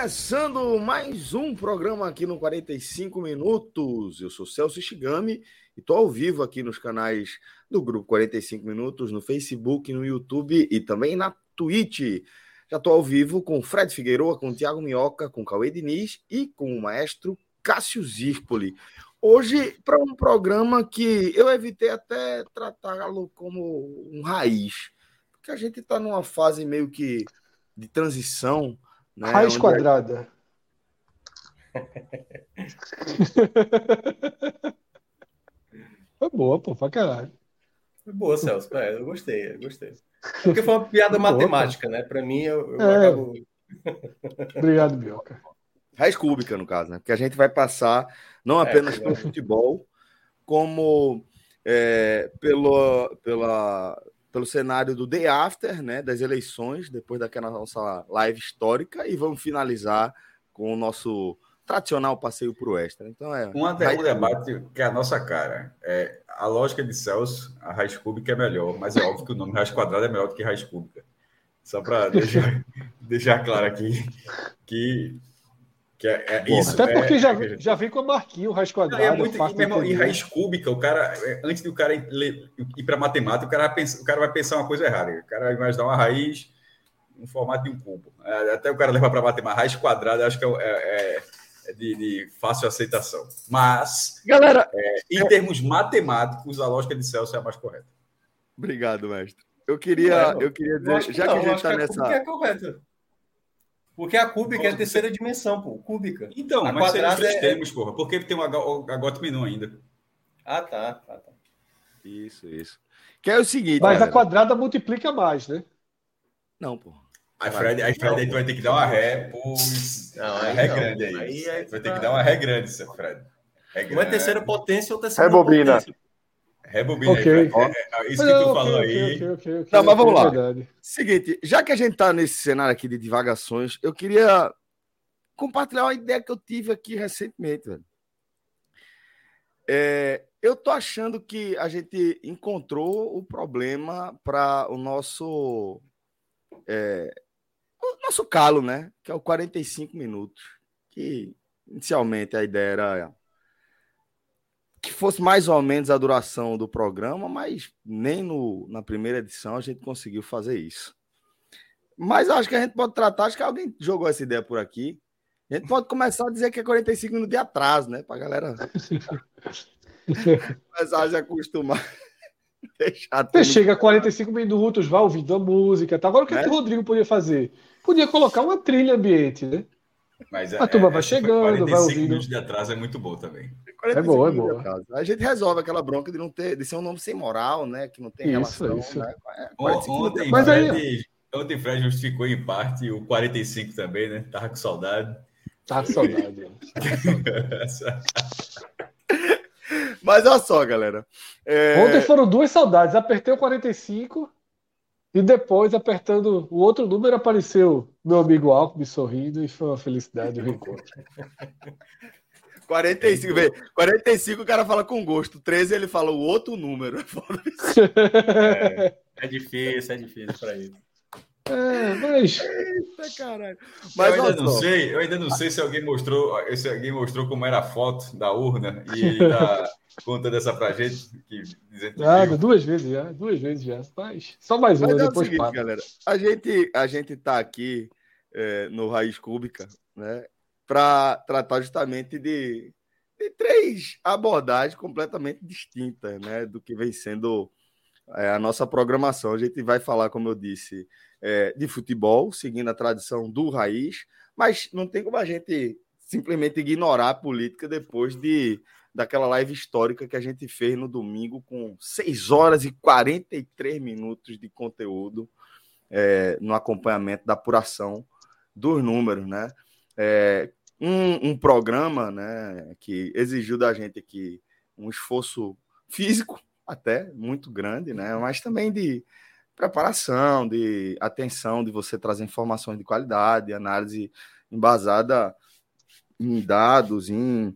Começando mais um programa aqui no 45 Minutos. Eu sou Celso Shigami e estou ao vivo aqui nos canais do Grupo 45 Minutos, no Facebook, no YouTube e também na Twitch. Já estou ao vivo com Fred Figueiredo, com Tiago Minhoca, com Cauê Diniz e com o maestro Cássio Zirpoli. Hoje, para um programa que eu evitei até tratá-lo como um raiz, porque a gente está numa fase meio que de transição né? Raiz Onde quadrada. Foi boa, pô, pra caralho. Foi boa, Celso. É, eu gostei, eu gostei. É porque foi uma piada boa, matemática, pô. né? Para mim, eu, eu é. acabo. Obrigado, Bioca. Raiz cúbica, no caso, né? Porque a gente vai passar não é, apenas é, pelo futebol, como é, pelo, pela, pelo cenário do day after, né, das eleições, depois daquela nossa live histórica, e vamos finalizar com o nosso tradicional passeio para o Extra. Então é. Um, vai... um debate que é a nossa cara. É, a lógica de Celso, a raiz cúbica é melhor, mas é óbvio que o nome raiz quadrada é melhor do que raiz cúbica. Só para deixar, deixar claro aqui que que é, é isso, Até porque é, já, é, já vem com a marquinha, o raiz quadrado. É muito, mesmo, em raiz cúbica, o cara, é, antes de o cara ir, ir para matemática, o cara, vai pensar, o cara vai pensar uma coisa errada. O cara vai imaginar uma raiz no formato de um cubo. É, até o cara levar para matemática, raiz quadrada, acho que é, de, de, fácil aceitação. Mas, galera, em termos matemáticos, a lógica de Celso é a mais correta. Obrigado, mestre. Eu queria, eu queria dizer, já que, a gente está nessa. É correta. Porque a cúbica é a terceira dimensão, pô. Cúbica. Então, a mas seriam os é... termos, porra. Porque tem um H menu ainda. Ah, tá, tá, tá. Isso, isso. Que é o seguinte. Mas cara. a quadrada multiplica mais, né? Não, pô. Aí, Fred, aí, Fred, aí tu vai ter que dar uma ré, pô. Não, aí ré não. grande aí. aí, aí vai ter que dar uma ré grande, seu Fred. Ré grande. Uma é terceira potência ou terceira Rebobina. potência. Rebobina okay. aí. É, é, isso que tu okay, falou okay, aí. não, mas vamos lá. Seguinte, já que a gente tá nesse cenário aqui de divagações, eu queria compartilhar uma ideia que eu tive aqui recentemente, velho. É, eu tô achando que a gente encontrou o problema para o nosso é, o nosso calo, né? Que é o 45 minutos. Que inicialmente a ideia era que fosse mais ou menos a duração do programa, mas nem no, na primeira edição a gente conseguiu fazer isso. Mas acho que a gente pode tratar, acho que alguém jogou essa ideia por aqui. A gente pode começar a dizer que é 45 minutos de atraso, né? Pra galera começar a se acostumar. Deixar Você chega a 45 minutos, vai ouvindo a música. Tá? Agora o que, é? que o Rodrigo podia fazer? Podia colocar uma trilha ambiente, né? Mas a turma é, vai chegando, vai ouvindo. minutos de atraso é muito bom também. É boa, é boa. A gente resolve aquela bronca de não ter, de ser um nome sem moral, né? Que não tem isso, relação. Isso. Né? É, ontem, Mas Fred, aí... ontem Fred justificou em parte o 45 também, né? Tava com saudade. Tava com saudade. Mas olha só, galera. É... Ontem foram duas saudades. Apertei o 45 e depois, apertando o outro número, apareceu meu amigo Alckmin sorrindo e foi uma felicidade o reencontro. 45, vê. 45 o cara fala com gosto. 13 ele fala o outro número. É, é difícil, é difícil para isso. É, mas. Eita, caralho. Mas eu ainda não sei, eu ainda não sei se alguém mostrou, se alguém mostrou como era a foto da urna e tá contando essa pra gente. Que, ah, duas vezes já, duas vezes já. Mas só mais uma, é depois é seguinte, galera. A gente, a gente tá aqui é, no Raiz Cúbica, né? Para tratar justamente de, de três abordagens completamente distintas, né? Do que vem sendo é a nossa programação. A gente vai falar, como eu disse, é, de futebol, seguindo a tradição do raiz, mas não tem como a gente simplesmente ignorar a política depois de daquela live histórica que a gente fez no domingo com 6 horas e 43 minutos de conteúdo é, no acompanhamento da apuração dos números, né? É, um, um, programa né, que exigiu da gente aqui um esforço físico até muito grande, né? Mas também de preparação, de atenção, de você trazer informações de qualidade, análise embasada em dados, em,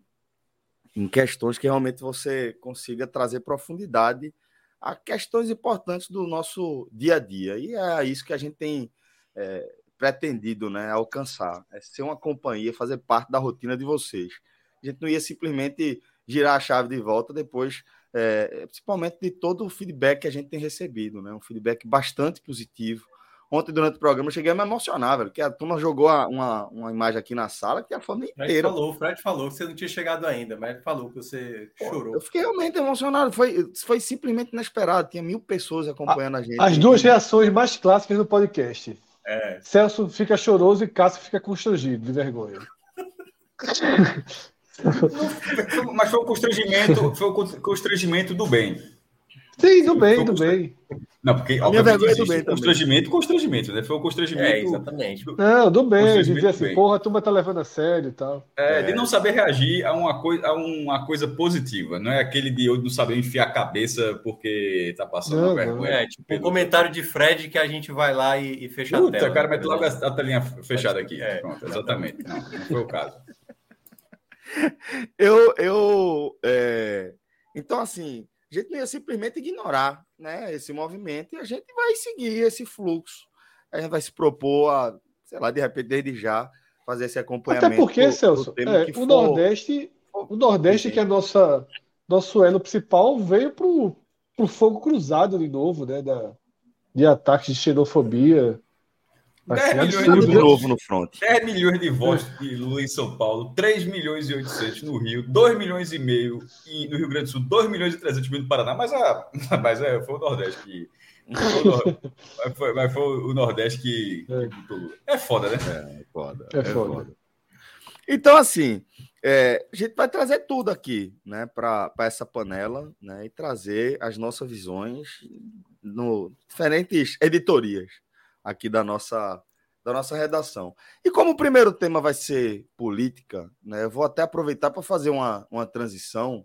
em questões que realmente você consiga trazer profundidade a questões importantes do nosso dia a dia. E é isso que a gente tem é, pretendido né, alcançar, é ser uma companhia, fazer parte da rotina de vocês. A gente não ia simplesmente girar a chave de volta depois, é, principalmente de todo o feedback que a gente tem recebido, né? Um feedback bastante positivo. Ontem, durante o programa, eu cheguei a me emocionar, velho, que a turma jogou uma, uma imagem aqui na sala que a família inteira. Fred falou, o Fred falou que você não tinha chegado ainda, mas ele falou que você Pô, chorou. Eu fiquei realmente emocionado, foi, foi simplesmente inesperado. Tinha mil pessoas acompanhando a, a gente. As duas reações mais clássicas do podcast. É. Celso fica choroso e Cássio fica constrangido de vergonha. Mas foi o constrangimento, foi o constrangimento do bem. Sim, do bem, do bem. Não, porque a minha vergonha é do bem constrangimento, constrangimento, né? Foi o constrangimento. É, exatamente. Não, do bem, dizer assim, bem. porra, a turma tá levando a sério e tal. É, é, de não saber reagir a uma, coisa, a uma coisa positiva, não é aquele de eu não saber enfiar a cabeça porque tá passando não, vergonha. É, tipo, o comentário de Fred que a gente vai lá e, e fecha Puta, a tela. cara, mete logo a, a telinha fechada aqui. É, Pronto, exatamente. Não, não foi o caso. Eu, eu, é... então assim, a gente não ia simplesmente ignorar né, esse movimento e a gente vai seguir esse fluxo. A gente vai se propor a, sei lá, de repente, desde já, fazer esse acompanhamento. Até porque, Celso, é, o, for, Nordeste, o Nordeste, que é nossa, nosso elo principal, veio para o fogo cruzado de novo, né? Da, de ataques de xenofobia. 10 milhões de, de novo no front. 10 milhões de votos de Lula em São Paulo, 3 milhões e 800 no Rio, 2 milhões e meio no Rio Grande do Sul, 2 milhões e 300 mil no Paraná, mas, a, mas é, foi o Nordeste que. Foi mas, foi, mas foi o Nordeste que. É, é foda, né? É, foda. É, é foda. foda. Então, assim, é, a gente vai trazer tudo aqui, né, para essa panela, né, e trazer as nossas visões no diferentes editorias aqui da nossa, da nossa redação. E como o primeiro tema vai ser política, né, eu vou até aproveitar para fazer uma, uma transição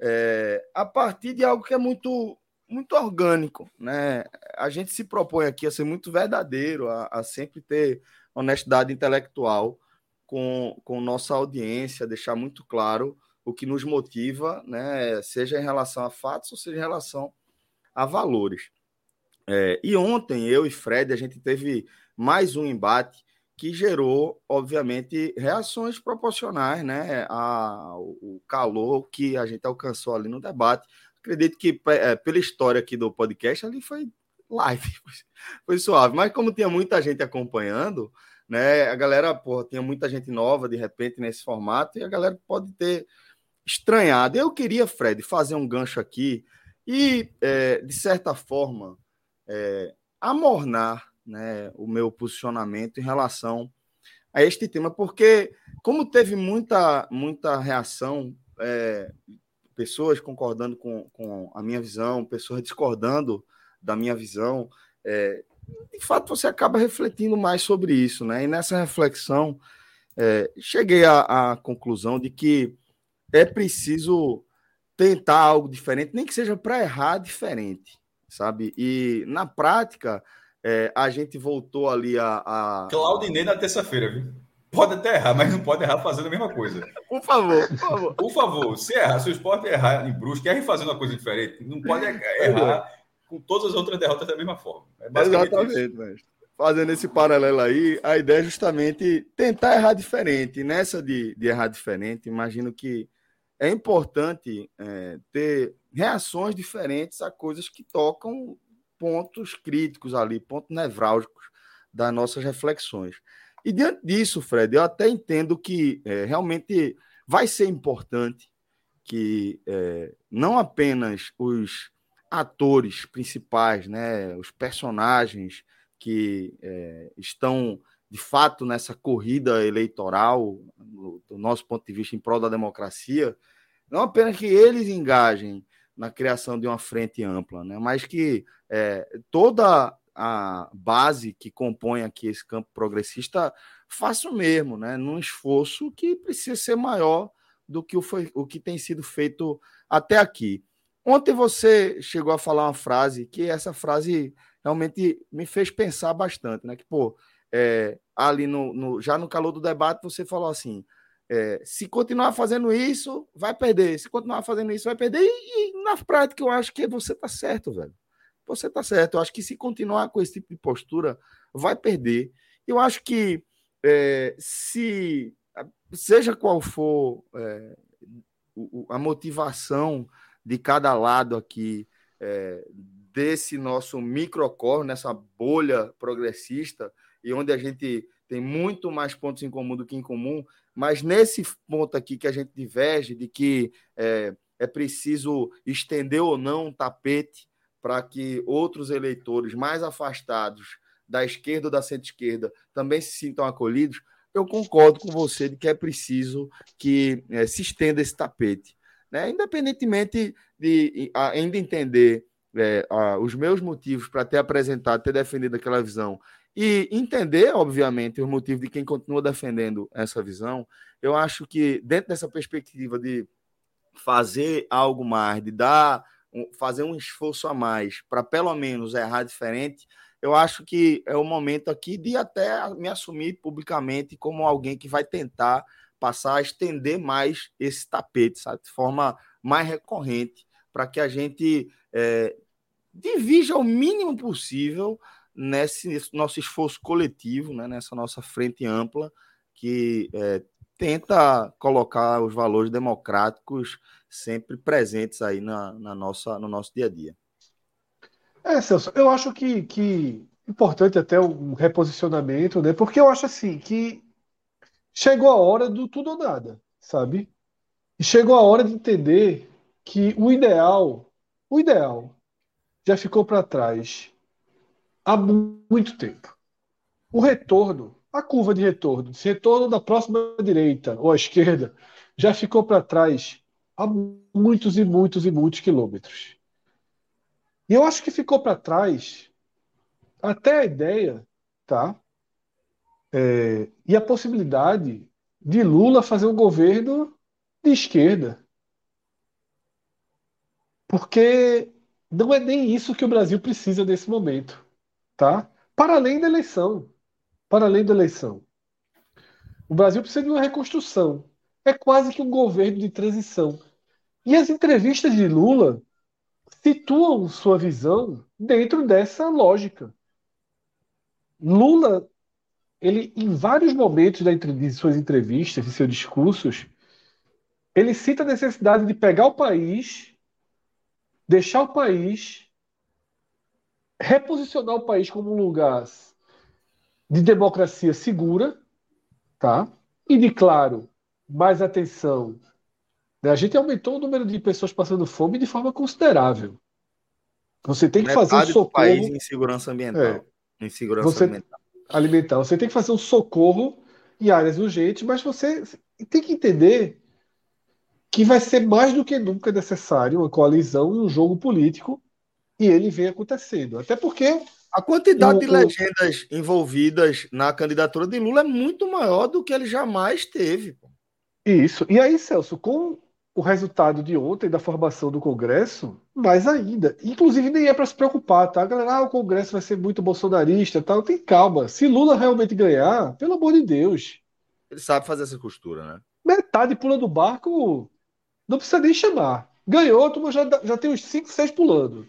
é, a partir de algo que é muito, muito orgânico. Né? A gente se propõe aqui a ser muito verdadeiro, a, a sempre ter honestidade intelectual com, com nossa audiência, deixar muito claro o que nos motiva, né, seja em relação a fatos ou seja em relação a valores. É, e ontem, eu e Fred, a gente teve mais um embate que gerou, obviamente, reações proporcionais né, ao calor que a gente alcançou ali no debate. Acredito que, é, pela história aqui do podcast, ali foi live, foi suave. Mas como tinha muita gente acompanhando, né, a galera, porra, tinha muita gente nova, de repente, nesse formato, e a galera pode ter estranhado. Eu queria, Fred, fazer um gancho aqui e, é, de certa forma, é, amornar né, o meu posicionamento em relação a este tema, porque como teve muita, muita reação, é, pessoas concordando com, com a minha visão, pessoas discordando da minha visão, é, de fato você acaba refletindo mais sobre isso, né? E nessa reflexão é, cheguei à, à conclusão de que é preciso tentar algo diferente, nem que seja para errar diferente sabe? E na prática, é, a gente voltou ali a. a... Claudinei na terça-feira, viu? Pode até errar, mas não pode errar fazendo a mesma coisa. Por favor, por favor. Por favor, se errar, se o esporte errar em Brusque, erre fazendo uma coisa diferente. Não pode errar com todas as outras derrotas da mesma forma. É Exatamente, mestre. Fazendo esse paralelo aí, a ideia é justamente tentar errar diferente. Nessa de, de errar diferente, imagino que é importante é, ter reações diferentes a coisas que tocam pontos críticos ali, pontos nevrálgicos das nossas reflexões. E diante disso, Fred, eu até entendo que é, realmente vai ser importante que é, não apenas os atores principais, né, os personagens que é, estão de fato nessa corrida eleitoral, do nosso ponto de vista, em prol da democracia, não apenas que eles engajem na criação de uma frente ampla, né, mas que é, toda a base que compõe aqui esse campo progressista faça o mesmo, né, num esforço que precisa ser maior do que o, foi, o que tem sido feito até aqui. Ontem você chegou a falar uma frase que essa frase realmente me fez pensar bastante, né? Que, pô, é, ali no, no, já no calor do debate você falou assim: é, se continuar fazendo isso, vai perder. Se continuar fazendo isso, vai perder. E, e na prática, eu acho que você tá certo, velho. Você tá certo. Eu acho que se continuar com esse tipo de postura, vai perder. Eu acho que é, se seja qual for é, a motivação de cada lado aqui é, desse nosso microcórneo, nessa bolha progressista, e onde a gente tem muito mais pontos em comum do que em comum, mas nesse ponto aqui que a gente diverge de que é, é preciso estender ou não um tapete para que outros eleitores mais afastados da esquerda ou da centro-esquerda também se sintam acolhidos, eu concordo com você de que é preciso que é, se estenda esse tapete. Né? Independentemente de ainda entender é, a, os meus motivos para ter apresentado, ter defendido aquela visão e entender, obviamente, os motivos de quem continua defendendo essa visão, eu acho que dentro dessa perspectiva de fazer algo mais, de dar, fazer um esforço a mais para pelo menos errar diferente, eu acho que é o momento aqui de até me assumir publicamente como alguém que vai tentar passar a estender mais esse tapete, sabe? de forma mais recorrente, para que a gente é, divija o mínimo possível nesse nosso esforço coletivo, né? nessa nossa frente ampla, que é, tenta colocar os valores democráticos sempre presentes aí na, na nossa, no nosso dia a dia. É, Celso, eu acho que, que importante até um reposicionamento, né? Porque eu acho assim que chegou a hora do tudo ou nada, sabe? E chegou a hora de entender que o ideal, o ideal já ficou para trás há muito tempo. O retorno, a curva de retorno, esse retorno da próxima direita ou à esquerda, já ficou para trás há muitos e muitos e muitos quilômetros. E eu acho que ficou para trás até a ideia, tá? É, e a possibilidade de Lula fazer um governo de esquerda. Porque não é nem isso que o Brasil precisa nesse momento, tá? Para além da eleição. Para além da eleição. O Brasil precisa de uma reconstrução. É quase que um governo de transição. E as entrevistas de Lula situam sua visão dentro dessa lógica. Lula, ele em vários momentos de suas entrevistas, de seus discursos, ele cita a necessidade de pegar o país, deixar o país, reposicionar o país como um lugar de democracia segura, tá? E de claro, mais atenção né? A gente aumentou o número de pessoas passando fome de forma considerável. Você tem que Metade fazer um socorro. país em segurança ambiental. É. Em segurança você... alimentar. alimentar. Você tem que fazer um socorro em áreas urgentes, mas você tem que entender que vai ser mais do que nunca necessário uma coalizão e um jogo político, e ele vem acontecendo. Até porque. A quantidade o, de legendas o... envolvidas na candidatura de Lula é muito maior do que ele jamais teve. Isso. E aí, Celso, com o resultado de ontem da formação do Congresso, mais ainda. Inclusive, nem é para se preocupar, tá? Galera, ah, o Congresso vai ser muito bolsonarista tal. Tem calma. Se Lula realmente ganhar, pelo amor de Deus. Ele sabe fazer essa costura, né? Metade pula do barco, não precisa nem chamar. Ganhou, tu já, já tem uns 5, 6 pulando.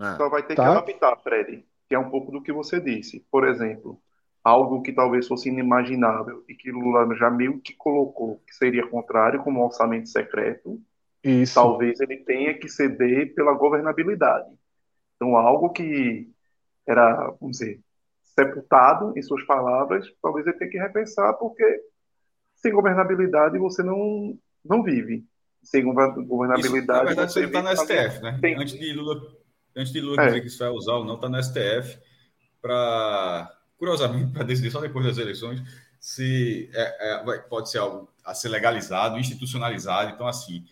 É. Só vai ter tá? que adaptar, Fred, que é um pouco do que você disse. Por exemplo, algo que talvez fosse inimaginável e que Lula já meio que colocou que seria contrário como um orçamento secreto, Isso. talvez ele tenha que ceder pela governabilidade. Então, algo que era, vamos dizer, sepultado em suas palavras, talvez ele tenha que repensar, porque sem governabilidade você não, não vive. Sem governabilidade. Isso, na verdade, você está no STF, né? Tem... Antes de Lula Antes de Lula é. dizer que isso vai usar ou não, está no STF para, curiosamente, para decidir só depois das eleições se é, é, pode ser algo a ser legalizado, institucionalizado. Então, assim,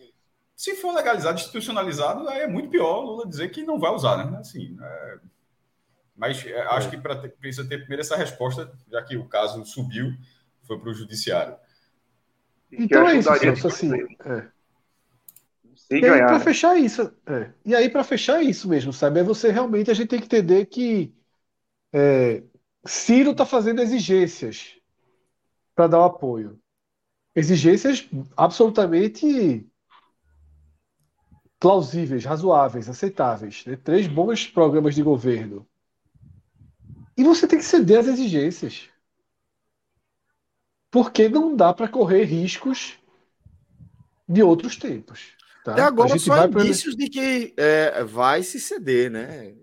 se for legalizado, institucionalizado, aí é muito pior Lula dizer que não vai usar, né? Assim, é... Mas é, acho é. que pra ter, precisa ter primeiro essa resposta, já que o caso subiu, foi para o judiciário. Então é isso, Celso, assim. É. E aí, para fechar isso, é. e aí para fechar isso mesmo, sabe? É você realmente a gente tem que entender que é, Ciro está fazendo exigências para dar o apoio. Exigências absolutamente plausíveis, razoáveis, aceitáveis. Né? Três bons programas de governo. E você tem que ceder às exigências. Porque não dá para correr riscos de outros tempos. Tá? Até agora só indícios pra... de que é, vai se ceder, né?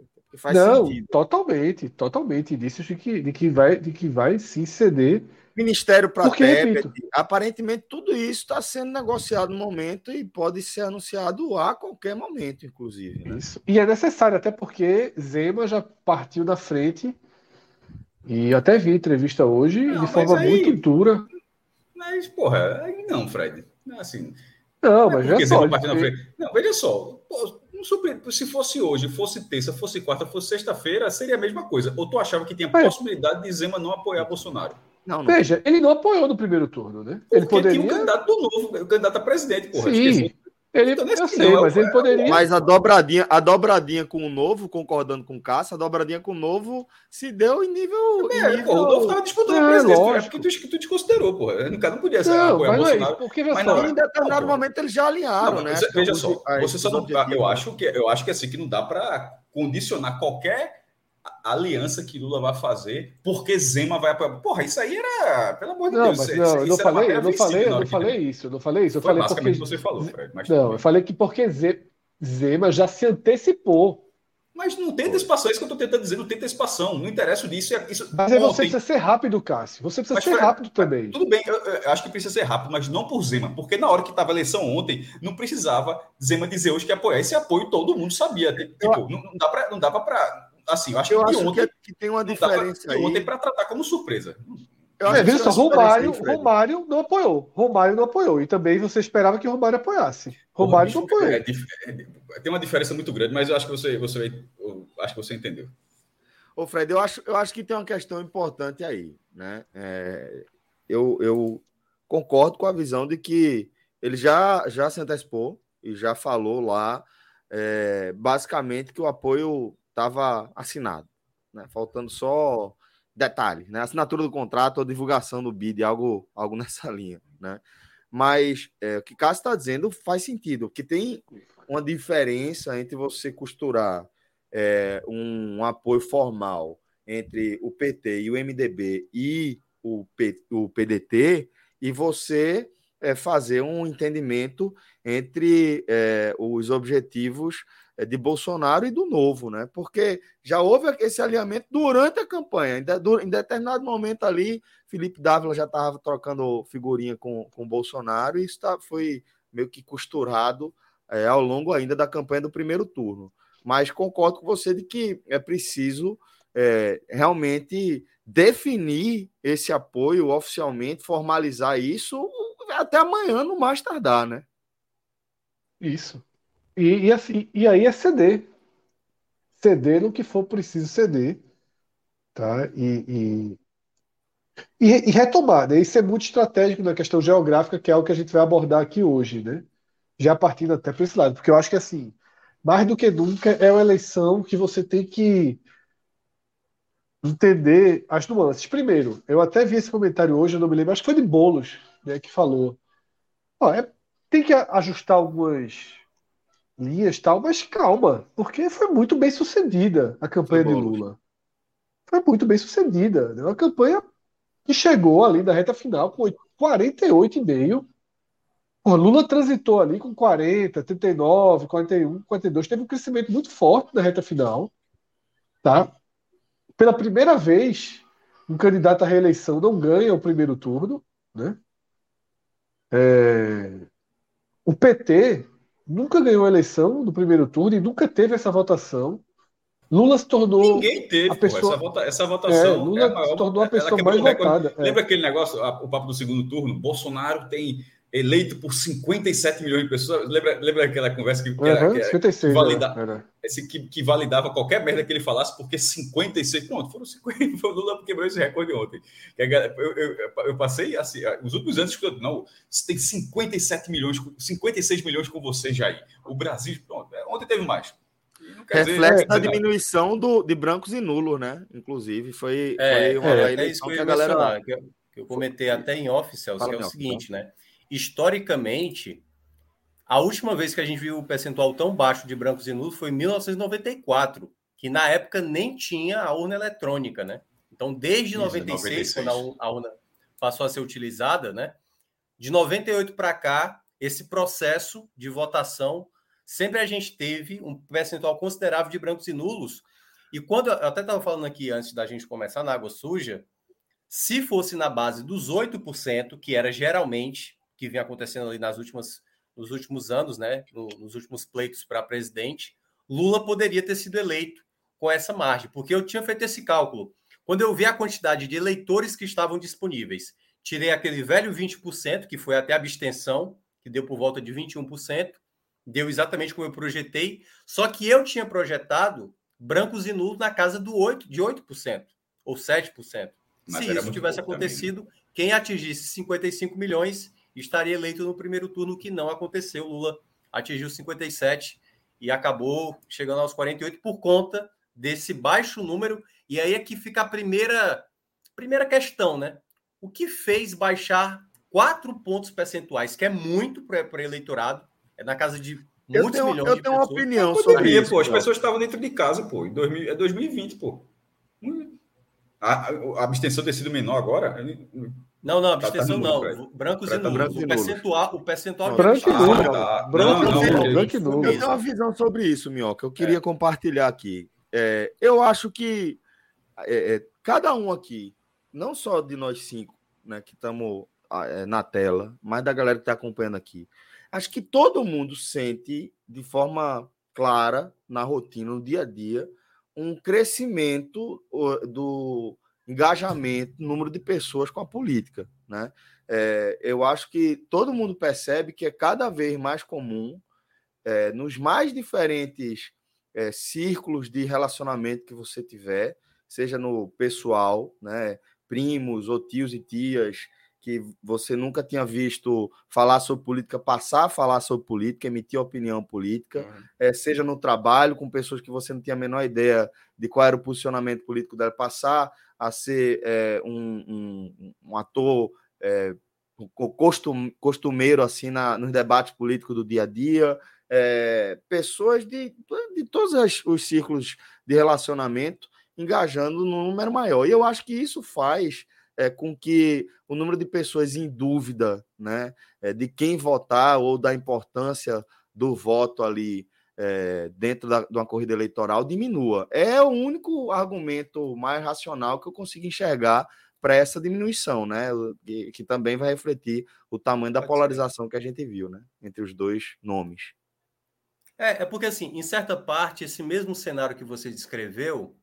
não, sentido. totalmente, totalmente indícios de que, de que vai, de que vai se ceder. Ministério para Tebet, aparentemente tudo isso está sendo negociado no momento e pode ser anunciado a qualquer momento, inclusive. Né? Isso. E é necessário, até porque Zema já partiu da frente e até vi entrevista hoje não, de forma aí, muito dura. Mas, porra, aí não, Fred. Não assim. Não, não é mas já só. Não, veja só. se fosse hoje, fosse terça, fosse quarta, fosse sexta-feira, seria a mesma coisa. Ou tu achava que tinha mas... possibilidade de Zema não apoiar Bolsonaro? Não, não. Veja, ele não apoiou no primeiro turno, né? Porque ele poderia. Tinha um candidato do novo, o candidato a presidente, porra. Sim, ele, então, eu sei, não, mas ele poderia. Mas a dobradinha, a dobradinha com o novo, concordando com o Cássio, a dobradinha com o novo se deu em nível. É, em nível... o novo estava disputando é, a presidência, é porque tu, tu desconsiderou, pô. O cara não podia ser não, apoiar mas Bolsonaro. porque, mas não, em determinado momento eles já alinharam, não, né? Veja só, você só não, eu acho que eu acho que assim que não dá para condicionar qualquer aliança que Lula vai fazer porque Zema vai apoiar. Porra, isso aí era, pelo amor de não, Deus. Mas isso, não, eu não falei, eu não falei, eu não falei isso, eu não falei isso. Eu falei porque você falou, Fred. Mas não, eu falei que porque Zema já se antecipou. Mas não tem antecipação, é isso que eu estou tentando dizer, não tem antecipação, não interessa disso. É, isso mas aí você precisa ser rápido, Cássio. Você precisa mas, ser rápido também. Tudo bem, eu, eu, acho que precisa ser rápido, mas não por Zema, porque na hora que estava a eleição ontem, não precisava Zema dizer hoje que apoiar. Esse apoio todo mundo sabia. Tipo, eu, não, não dava para assim, eu acho eu que acho ontem, que, que, tem uma diferença pra, aí. Ontem para tratar como surpresa. Eu é, veja só, Romário, Romário não apoiou. Romário não apoiou. E também você esperava que Romário apoiasse. Romário não apoiou. É, é, tem uma diferença muito grande, mas eu acho que você, você, acho que você entendeu. Ô, Fred, eu acho, eu acho que tem uma questão importante aí. Né? É, eu, eu concordo com a visão de que ele já, já se antecipou e já falou lá, é, basicamente, que o apoio estava assinado, né? faltando só detalhes, né? assinatura do contrato ou divulgação do bid, algo, algo nessa linha. Né? Mas é, o que Cássio está dizendo faz sentido, que tem uma diferença entre você costurar é, um, um, apoio formal entre o PT e o MDB e o, P, o PDT e você é, fazer um entendimento entre é, os objetivos de Bolsonaro e do novo, né? Porque já houve esse alinhamento durante a campanha. Em determinado momento ali, Felipe Dávila já estava trocando figurinha com, com Bolsonaro e isso tá, foi meio que costurado é, ao longo ainda da campanha do primeiro turno. Mas concordo com você de que é preciso é, realmente definir esse apoio oficialmente, formalizar isso até amanhã, no mais tardar, né? Isso. E, e, assim, e aí é ceder. Ceder no que for preciso ceder. Tá? E, e, e, retomar. Né? Isso é muito estratégico na questão geográfica, que é o que a gente vai abordar aqui hoje. Né? Já partindo até para esse lado. Porque eu acho que assim, mais do que nunca, é uma eleição que você tem que entender as nuances. Primeiro, eu até vi esse comentário hoje, eu não me lembro, acho que foi de Bolos, né, que falou. Ó, é, tem que ajustar algumas linhas tal, mas calma, porque foi muito bem sucedida a campanha de Lula. Foi muito bem sucedida. Né? Uma campanha que chegou ali da reta final com 48,5. O Lula transitou ali com 40, 39, 41, 42. Teve um crescimento muito forte na reta final. Tá? Pela primeira vez, um candidato à reeleição não ganha o primeiro turno. Né? É... O PT nunca ganhou a eleição no primeiro turno e nunca teve essa votação. Lula se tornou. Ninguém teve a pessoa... essa, vota... essa votação. É, Lula é maior... se tornou a pessoa mais votada. É. Lembra aquele negócio, o papo do segundo turno? Bolsonaro tem eleito por 57 milhões de pessoas. Lembra, lembra aquela conversa que, que, era, que, 56, que, valida, esse, que, que, validava qualquer merda que ele falasse, porque 56. Pronto, foram 50. Foi o Lula que quebrou esse recorde ontem. Eu, eu, eu, passei assim, os últimos anos que não, tem 57 milhões, 56 milhões com você, Jair. O Brasil, pronto, ontem teve mais. Reflexo da diminuição do, de brancos e nulos, né? Inclusive, foi, é, foi uma é, eleição é que, que a galera. Que eu, que eu comentei até em off, Celso, que é o seguinte, né? Historicamente, a última vez que a gente viu o percentual tão baixo de brancos e nulos foi em 1994, que na época nem tinha a urna eletrônica, né? Então, desde Isso, 96, 96, quando a urna passou a ser utilizada, né? De 98 para cá, esse processo de votação, sempre a gente teve um percentual considerável de brancos e nulos. E quando eu até estava falando aqui antes da gente começar na água suja, se fosse na base dos 8%, que era geralmente que vem acontecendo ali nas últimas, nos últimos anos, né, no, nos últimos pleitos para presidente, Lula poderia ter sido eleito com essa margem, porque eu tinha feito esse cálculo. Quando eu vi a quantidade de eleitores que estavam disponíveis, tirei aquele velho 20%, que foi até a abstenção, que deu por volta de 21%, deu exatamente como eu projetei, só que eu tinha projetado brancos e nulos na casa do 8, de 8% ou 7%. Mas Se isso tivesse acontecido, também. quem atingisse 55 milhões estaria eleito no primeiro turno, que não aconteceu. Lula atingiu 57 e acabou chegando aos 48 por conta desse baixo número. E aí é que fica a primeira, primeira questão, né? O que fez baixar quatro pontos percentuais, que é muito para o eleitorado, é na casa de muitos eu tenho, milhões eu de tenho pessoas. uma opinião sobre isso. Pô, as pessoas estavam dentro de casa, pô. Em 2000, é 2020, pô. A, a abstenção ter sido menor agora? Não, não, abstenção tá, tá não. Brancos e nulos. O percentual, o percentual branco e nulo. Tá. Branco e nulo. Branco e nulo. Eu tenho uma visão sobre isso, Minhoca. Eu queria é. compartilhar aqui. É, eu acho que é, é cada um aqui, não só de nós cinco, né, que estamos é, na tela, mas da galera que está acompanhando aqui, acho que todo mundo sente de forma clara na rotina, no dia a dia, um crescimento do engajamento, número de pessoas com a política. Né? É, eu acho que todo mundo percebe que é cada vez mais comum, é, nos mais diferentes é, círculos de relacionamento que você tiver, seja no pessoal, né, primos ou tios e tias, que você nunca tinha visto falar sobre política, passar a falar sobre política, emitir opinião política, uhum. é, seja no trabalho, com pessoas que você não tinha a menor ideia de qual era o posicionamento político dela, passar a ser é, um, um, um, ator é, costum, costumeiro assim na, nos debates políticos do dia a dia, pessoas de, de todos os círculos de relacionamento engajando num número maior. E eu acho que isso faz é, com que o número de pessoas em dúvida né, é, de quem votar ou da importância do voto ali é, dentro da, de uma corrida eleitoral diminua. É o único argumento mais racional que eu consigo enxergar para essa diminuição, né? Que, que, também vai refletir o tamanho da polarização que a gente viu, né? Entre os dois nomes. É, é porque, assim, em certa parte, esse mesmo cenário que você descreveu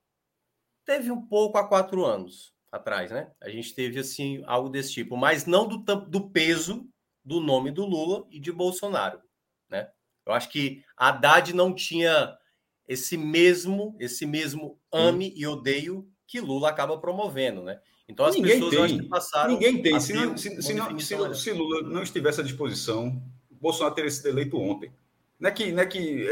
teve um pouco há quatro anos atrás, né? A gente teve, assim, algo desse tipo, mas não do, do peso do nome do Lula e de Bolsonaro, né? Eu acho que Haddad não tinha esse mesmo, esse mesmo ame hum. e odeio que Lula acaba promovendo, né? Então as Ninguém pessoas tem. passaram. Ninguém tem. Se, não, se, se, não, se, Lula não estivesse à disposição, Bolsonaro teria sido eleito ontem. Não é que, não é que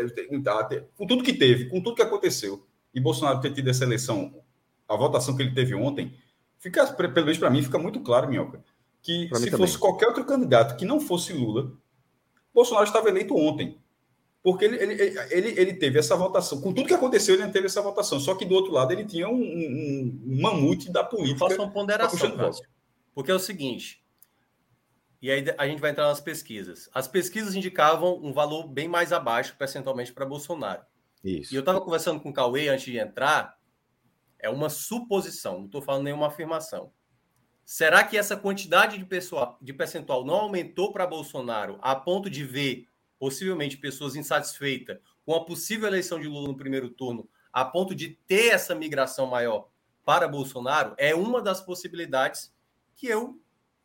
tá, com tudo que teve, com tudo que aconteceu, e Bolsonaro ter tido essa eleição, a votação que ele teve ontem, fica, pelo menos para mim, fica muito claro, Minhoca, que pra se fosse qualquer outro candidato que não fosse Lula, Bolsonaro estava eleito ontem. Porque ele, ele, ele, ele teve essa votação. Com tudo que aconteceu, ele teve essa votação. Só que do outro lado, ele tinha um, um, um mamute da política. Faça uma ponderação, Porque é o seguinte. E aí a gente vai entrar nas pesquisas. As pesquisas indicavam um valor bem mais abaixo, percentualmente, para Bolsonaro. Isso. E eu estava conversando com o Cauê antes de entrar. É uma suposição, não estou falando nenhuma afirmação. Será que essa quantidade de, pessoal, de percentual não aumentou para Bolsonaro a ponto de ver, possivelmente, pessoas insatisfeitas com a possível eleição de Lula no primeiro turno a ponto de ter essa migração maior para Bolsonaro, é uma das possibilidades que eu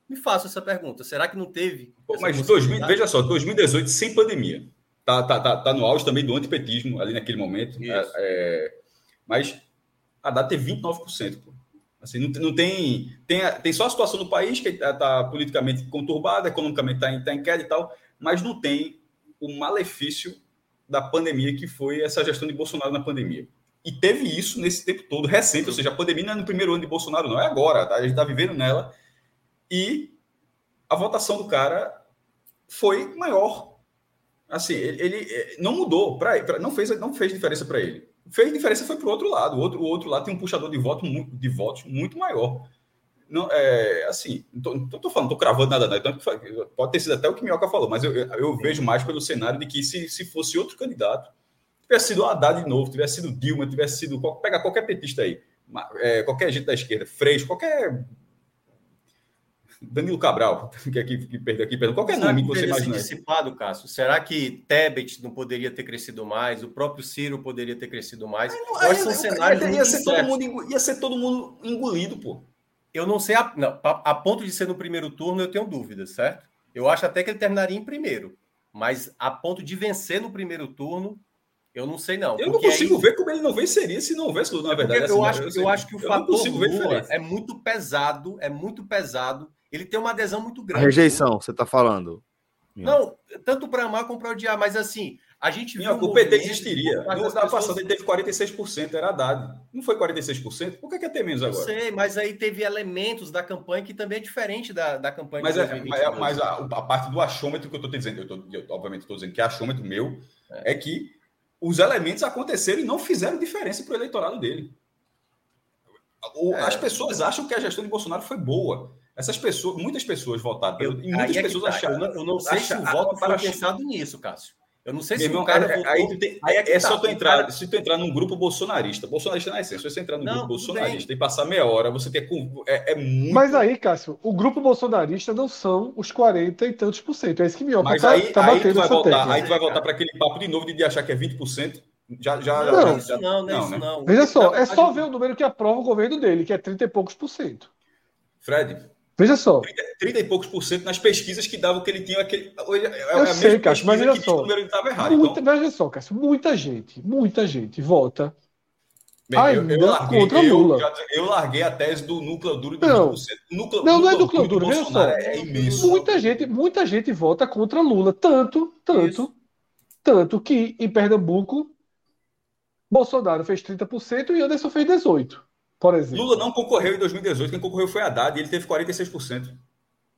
me faço essa pergunta. Será que não teve? Mas 2000, veja só, 2018 sem pandemia. Tá, tá, tá, tá no auge também do antipetismo ali naquele momento. É, é, mas a data é 29%. Pô. Assim, não, não tem, tem. Tem só a situação do país, que está tá politicamente conturbada, economicamente está em, tá em queda e tal, mas não tem o malefício da pandemia que foi essa gestão de Bolsonaro na pandemia. E teve isso nesse tempo todo, recente, ou seja, a pandemia não é no primeiro ano de Bolsonaro, não, é agora, tá? a gente está vivendo nela. E a votação do cara foi maior. Assim, ele, ele eh, não mudou, pra, pra, não, fez, não fez diferença para ele. Fez diferença foi para o outro lado. O outro, o outro lado tem um puxador de voto muito, de votos muito maior. Não, é, assim, não tô falando, tô cravando nada, não. Então, pode ter sido até o que Minhoca falou, mas eu, eu vejo mais pelo cenário de que se, se fosse outro candidato, tivesse sido Haddad de novo, tivesse sido Dilma, tivesse sido. Pega qualquer petista aí, é, qualquer gente da esquerda, Freixo, qualquer. Danilo Cabral, que, aqui, que perdeu aqui, perdeu. qualquer Será nome que, você imagina. dissipado, Cássio? Será que Tebet não poderia ter crescido mais? O próprio Ciro poderia ter crescido mais? Não, aí, são cenários ia, ia, ser todo mundo, ia ser todo mundo engolido, pô. Eu não sei, a, não, a ponto de ser no primeiro turno, eu tenho dúvidas, certo? Eu acho até que ele terminaria em primeiro, mas a ponto de vencer no primeiro turno, eu não sei, não. Eu não consigo aí... ver como ele não venceria se não houvesse Lula, na verdade. Assim, eu, acho, eu, eu acho que o fator Lula é muito pesado, é muito pesado. Ele tem uma adesão muito grande. A rejeição, você está falando. Não, tanto para amar como para odiar, mas assim, a gente viu. o PT existiria. No ano pessoas... passado ele teve 46%, era Haddad. Não foi 46%? Por que quer ter menos agora? Eu sei, mas aí teve elementos da campanha que também é diferente da, da campanha mas, é, mas, mas a, a, parte do achômetro que eu estou dizendo, eu, tô, eu obviamente estou dizendo que é achômetro meu, é. é que os elementos aconteceram e não fizeram diferença para o eleitorado dele. O, é. As pessoas acham que a gestão de Bolsonaro foi boa. Essas pessoas, muitas pessoas votaram. Eu, e muitas é pessoas tá. acharam. Eu não, sei se o voto foi pensado nisso, Cássio. Eu não sei se irmão, o cara. É, aí, tem, aí é, é tá, só tu entrar. Cara... Se tu entrar num grupo bolsonarista, bolsonarista na essência, se você entrar num não, grupo bolsonarista bem. e passar meia hora, você tem. É, é, muito. Mas aí, Cássio, o grupo bolsonarista não são os 40 e tantos por cento. É isso que me Mas tá, aí, tá aí, tu vai voltar, aí tu vai voltar para aquele papo de novo de achar que é 20%. Já, já, não, já, já, não, não, não, né? não. Veja só, é só ver o número que aprova o governo dele, que é 30 e poucos por cento. Fred, Veja só. 30, 30, e poucos por cento nas pesquisas que davam que ele tinha aquele. É eu sei, Cássio, mas veja só. Errado, muita, então... Veja só, Cássio, muita gente, muita gente vota Bem, ainda eu, eu larguei, contra Lula. Eu, eu, larguei a tese do núcleo duro de não, Núcleo, não, não é núcleo duro, veja só. É imenso. Muita gente, muita gente vota contra Lula. Tanto, tanto, Isso. tanto que em Pernambuco, Bolsonaro fez 30% e Anderson fez 18% por exemplo. Lula não concorreu em 2018, quem concorreu foi Haddad e ele teve 46%.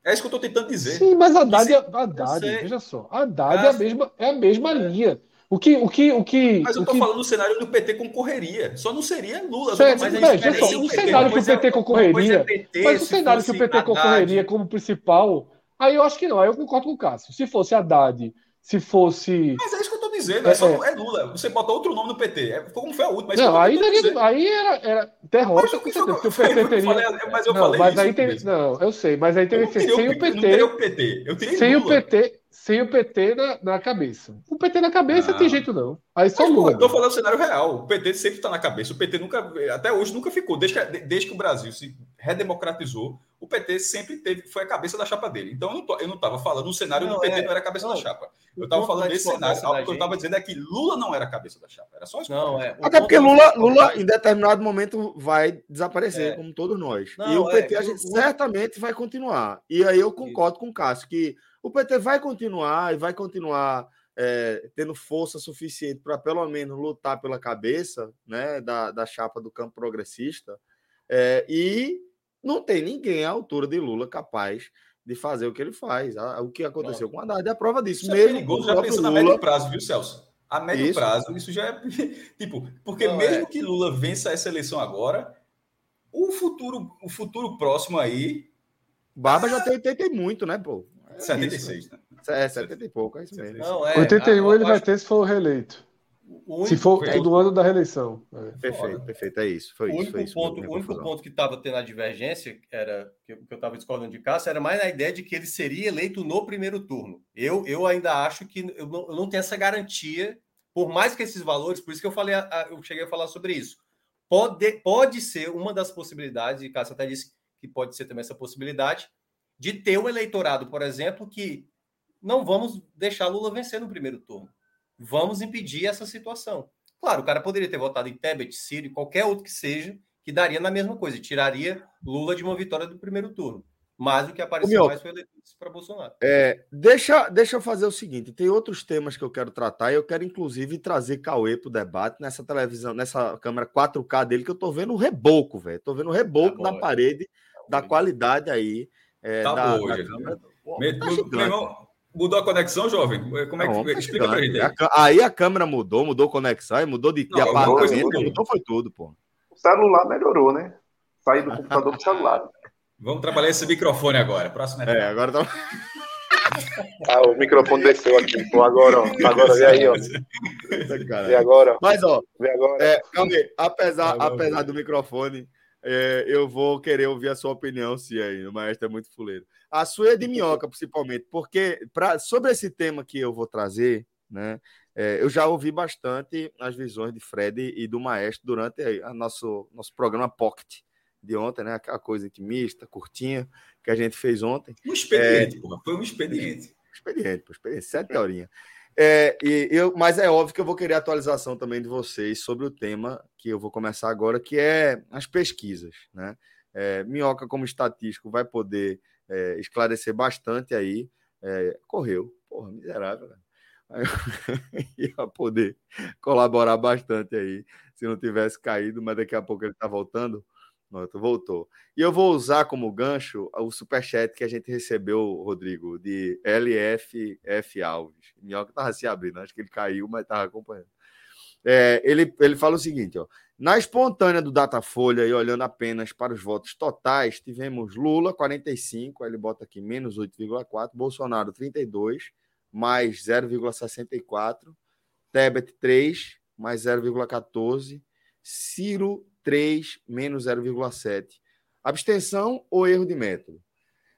É isso que eu estou tentando dizer. Sim, mas Haddad, é, Haddad veja só, Haddad é, a mesma, é a mesma linha. O que, o que, o que, mas eu estou que... falando no cenário do PT concorreria. Só não seria Lula. Certo, mas veja só, o cenário que o PT concorreria. PT, mas o cenário que o PT concorreria como principal. Aí eu acho que não. Aí eu concordo com o Cássio. Se fosse Haddad, se fosse. Mas é isso que eu dizendo, é, só, é. é, Lula. Você bota outro nome no PT. É, como foi a última. Não, aí, daria, aí era, era derrota. Porque o PT teria. Mas eu não, falei mas aí tem, Não, eu sei, mas aí teve que ser sem o PT. o PT. Eu sem Lula. o PT sem o PT na, na cabeça. O PT na cabeça não tem jeito não. Aí só Lula. Eu tô falando do cenário real. O PT sempre está na cabeça. O PT nunca, até hoje nunca ficou. Desde que, desde que o Brasil se redemocratizou, o PT sempre teve, foi a cabeça da chapa dele. Então eu não, tô, eu não tava falando no cenário não, do PT é, não era a cabeça não, da chapa. Eu estava falando desse cenário. O que eu estava dizendo é que Lula não era a cabeça da chapa. Era só isso. Não, é. Até porque Lula, Lula, em determinado momento, vai desaparecer, é. como todos nós. Não, e o PT, é, a gente certamente vai continuar. E aí eu concordo com o Cássio que o PT vai continuar e vai continuar é, tendo força suficiente para pelo menos lutar pela cabeça né, da, da chapa do campo progressista. É, e não tem ninguém à altura de Lula capaz de fazer o que ele faz. O que aconteceu com o Haddad é a prova disso. Isso é mesmo é perigoso, já pensando Lula... a médio prazo, viu, Celso? A médio isso. prazo, isso já é. tipo, porque não, mesmo é... que Lula vença essa eleição agora, o futuro, o futuro próximo aí. Barba já tem, tem, tem muito, né, pô? 76, isso, né? É, 70 e pouco, é isso mesmo. Não, é, 81 ele vai ter se for reeleito. Se for todo ano da reeleição. É. Perfeito, perfeito, é isso. Foi o único, foi isso, ponto, o único ponto que estava tendo a divergência, era que eu estava discordando de Cássio, era mais na ideia de que ele seria eleito no primeiro turno. Eu, eu ainda acho que eu não, eu não tenho essa garantia, por mais que esses valores, por isso que eu falei, eu cheguei a falar sobre isso, pode, pode ser uma das possibilidades, e Cássio até disse que pode ser também essa possibilidade, de ter um eleitorado, por exemplo, que não vamos deixar Lula vencer no primeiro turno. Vamos impedir essa situação. Claro, o cara poderia ter votado em Tebet, Ciro, qualquer outro que seja, que daria na mesma coisa, tiraria Lula de uma vitória do primeiro turno. Mas o que apareceu mais foi eleitos para Bolsonaro. É, deixa, deixa eu fazer o seguinte: tem outros temas que eu quero tratar e eu quero, inclusive, trazer Cauê para o debate nessa televisão, nessa câmera 4K dele, que eu tô vendo o reboco, velho. Tô vendo o reboco tá na parede tá da qualidade aí. É, tá da, boa, da câmera. Tá mudou a conexão, jovem? Como é que não, explica pra gente? Aí a câmera mudou, mudou conexão, mudou de, não, de apartamento, mudou, foi tudo, pô. O celular melhorou, né? Sair do computador pro celular. Vamos trabalhar esse microfone agora. Próximo é, agora tá. ah, o microfone desceu aqui. Pô, agora, ó. Agora, vê aí, ó. Vê agora. Mas, ó, vê agora. É, calma aí. Apesar, apesar do microfone, é, eu vou querer ouvir a sua opinião, se aí. O maestro é muito fuleiro. A sua é de minhoca, principalmente, porque pra, sobre esse tema que eu vou trazer, né? É, eu já ouvi bastante as visões de Fred e do maestro durante a nosso, nosso programa Pocket de ontem, né? Aquela coisa intimista, curtinha, que a gente fez ontem. Um expediente, é, porra. Foi um expediente. Expediente, pô, expediente, sete horinhas. É, e eu, mas é óbvio que eu vou querer atualização também de vocês sobre o tema que eu vou começar agora, que é as pesquisas, né? É, Minhoca, como estatístico, vai poder é, esclarecer bastante aí. É, correu, porra, miserável, ia poder colaborar bastante aí se não tivesse caído, mas daqui a pouco ele está voltando. Pronto, voltou. E eu vou usar como gancho o superchat que a gente recebeu, Rodrigo, de LFF Alves. Minhoca estava se abrindo, acho que ele caiu, mas estava acompanhando. É, ele, ele fala o seguinte: ó, na espontânea do Datafolha e olhando apenas para os votos totais, tivemos Lula 45, ele bota aqui menos 8,4, Bolsonaro 32, mais 0,64, Tebet 3, mais 0,14, Ciro 3 menos 0,7. Abstenção ou erro de método?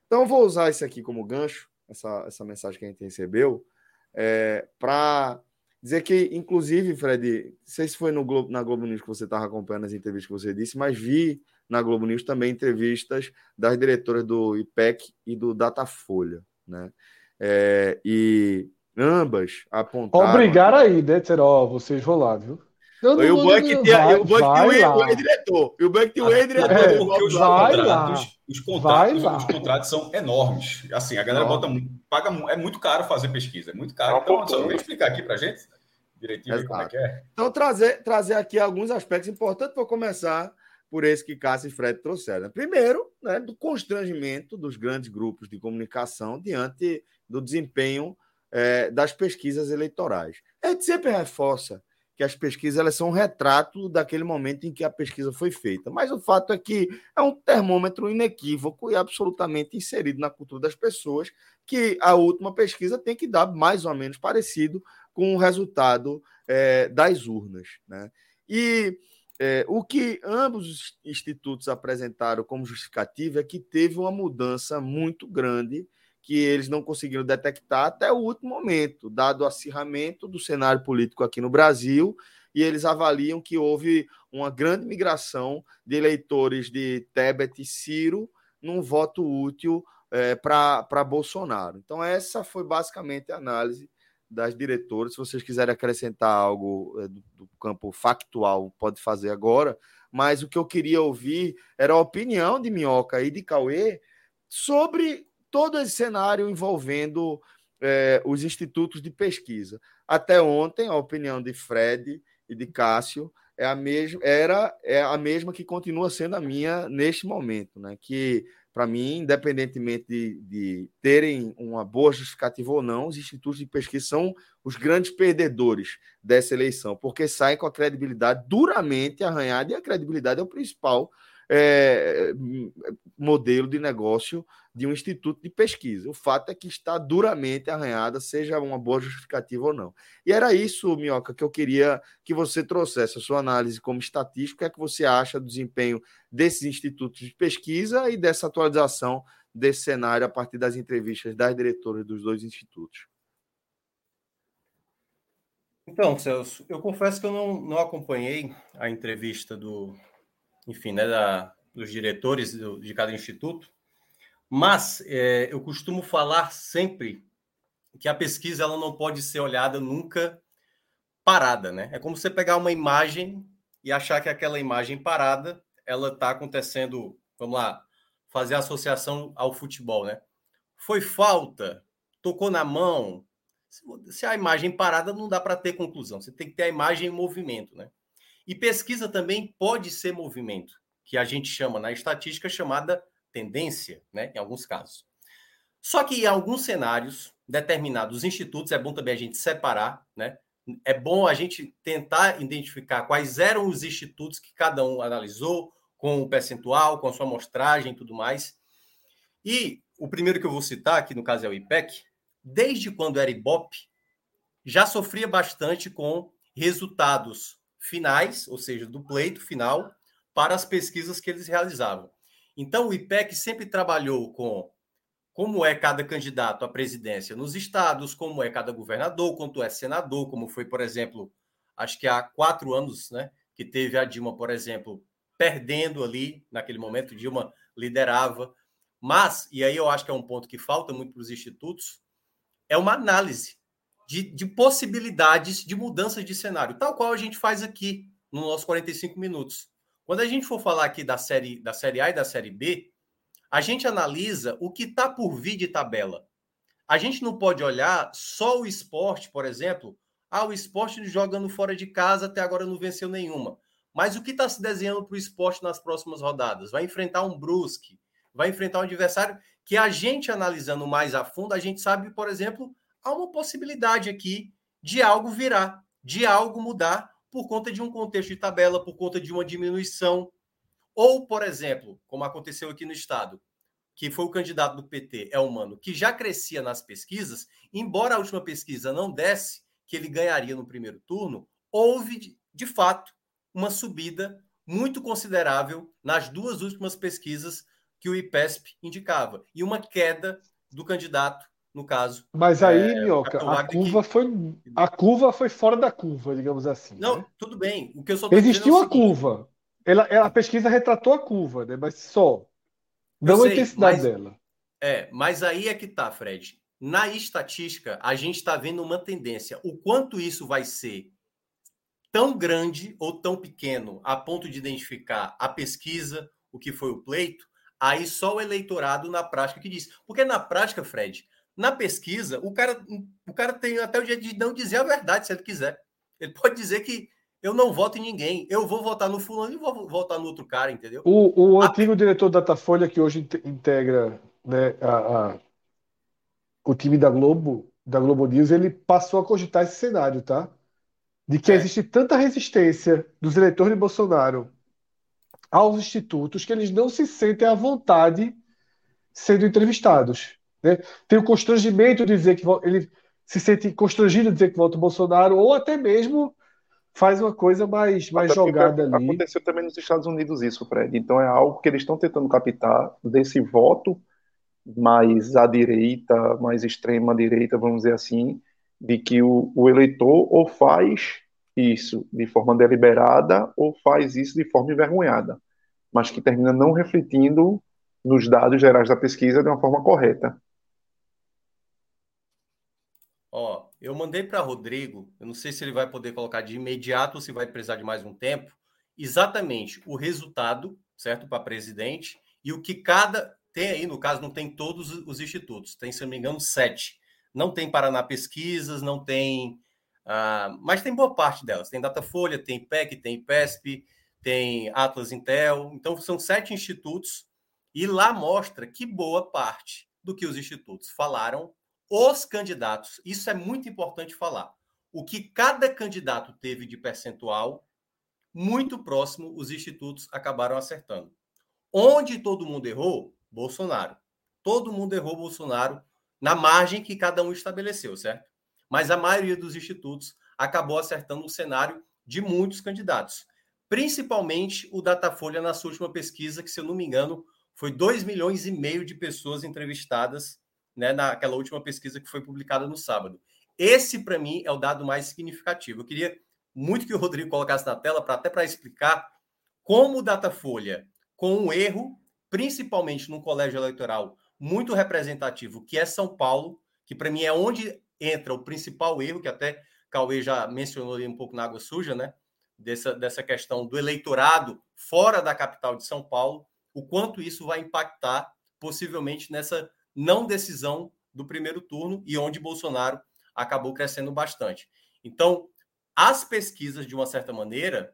Então, vou usar isso aqui como gancho, essa, essa mensagem que a gente recebeu, é, para dizer que, inclusive, Fred, não sei se foi no Globo, na Globo News que você estava acompanhando as entrevistas que você disse, mas vi na Globo News também entrevistas das diretoras do IPEC e do Datafolha, né? É, e ambas apontaram... Obrigaram aí, né, Teró? Vocês lá, viu? Não, e o Buck tem, vai, o o ex-diretor. E o Buck tem o ex-diretor. É, porque os contratos, os, contratos, os contratos são enormes. Assim, a galera bota, paga, é muito caro fazer pesquisa, é muito caro. É então, só vou explicar aqui pra gente direitinho Exato. como é que é. Então, trazer, trazer aqui alguns aspectos importantes para começar por esse que Cássio e Fred trouxeram. Primeiro, né, do constrangimento dos grandes grupos de comunicação diante do desempenho é, das pesquisas eleitorais. A gente sempre reforça que as pesquisas elas são um retrato daquele momento em que a pesquisa foi feita. Mas o fato é que é um termômetro inequívoco e absolutamente inserido na cultura das pessoas que a última pesquisa tem que dar mais ou menos parecido com o resultado é, das urnas. Né? E é, o que ambos os institutos apresentaram como justificativa é que teve uma mudança muito grande que eles não conseguiram detectar até o último momento, dado o acirramento do cenário político aqui no Brasil, e eles avaliam que houve uma grande migração de eleitores de Tebet e Ciro num voto útil é, para Bolsonaro. Então, essa foi basicamente a análise das diretoras. Se vocês quiserem acrescentar algo é, do, do campo factual, pode fazer agora. Mas o que eu queria ouvir era a opinião de Minhoca e de Cauê sobre todo esse cenário envolvendo é, os institutos de pesquisa. Até ontem, a opinião de Fred e de Cássio é a mesma, era é a mesma que continua sendo a minha neste momento, né? Que para mim, independentemente de, de, terem uma boa justificativa ou não, os institutos de pesquisa são os grandes perdedores dessa eleição, porque saem com a credibilidade duramente arranhada e a credibilidade é o principal é, modelo de negócio de um instituto de pesquisa. O fato é que está duramente arranhada, seja uma boa justificativa ou não. E era isso, Minhoca, que eu queria que você trouxesse a sua análise como estatística, o que é que você acha do desempenho desses institutos de pesquisa e dessa atualização desse cenário a partir das entrevistas das diretoras dos dois institutos. Então, Celso, eu confesso que eu não, não acompanhei a entrevista do, enfim, né, da, dos diretores do, de cada instituto, mas é, eu costumo falar sempre que a pesquisa ela não pode ser olhada nunca parada, né? É como você pegar uma imagem e achar que aquela imagem parada ela está acontecendo, vamos lá, fazer associação ao futebol, né? Foi falta, tocou na mão. Se a imagem parada não dá para ter conclusão, você tem que ter a imagem em movimento, né? E pesquisa também pode ser movimento, que a gente chama na estatística chamada tendência, né? Em alguns casos. Só que em alguns cenários, determinados institutos, é bom também a gente separar, né? É bom a gente tentar identificar quais eram os institutos que cada um analisou, com o percentual, com a sua amostragem e tudo mais. E o primeiro que eu vou citar, que no caso é o IPEC, desde quando era IBOP, já sofria bastante com resultados finais, ou seja, do pleito final, para as pesquisas que eles realizavam. Então, o IPEC sempre trabalhou com como é cada candidato à presidência nos estados, como é cada governador, quanto é senador, como foi, por exemplo, acho que há quatro anos, né, que teve a Dilma, por exemplo, perdendo ali, naquele momento, Dilma liderava. Mas, e aí eu acho que é um ponto que falta muito para os institutos, é uma análise de, de possibilidades de mudanças de cenário, tal qual a gente faz aqui no nosso 45 minutos. Quando a gente for falar aqui da série, da série A e da série B, a gente analisa o que está por vir de tabela. A gente não pode olhar só o esporte, por exemplo. Ah, o esporte jogando fora de casa até agora não venceu nenhuma. Mas o que está se desenhando para o esporte nas próximas rodadas? Vai enfrentar um Brusque, vai enfrentar um adversário que a gente analisando mais a fundo, a gente sabe, por exemplo, há uma possibilidade aqui de algo virar, de algo mudar por conta de um contexto de tabela, por conta de uma diminuição. Ou, por exemplo, como aconteceu aqui no estado, que foi o candidato do PT, é humano, que já crescia nas pesquisas, embora a última pesquisa não desse que ele ganharia no primeiro turno, houve de fato uma subida muito considerável nas duas últimas pesquisas que o IPESP indicava e uma queda do candidato no caso. Mas aí, é, Minhoca, a curva que... foi a curva foi fora da curva, digamos assim. Não, né? tudo bem. O que eu só existiu é a curva. Ela, ela, a pesquisa retratou a curva, né? Mas só. Não sei, a intensidade mas, dela. É, mas aí é que tá, Fred. Na estatística, a gente está vendo uma tendência. O quanto isso vai ser tão grande ou tão pequeno a ponto de identificar a pesquisa, o que foi o pleito, aí só o eleitorado na prática que diz. Porque na prática, Fred, na pesquisa, o cara, o cara tem até o jeito de não dizer a verdade se ele quiser. Ele pode dizer que eu não voto em ninguém. Eu vou votar no fulano e vou votar no outro cara, entendeu? O, o antigo a... diretor da Datafolha, que hoje integra né, a, a, o time da Globo, da Globo News, ele passou a cogitar esse cenário, tá? De que é. existe tanta resistência dos eleitores de Bolsonaro aos institutos que eles não se sentem à vontade sendo entrevistados. Né? Tem o constrangimento de dizer que ele se sente constrangido de dizer que vota Bolsonaro, ou até mesmo faz uma coisa mais, mais jogada ali. Aconteceu também nos Estados Unidos isso, Fred. Então é algo que eles estão tentando captar desse voto mais à direita, mais extrema direita, vamos dizer assim, de que o, o eleitor ou faz isso de forma deliberada ou faz isso de forma envergonhada, mas que termina não refletindo nos dados gerais da pesquisa de uma forma correta. Ó, eu mandei para Rodrigo, eu não sei se ele vai poder colocar de imediato ou se vai precisar de mais um tempo, exatamente o resultado, certo, para presidente e o que cada tem aí, no caso, não tem todos os institutos, tem, se não me engano, sete. Não tem Paraná Pesquisas, não tem. Uh, mas tem boa parte delas. Tem Datafolha, tem IPEC, tem IPESP, tem Atlas Intel. Então, são sete institutos, e lá mostra que boa parte do que os institutos falaram os candidatos, isso é muito importante falar. O que cada candidato teve de percentual, muito próximo, os institutos acabaram acertando. Onde todo mundo errou? Bolsonaro. Todo mundo errou Bolsonaro na margem que cada um estabeleceu, certo? Mas a maioria dos institutos acabou acertando o cenário de muitos candidatos. Principalmente o Datafolha na sua última pesquisa, que, se eu não me engano, foi 2 milhões e meio de pessoas entrevistadas né, naquela última pesquisa que foi publicada no sábado. Esse, para mim, é o dado mais significativo. Eu queria muito que o Rodrigo colocasse na tela, para até para explicar como o Datafolha, com um erro, principalmente no colégio eleitoral muito representativo, que é São Paulo, que para mim é onde entra o principal erro, que até Cauê já mencionou ali um pouco na água suja, né? Dessa, dessa questão do eleitorado fora da capital de São Paulo, o quanto isso vai impactar possivelmente nessa não decisão do primeiro turno e onde Bolsonaro acabou crescendo bastante. Então, as pesquisas, de uma certa maneira,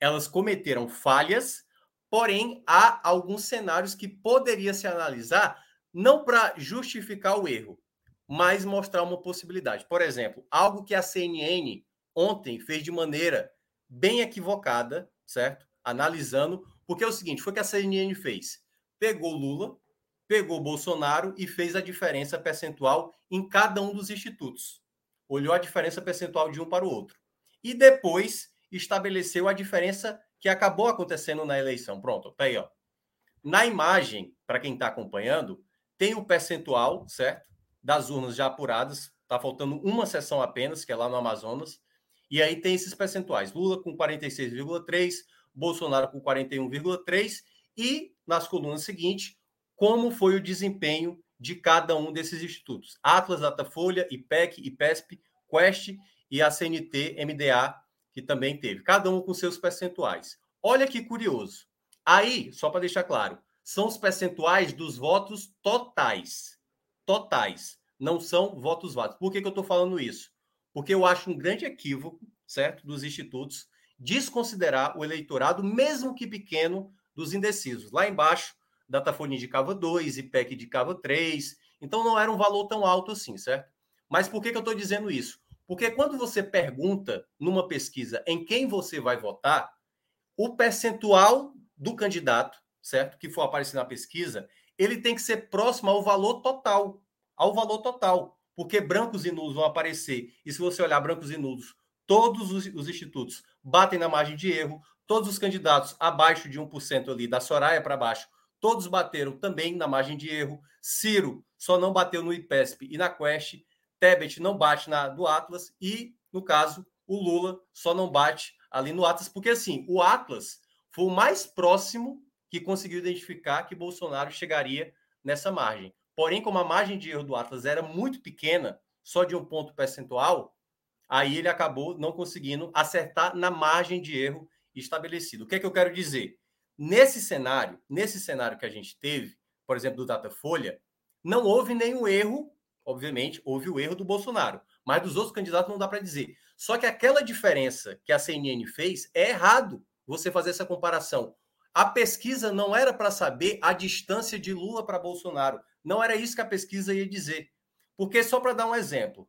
elas cometeram falhas, porém há alguns cenários que poderia se analisar não para justificar o erro, mas mostrar uma possibilidade. Por exemplo, algo que a CNN ontem fez de maneira bem equivocada, certo? Analisando, porque é o seguinte, foi que a CNN fez. Pegou Lula, pegou Bolsonaro e fez a diferença percentual em cada um dos institutos. Olhou a diferença percentual de um para o outro. E depois estabeleceu a diferença que acabou acontecendo na eleição. Pronto, tá aí, ó. Na imagem, para quem está acompanhando, tem o percentual, certo? Das urnas já apuradas. Está faltando uma sessão apenas, que é lá no Amazonas. E aí tem esses percentuais. Lula com 46,3, Bolsonaro com 41,3 e nas colunas seguintes, como foi o desempenho de cada um desses institutos. Atlas, Datafolha, IPEC, IPESP, Quest e a CNT, MDA, que também teve. Cada um com seus percentuais. Olha que curioso. Aí, só para deixar claro, são os percentuais dos votos totais. Totais. Não são votos válidos. Por que, que eu estou falando isso? Porque eu acho um grande equívoco, certo, dos institutos, desconsiderar o eleitorado, mesmo que pequeno, dos indecisos. Lá embaixo, Datafolha indicava 2, IPEC indicava 3. Então não era um valor tão alto assim, certo? Mas por que, que eu estou dizendo isso? Porque quando você pergunta numa pesquisa em quem você vai votar, o percentual do candidato certo? Que for aparecer na pesquisa, ele tem que ser próximo ao valor total, ao valor total, porque brancos e nulos vão aparecer. E se você olhar brancos e nulos, todos os, os institutos batem na margem de erro, todos os candidatos abaixo de 1% ali, da Soraya para baixo, todos bateram também na margem de erro. Ciro só não bateu no IPESP e na Quest. Tebet não bate na do Atlas e, no caso, o Lula só não bate ali no Atlas, porque assim, o Atlas foi o mais próximo que conseguiu identificar que Bolsonaro chegaria nessa margem. Porém, como a margem de erro do Atlas era muito pequena, só de um ponto percentual, aí ele acabou não conseguindo acertar na margem de erro estabelecido. O que é que eu quero dizer? Nesse cenário, nesse cenário que a gente teve, por exemplo, do Datafolha, não houve nenhum erro, obviamente, houve o erro do Bolsonaro, mas dos outros candidatos não dá para dizer. Só que aquela diferença que a CNN fez é errado você fazer essa comparação. A pesquisa não era para saber a distância de Lula para Bolsonaro. Não era isso que a pesquisa ia dizer. Porque, só para dar um exemplo,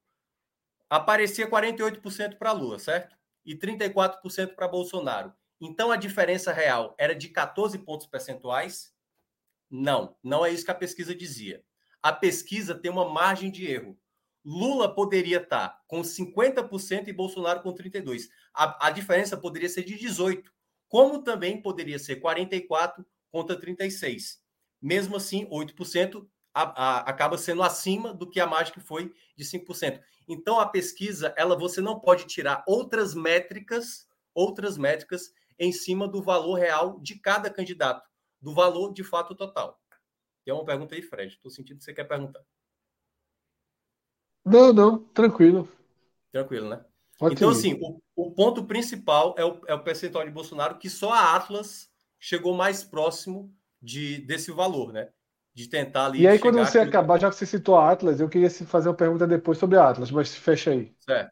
aparecia 48% para Lula, certo? E 34% para Bolsonaro. Então, a diferença real era de 14 pontos percentuais? Não, não é isso que a pesquisa dizia. A pesquisa tem uma margem de erro. Lula poderia estar com 50% e Bolsonaro com 32%. A, a diferença poderia ser de 18% como também poderia ser 44 contra 36. Mesmo assim, 8% a, a, acaba sendo acima do que a margem que foi de 5%. Então a pesquisa, ela você não pode tirar outras métricas, outras métricas em cima do valor real de cada candidato, do valor de fato total. Tem uma pergunta aí, Fred. Estou sentindo que você quer perguntar. Não, não, tranquilo. Tranquilo, né? Pode então, assim, o, o, ponto principal é o, é o percentual de Bolsonaro, que só a Atlas chegou mais próximo de, desse valor, né? De tentar ali. E aí, quando você acabar, já que você citou a Atlas, eu queria fazer uma pergunta depois sobre a Atlas, mas fecha aí. Certo.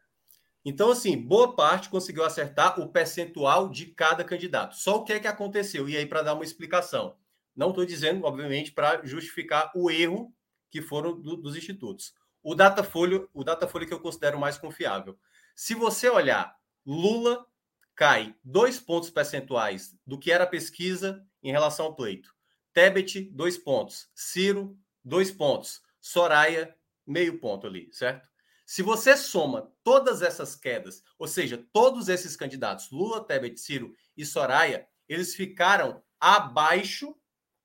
Então, assim, boa parte conseguiu acertar o percentual de cada candidato. Só o que é que aconteceu? E aí, para dar uma explicação. Não estou dizendo, obviamente, para justificar o erro que foram do, dos institutos. O Datafolha, o Datafolha que eu considero mais confiável. Se você olhar, Lula cai dois pontos percentuais do que era a pesquisa em relação ao pleito. Tebet, dois pontos. Ciro, dois pontos. Soraya, meio ponto ali, certo? Se você soma todas essas quedas, ou seja, todos esses candidatos, Lula, Tebet, Ciro e Soraya, eles ficaram abaixo,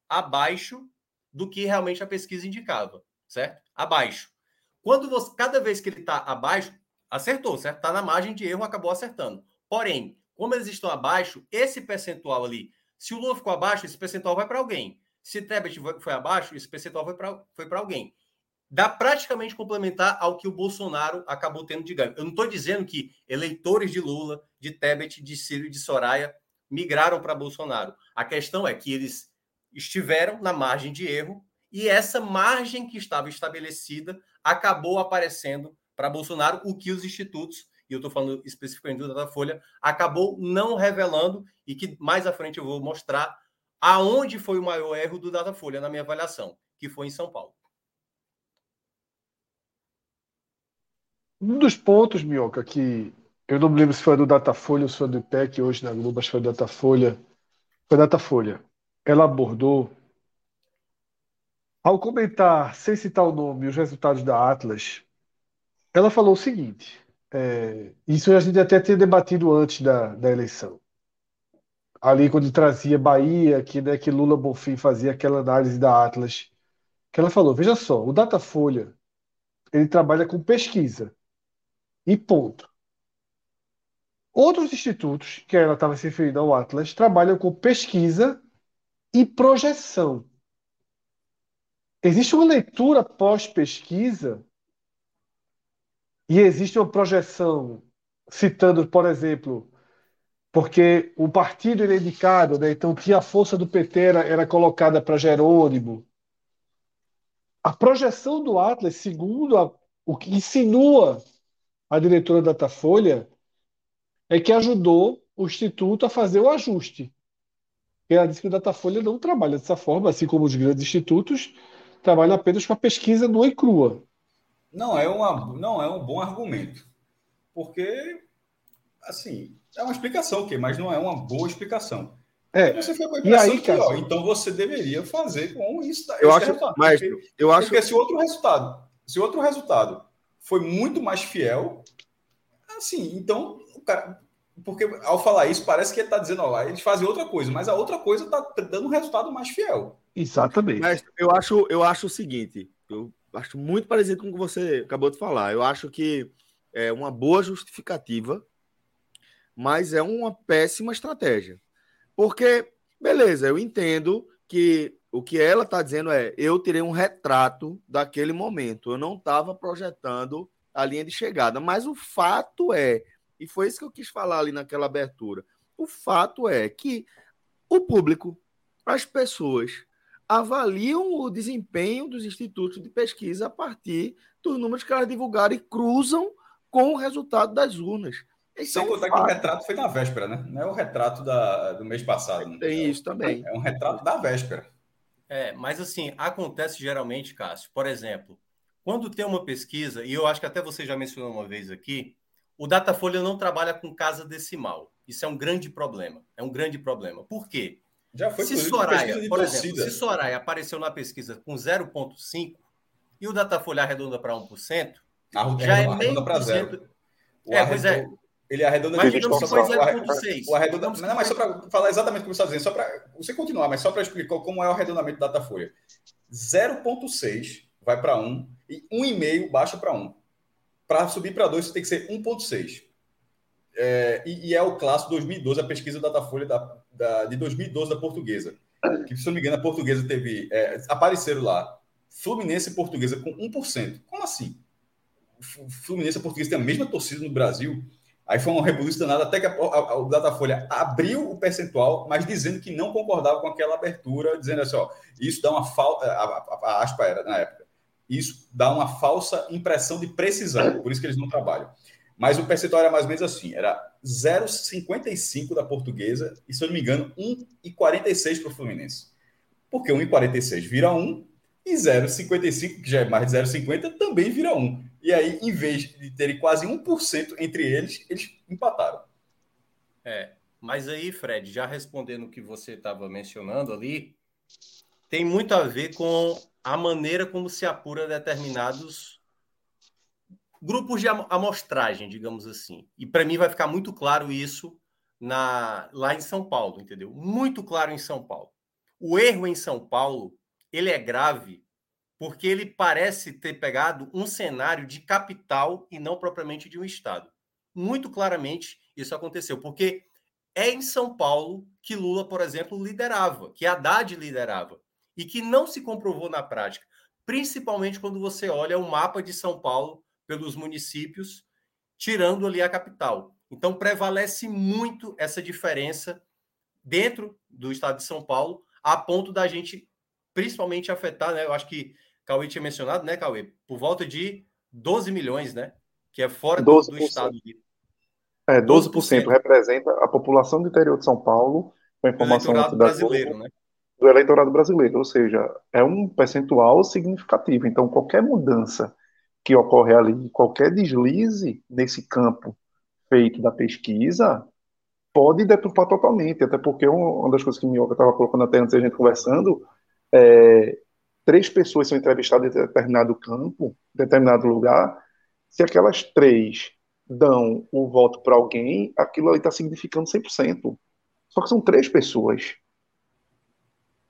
abaixo do que realmente a pesquisa indicava, certo? Abaixo. Quando você, cada vez que ele está abaixo, acertou, certo? Está na margem de erro, acabou acertando. Porém, como eles estão abaixo, esse percentual ali, se o Lula ficou abaixo, esse percentual vai para alguém. Se Tebet foi abaixo, esse percentual foi para foi alguém. Dá praticamente complementar ao que o Bolsonaro acabou tendo de ganho. Eu não estou dizendo que eleitores de Lula, de Tebet, de Ciro e de Soraya migraram para Bolsonaro. A questão é que eles estiveram na margem de erro e essa margem que estava estabelecida acabou aparecendo para Bolsonaro, o que os institutos, e eu estou falando especificamente do Datafolha, acabou não revelando e que mais à frente eu vou mostrar aonde foi o maior erro do Datafolha na minha avaliação, que foi em São Paulo. Um dos pontos, Minhoca, que eu não me lembro se foi do Datafolha ou se foi do IPEC hoje na Globo, acho que foi do Datafolha. Foi Datafolha. Ela abordou ao comentar, sem citar o nome, os resultados da Atlas, ela falou o seguinte: é, isso a gente até tinha debatido antes da, da eleição. Ali, quando trazia Bahia, que, né, que Lula Bonfim fazia aquela análise da Atlas, que ela falou: veja só, o Datafolha ele trabalha com pesquisa e ponto. Outros institutos, que ela estava se referindo ao Atlas, trabalham com pesquisa e projeção. Existe uma leitura pós-pesquisa e existe uma projeção, citando, por exemplo, porque o partido era indicado, né? então tinha a força do PT era, era colocada para Jerônimo. A projeção do Atlas, segundo a, o que insinua a diretora da Datafolha, é que ajudou o Instituto a fazer o ajuste. Ela disse que o Datafolha não trabalha dessa forma, assim como os grandes institutos, trabalha apenas com a pesquisa nua e crua. Não é, uma, não é um bom argumento. Porque, assim, é uma explicação, okay, mas não é uma boa explicação. É. Você foi com a impressão aí, que, ó, então você deveria fazer com isso. Eu acho, mas porque, eu acho porque se outro resultado, se outro resultado foi muito mais fiel, assim, então o cara, porque ao falar isso parece que ele está dizendo, ó, eles fazem outra coisa, mas a outra coisa está dando um resultado mais fiel. Exatamente. Mas eu acho, eu acho o seguinte, eu acho muito parecido com o que você acabou de falar. Eu acho que é uma boa justificativa, mas é uma péssima estratégia. Porque, beleza, eu entendo que o que ela está dizendo é: eu tirei um retrato daquele momento, eu não estava projetando a linha de chegada. Mas o fato é, e foi isso que eu quis falar ali naquela abertura, o fato é que o público, as pessoas, avaliam o desempenho dos institutos de pesquisa a partir dos números que elas divulgaram e cruzam com o resultado das urnas. Esse Sem é um contar que o retrato foi na véspera, né? Não é o retrato da, do mês passado. Né? Tem isso também. É um retrato da véspera. É, mas assim, acontece geralmente, Cássio, por exemplo, quando tem uma pesquisa, e eu acho que até você já mencionou uma vez aqui, o Datafolha não trabalha com casa decimal. Isso é um grande problema. É um grande problema. Por quê? Já foi se Soraya, por exemplo, se Soraya apareceu na pesquisa com 0,5 e o Datafolha arredonda para 1%, ah, já é meio para zero. É, pois é. Ele arredonda mas que foi 0,6. O arredonda... Não, mas só para falar exatamente o que você está dizendo, só para você continuar, mas só para explicar como é o arredondamento da Datafolha. 0,6 vai para 1 e 1,5 baixa para 1. Para subir para 2, você tem que ser 1,6. É, e, e, é o clássico 2012, a pesquisa da Datafolha da, da, de 2012 da portuguesa. Que, se não me engano, a portuguesa teve. É, apareceram lá Fluminense e Portuguesa com 1%. Como assim? Fluminense e Portuguesa tem a mesma torcida no Brasil. Aí foi uma revolução danada, até que a, a, a, o Datafolha abriu o percentual, mas dizendo que não concordava com aquela abertura, dizendo assim: ó, isso dá uma falta. A aspa era na época. Isso dá uma falsa impressão de precisão, por isso que eles não trabalham. Mas o percentual era mais ou menos assim: era 0,55 da portuguesa e, se eu não me engano, 1,46 para o Fluminense. Porque 1,46 vira 1 e 0,55, que já é mais de 0,50, também vira 1. E aí, em vez de terem quase 1% entre eles, eles empataram. É, mas aí, Fred, já respondendo o que você estava mencionando ali, tem muito a ver com a maneira como se apura determinados grupos de amostragem, digamos assim. E para mim vai ficar muito claro isso na, lá em São Paulo, entendeu? Muito claro em São Paulo. O erro em São Paulo, ele é grave porque ele parece ter pegado um cenário de capital e não propriamente de um estado. Muito claramente isso aconteceu, porque é em São Paulo que Lula, por exemplo, liderava, que Haddad liderava, e que não se comprovou na prática, principalmente quando você olha o mapa de São Paulo pelos municípios, tirando ali a capital. Então prevalece muito essa diferença dentro do estado de São Paulo, a ponto da gente principalmente afetar, né? Eu acho que Cauê tinha mencionado, né, Cauê? Por volta de 12 milhões, né? Que é fora do, do estado. É, 12%, 12% representa a população do interior de São Paulo, com a informação do eleitorado brasileiro, né? Do eleitorado brasileiro, ou seja, é um percentual significativo. Então, qualquer mudança que ocorre ali, qualquer deslize nesse campo feito da pesquisa, pode deturpar totalmente, até porque uma das coisas que o Minhoca estava colocando até antes a gente conversando, é, três pessoas são entrevistadas em determinado campo, determinado lugar, se aquelas três dão o voto para alguém, aquilo ali está significando 100%. Só que são três pessoas.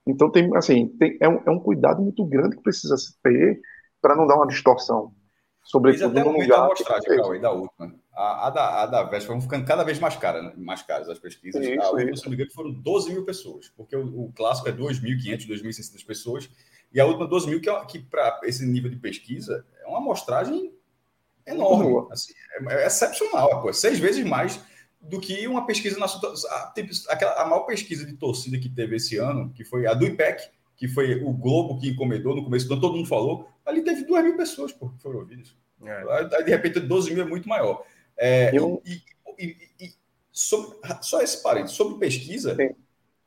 Então, tem, assim, tem, é, um, é um cuidado muito grande que precisa se ter para não dar uma distorção. Sobretudo no lugar. A amostragem, Cauê, da última. A, a, da, a da Vespa vão ficando cada vez mais, cara, né? mais caras as pesquisas. Isso, a última, se não me engano, foram 12 mil pessoas, porque o, o clássico é 2.500, 2.600 pessoas. E a última 12 mil, que, é que para esse nível de pesquisa é uma amostragem enorme. Assim, é, é, excepcional, pô, seis vezes mais do que uma pesquisa na a, a, a maior pesquisa de torcida que teve esse ano, que foi a do IPEC, que foi o Globo que encomendou no começo do ano, todo mundo falou, ali teve duas mil pessoas pô, que foram ouvidas. É. Aí, de repente, 12 mil é muito maior. É, Eu... e, e, e, sobre, só esse parênteses, sobre pesquisa, Sim.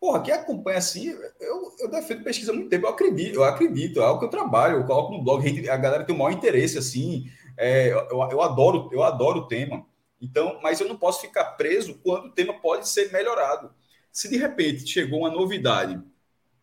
Porra, quem acompanha assim, eu, eu defendo pesquisa há muito tempo, eu acredito, eu acredito, é algo que eu trabalho, eu coloco no blog, a galera tem o maior interesse, assim, é, eu, eu, adoro, eu adoro o tema. Então, mas eu não posso ficar preso quando o tema pode ser melhorado. Se de repente chegou uma novidade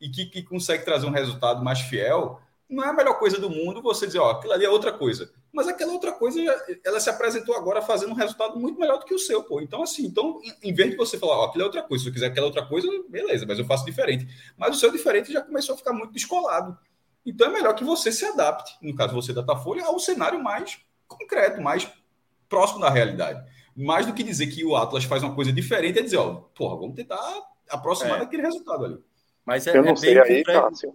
e que, que consegue trazer um resultado mais fiel, não é a melhor coisa do mundo você dizer, ó, aquilo ali é outra coisa. Mas aquela outra coisa, ela se apresentou agora fazendo um resultado muito melhor do que o seu, pô. Então, assim, então, em vez de você falar, ó, aquilo é outra coisa, se eu quiser aquela outra coisa, beleza, mas eu faço diferente. Mas o seu diferente já começou a ficar muito descolado. Então é melhor que você se adapte, no caso você da Datafolha, ao cenário mais concreto, mais próximo da realidade. Mais do que dizer que o Atlas faz uma coisa diferente, é dizer, ó, porra, vamos tentar aproximar é. daquele resultado ali. Mas é, eu não é sei aí, Cássio.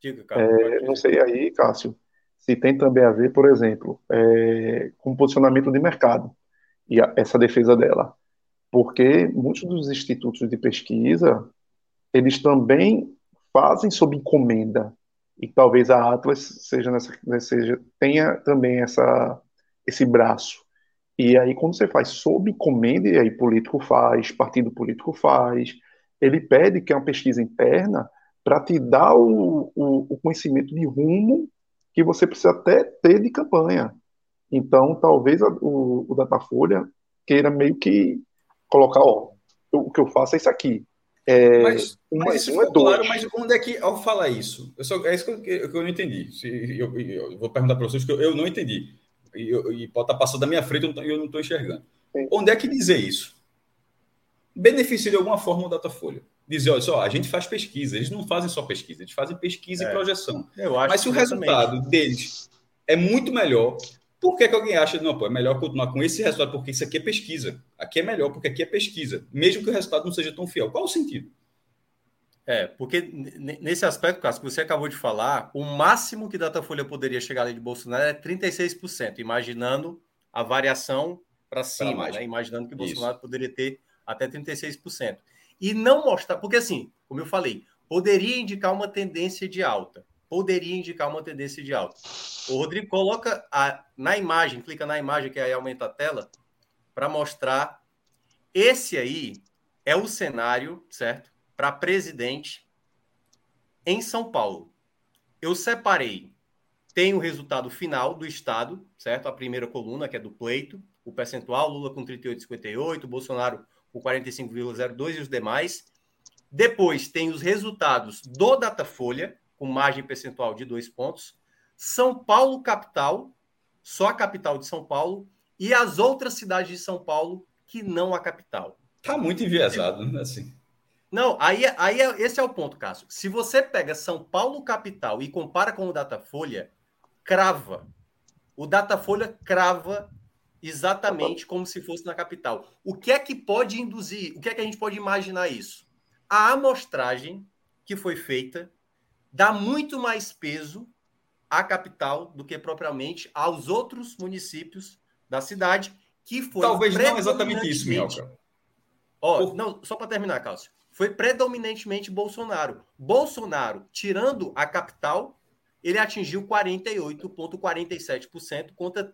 Diga, é, não sei aí, Cássio, se tem também a ver, por exemplo, é, com posicionamento de mercado e a, essa defesa dela. Porque muitos dos institutos de pesquisa, eles também fazem sob encomenda e talvez a Atlas seja nessa, seja, tenha também essa, esse braço. E aí, quando você faz sob encomenda, e aí político faz, partido político faz, ele pede que é uma pesquisa interna para te dar o, o, o, conhecimento de rumo que você precisa até ter de campanha. Então, talvez a, o, o Datafolha queira meio que colocar, ó, o que eu faço é isso aqui. É, mas, mas isso é claro, mas onde é que, ao falar isso, eu só, é isso que eu, que eu não entendi. Se, eu, eu, vou perguntar para vocês que eu, eu não entendi. E, e pode estar passando da minha frente, eu não estou enxergando. Sim. Onde é que dizer isso? Beneficia de alguma forma o Datafolha. Dizer, olha só, a gente faz pesquisa, eles não fazem só pesquisa, eles fazem pesquisa é. e projeção. Mas se o resultado deles é muito melhor, por que, que alguém acha, não, pô, é melhor continuar com esse resultado, porque isso aqui é pesquisa. Aqui é melhor, porque aqui é pesquisa, mesmo que o resultado não seja tão fiel. Qual o sentido? É, porque nesse aspecto, Cássio, que você acabou de falar, o máximo que Datafolha poderia chegar ali de Bolsonaro é 36%, imaginando a variação para cima, né? imaginando que Bolsonaro Isso. poderia ter até 36%. E não mostrar, porque assim, como eu falei, poderia indicar uma tendência de alta poderia indicar uma tendência de alta. O Rodrigo coloca a, na imagem, clica na imagem que aí aumenta a tela, para mostrar. Esse aí é o cenário, certo? Para presidente em São Paulo. Eu separei. Tem o resultado final do Estado, certo? A primeira coluna, que é do pleito, o percentual, Lula com 38,58, Bolsonaro com 45,02 e os demais. Depois tem os resultados do Datafolha, com margem percentual de dois pontos. São Paulo, capital, só a capital de São Paulo, e as outras cidades de São Paulo que não a capital. Tá muito enviesado, né? Assim. Não, aí, aí é, esse é o ponto, Cássio. Se você pega São Paulo capital e compara com o Datafolha, crava. O Datafolha crava exatamente como se fosse na capital. O que é que pode induzir? O que é que a gente pode imaginar isso? A amostragem que foi feita dá muito mais peso à capital do que propriamente aos outros municípios da cidade, que foi talvez não exatamente isso, Minhoca. Ó, Por... não, só para terminar, Cássio. Foi predominantemente Bolsonaro. Bolsonaro, tirando a capital, ele atingiu 48,47% contra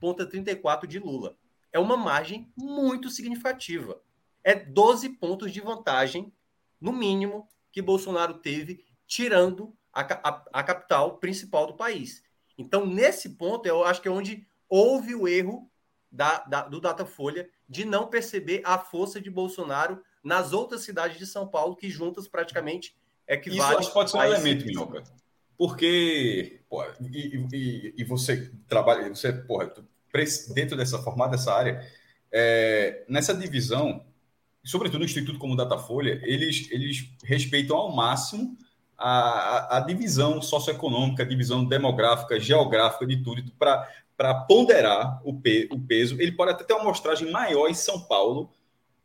36,34% de Lula. É uma margem muito significativa. É 12 pontos de vantagem, no mínimo, que Bolsonaro teve, tirando a, a, a capital principal do país. Então, nesse ponto, eu acho que é onde houve o erro da, da, do Datafolha de não perceber a força de Bolsonaro nas outras cidades de São Paulo, que juntas praticamente equivalem. Isso pode ser um elemento, Minhoca. Porque, pô, e, e, e, você trabalha, você, porra, dentro dessa, formada dessa área, é, nessa divisão, sobretudo no Instituto como Datafolha, eles, eles respeitam ao máximo a, a, a divisão socioeconômica, a divisão demográfica, geográfica de tudo, para ponderar o, pe, o peso. Ele pode até ter uma amostragem maior em São Paulo,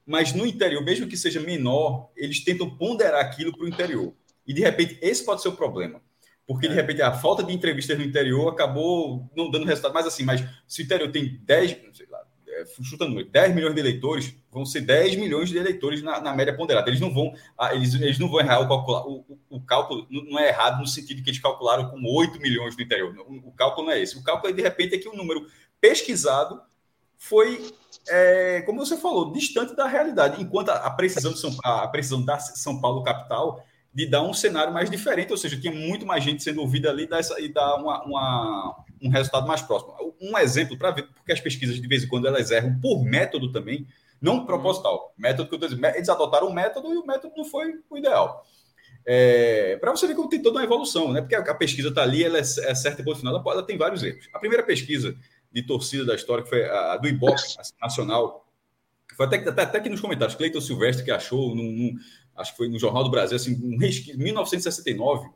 mas no interior, mesmo que seja menor, eles tentam ponderar aquilo para o interior. E de repente, esse pode ser o problema. Porque de é. repente a falta de entrevistas no interior acabou não dando resultado. Mas assim, mas se o interior tem 10, sei lá, é, chutando 10 milhões de eleitores, vão ser 10 milhões de eleitores na, na média ponderada. Eles não vão, ah, eles, eles não vão errar o, calcular, o, o, o, cálculo, não é errado no sentido que eles calcularam com 8 milhões no interior. O, o cálculo não é esse. O cálculo é, de repente, é que o número pesquisado foi, é, como você falou, distante da realidade. Enquanto a, precisão, de São, a precisão da São Paulo capital de dar um cenário mais diferente, ou seja, tinha muito mais gente sendo ouvida ali e dar uma, uma, um resultado mais próximo. Um exemplo para ver, porque as pesquisas de vez em quando elas erram por método também, não proposital. Método que eu dizendo, eles adotaram um método e o método não foi o ideal. É, para você ver como tem toda uma evolução, né? Porque a, pesquisa está ali, ela é, é certa e ponto final, ela, ela, tem vários erros. A primeira pesquisa de torcida da história, que foi a, a do Ibope nacional, foi até, até, até que nos comentários, Cleiton Silvestre que achou, num, num, acho que foi no Jornal do Brasil, assim, resquício, 1969,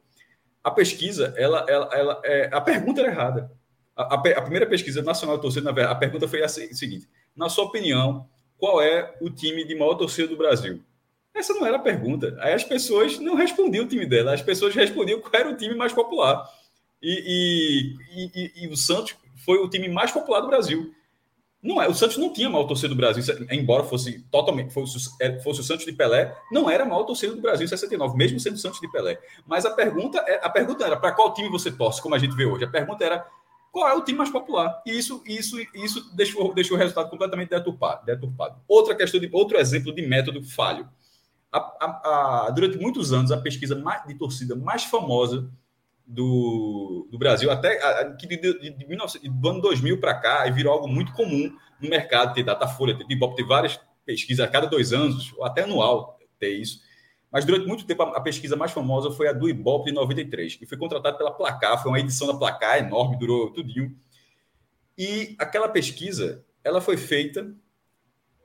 a pesquisa, ela, ela, ela é, a pergunta era errada. A, a, a, primeira pesquisa nacional de torcida, na verdade, a pergunta foi a seguinte: na sua opinião, qual é o time de maior torcida do Brasil? Essa não era a pergunta. Aí as pessoas não respondiam o time dela, as pessoas respondiam qual era o time mais popular. E, e, e, e o Santos foi o time mais popular do Brasil. Não é, o Santos não tinha maior torcida do Brasil, embora fosse totalmente fosse, é, fosse o Santos de Pelé, não era a maior torcida do Brasil em 69, mesmo sendo o Santos de Pelé. Mas a pergunta é, a pergunta era para qual time você torce, como a gente vê hoje. A pergunta era qual é o time mais popular. E isso isso isso deixou, deixou o resultado completamente deturpado, deturpado. Outra questão de outro exemplo de método falho. A, a, a, durante muitos anos a pesquisa de torcida mais famosa do, do Brasil, até que de, de, de, 19, do ano 2000 para cá, virou algo muito comum no mercado, ter Datafolha, ter Ibope, ter várias pesquisas a cada dois anos, ou até anual, ter isso. Mas durante muito tempo a, a pesquisa mais famosa foi a do Ibope de 93, que foi contratada pela Placar, foi uma edição da Placar enorme, durou tudinho. E aquela pesquisa, ela foi feita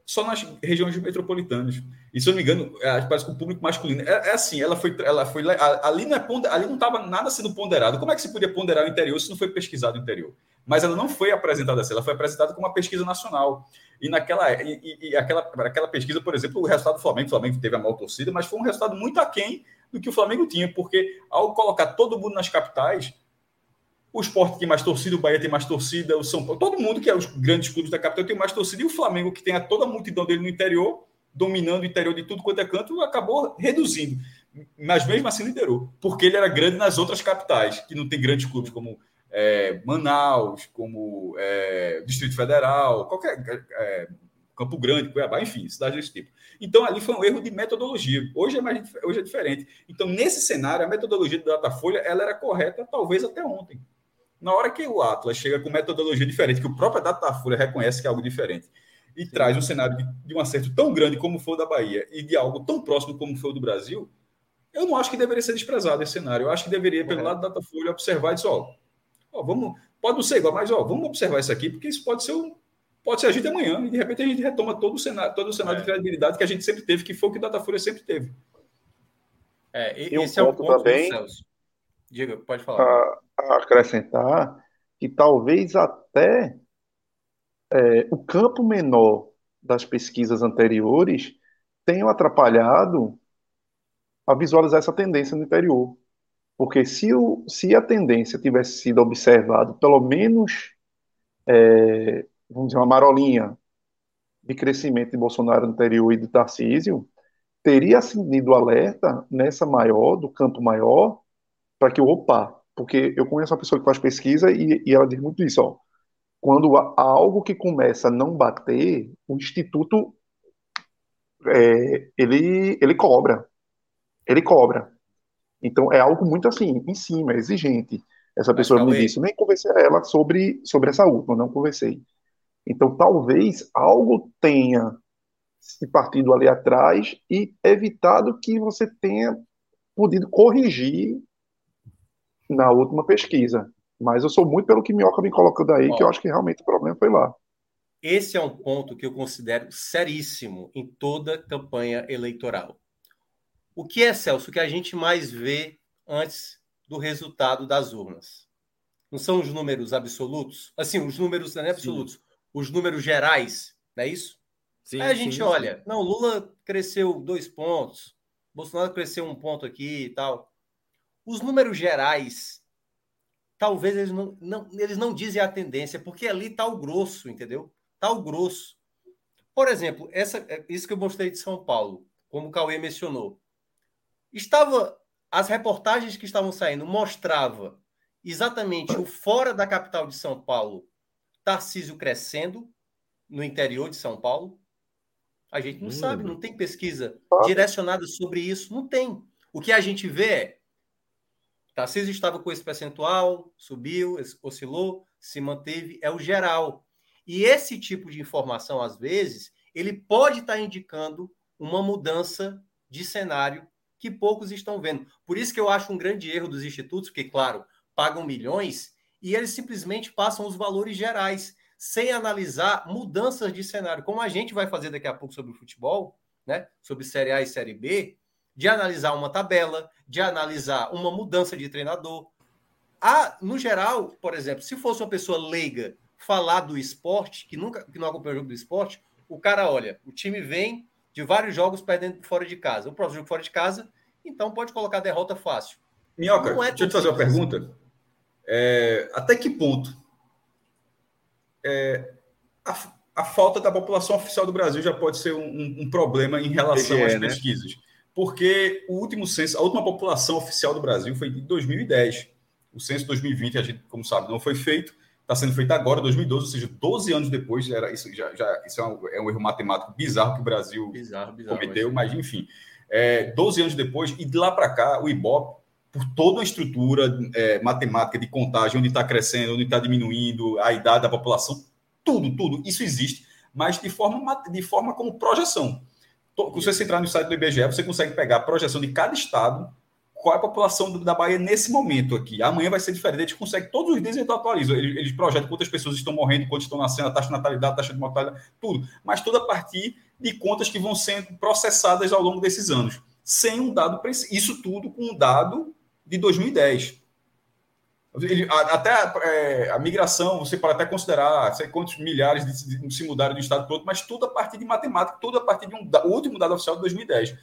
só nas regiões metropolitanas. E se eu não me engano, é, parece que o público masculino. É, é assim, ela foi. Ela foi ali, não é ali não estava nada sendo ponderado. Como é que se podia ponderar o interior se não foi pesquisado o interior? Mas ela não foi apresentada assim, ela foi apresentada como uma pesquisa nacional. E naquela e, e aquela, aquela pesquisa, por exemplo, o resultado do Flamengo, o Flamengo teve a maior torcida, mas foi um resultado muito aquém do que o Flamengo tinha, porque ao colocar todo mundo nas capitais, o esporte tem mais torcida, o Bahia tem mais torcida, o São Paulo, todo mundo que é os grandes clubes da capital tem mais torcida, e o Flamengo, que tem a toda a multidão dele no interior, dominando o interior de tudo quanto é canto, acabou reduzindo. Mas mesmo assim liderou, porque ele era grande nas outras capitais, que não tem grandes clubes como é, Manaus, como é, Distrito Federal, qualquer. É, Campo Grande, Cuiabá, enfim, cidades desse tipo. Então, ali foi um erro de metodologia. Hoje é, mais, hoje é diferente. Então, nesse cenário, a metodologia do Datafolha ela era correta, talvez até ontem. Na hora que o Atlas chega com metodologia diferente, que o próprio Datafolha reconhece que é algo diferente, e Sim. traz um cenário de, de, um acerto tão grande como foi o da Bahia e de algo tão próximo como foi o do Brasil, eu não acho que deveria ser desprezado esse cenário. Eu acho que deveria, pelo lado da Datafolha, observar isso. Ó, ó, vamos, pode não ser igual, mas ó, vamos observar isso aqui, porque isso pode ser um, pode ser a gente amanhã, e de repente a gente retoma todo o cenário, todo o cenário é. de credibilidade que a gente sempre teve, que foi o que o Datafolha sempre teve. É, e esse um é o ponto também, Diga, pode falar. A, a acrescentar que talvez até é, o campo menor das pesquisas anteriores tenham atrapalhado a visualizar essa tendência no interior. Porque se, o, se a tendência tivesse sido observada, pelo menos, é, vamos dizer, uma marolinha de crescimento de Bolsonaro no interior e de Tarcísio, teria acendido alerta nessa maior, do campo maior, para que, opa, porque eu conheço uma pessoa que faz pesquisa e, e ela diz muito isso, ó, quando há algo que começa a não bater, o instituto é, ele, ele cobra. Ele cobra. Então é algo muito assim, em cima, exigente. Essa pessoa me disse, nem conversei a ela sobre, sobre essa última, não conversei. Então talvez algo tenha se partido ali atrás e evitado que você tenha podido corrigir na última pesquisa. Mas eu sou muito pelo que Minhoca me colocando aí, Ó, que eu acho que realmente o problema foi lá. Esse é um ponto que eu considero seríssimo em toda campanha eleitoral. O que é, Celso, que a gente mais vê antes do resultado das urnas? Não são os números absolutos? Assim, os números não é absolutos, sim. os números gerais, não é isso? Sim, Aí a gente sim, olha, sim. não, Lula cresceu dois pontos, Bolsonaro cresceu um ponto aqui e tal. Os números gerais, talvez eles não, não, eles não dizem a tendência, porque ali está o grosso, entendeu? Está o grosso. Por exemplo, essa, é, isso que eu mostrei de São Paulo, como o Cauê mencionou. Estava. As reportagens que estavam saindo mostrava exatamente o fora da capital de São Paulo, Tarcísio crescendo no interior de São Paulo. A gente não hum. sabe, não tem pesquisa direcionada sobre isso, não tem. O que a gente vê é Tarcísio estava com esse percentual, subiu, oscilou, se manteve, é o geral. E esse tipo de informação, às vezes, ele pode estar indicando uma mudança de cenário que poucos estão vendo. Por isso que eu acho um grande erro dos institutos, porque, claro, pagam milhões e eles simplesmente passam os valores gerais, sem analisar mudanças de cenário, como a gente vai fazer daqui a pouco sobre o futebol, né? sobre Série A e Série B, de analisar uma tabela, de analisar uma mudança de treinador. A, no geral, por exemplo, se fosse uma pessoa leiga falar do esporte, que nunca que não acompanha o jogo do esporte, o cara olha, o time vem de vários jogos perdendo fora de casa. O próximo jogo fora de casa, então pode colocar derrota fácil. Minhoca, é deixa eu te fazer uma pergunta. É, até que ponto é, a, a, falta da população oficial do Brasil já pode ser um, um problema em relação às né? Porque o último censo, a última população oficial do Brasil foi de 2010. O censo 2020, a gente, como sabe, não foi feito, está sendo feito agora, 2012, ou seja, 12 anos depois, era isso já, já isso é um, é um erro matemático bizarro que o Brasil bizarro, bizarro, cometeu, mas, mas enfim, é, 12 anos depois, e de lá para cá, o IBOP, por toda a estrutura é, matemática de contagem, onde está crescendo, onde está diminuindo, a idade da população, tudo, tudo, isso existe, mas de forma, de forma como projeção. Se você entrar no site do IBGE, você consegue pegar a projeção de cada estado, qual é a população da Bahia nesse momento aqui. Amanhã vai ser diferente, eles conseguem, todos os dias eles atualizam, eles, eles projetam quantas pessoas estão morrendo, quantas estão nascendo, a taxa de natalidade, a taxa de mortalidade, tudo. Mas tudo a partir de contas que vão sendo processadas ao longo desses anos, sem um dado preciso. Isso tudo com um dado de 2010. Ele, até é, a migração, você pode até considerar sei quantos milhares de, de, se mudaram de um estado para outro, mas tudo a partir de matemática, tudo a partir de um o último dado oficial de 2010.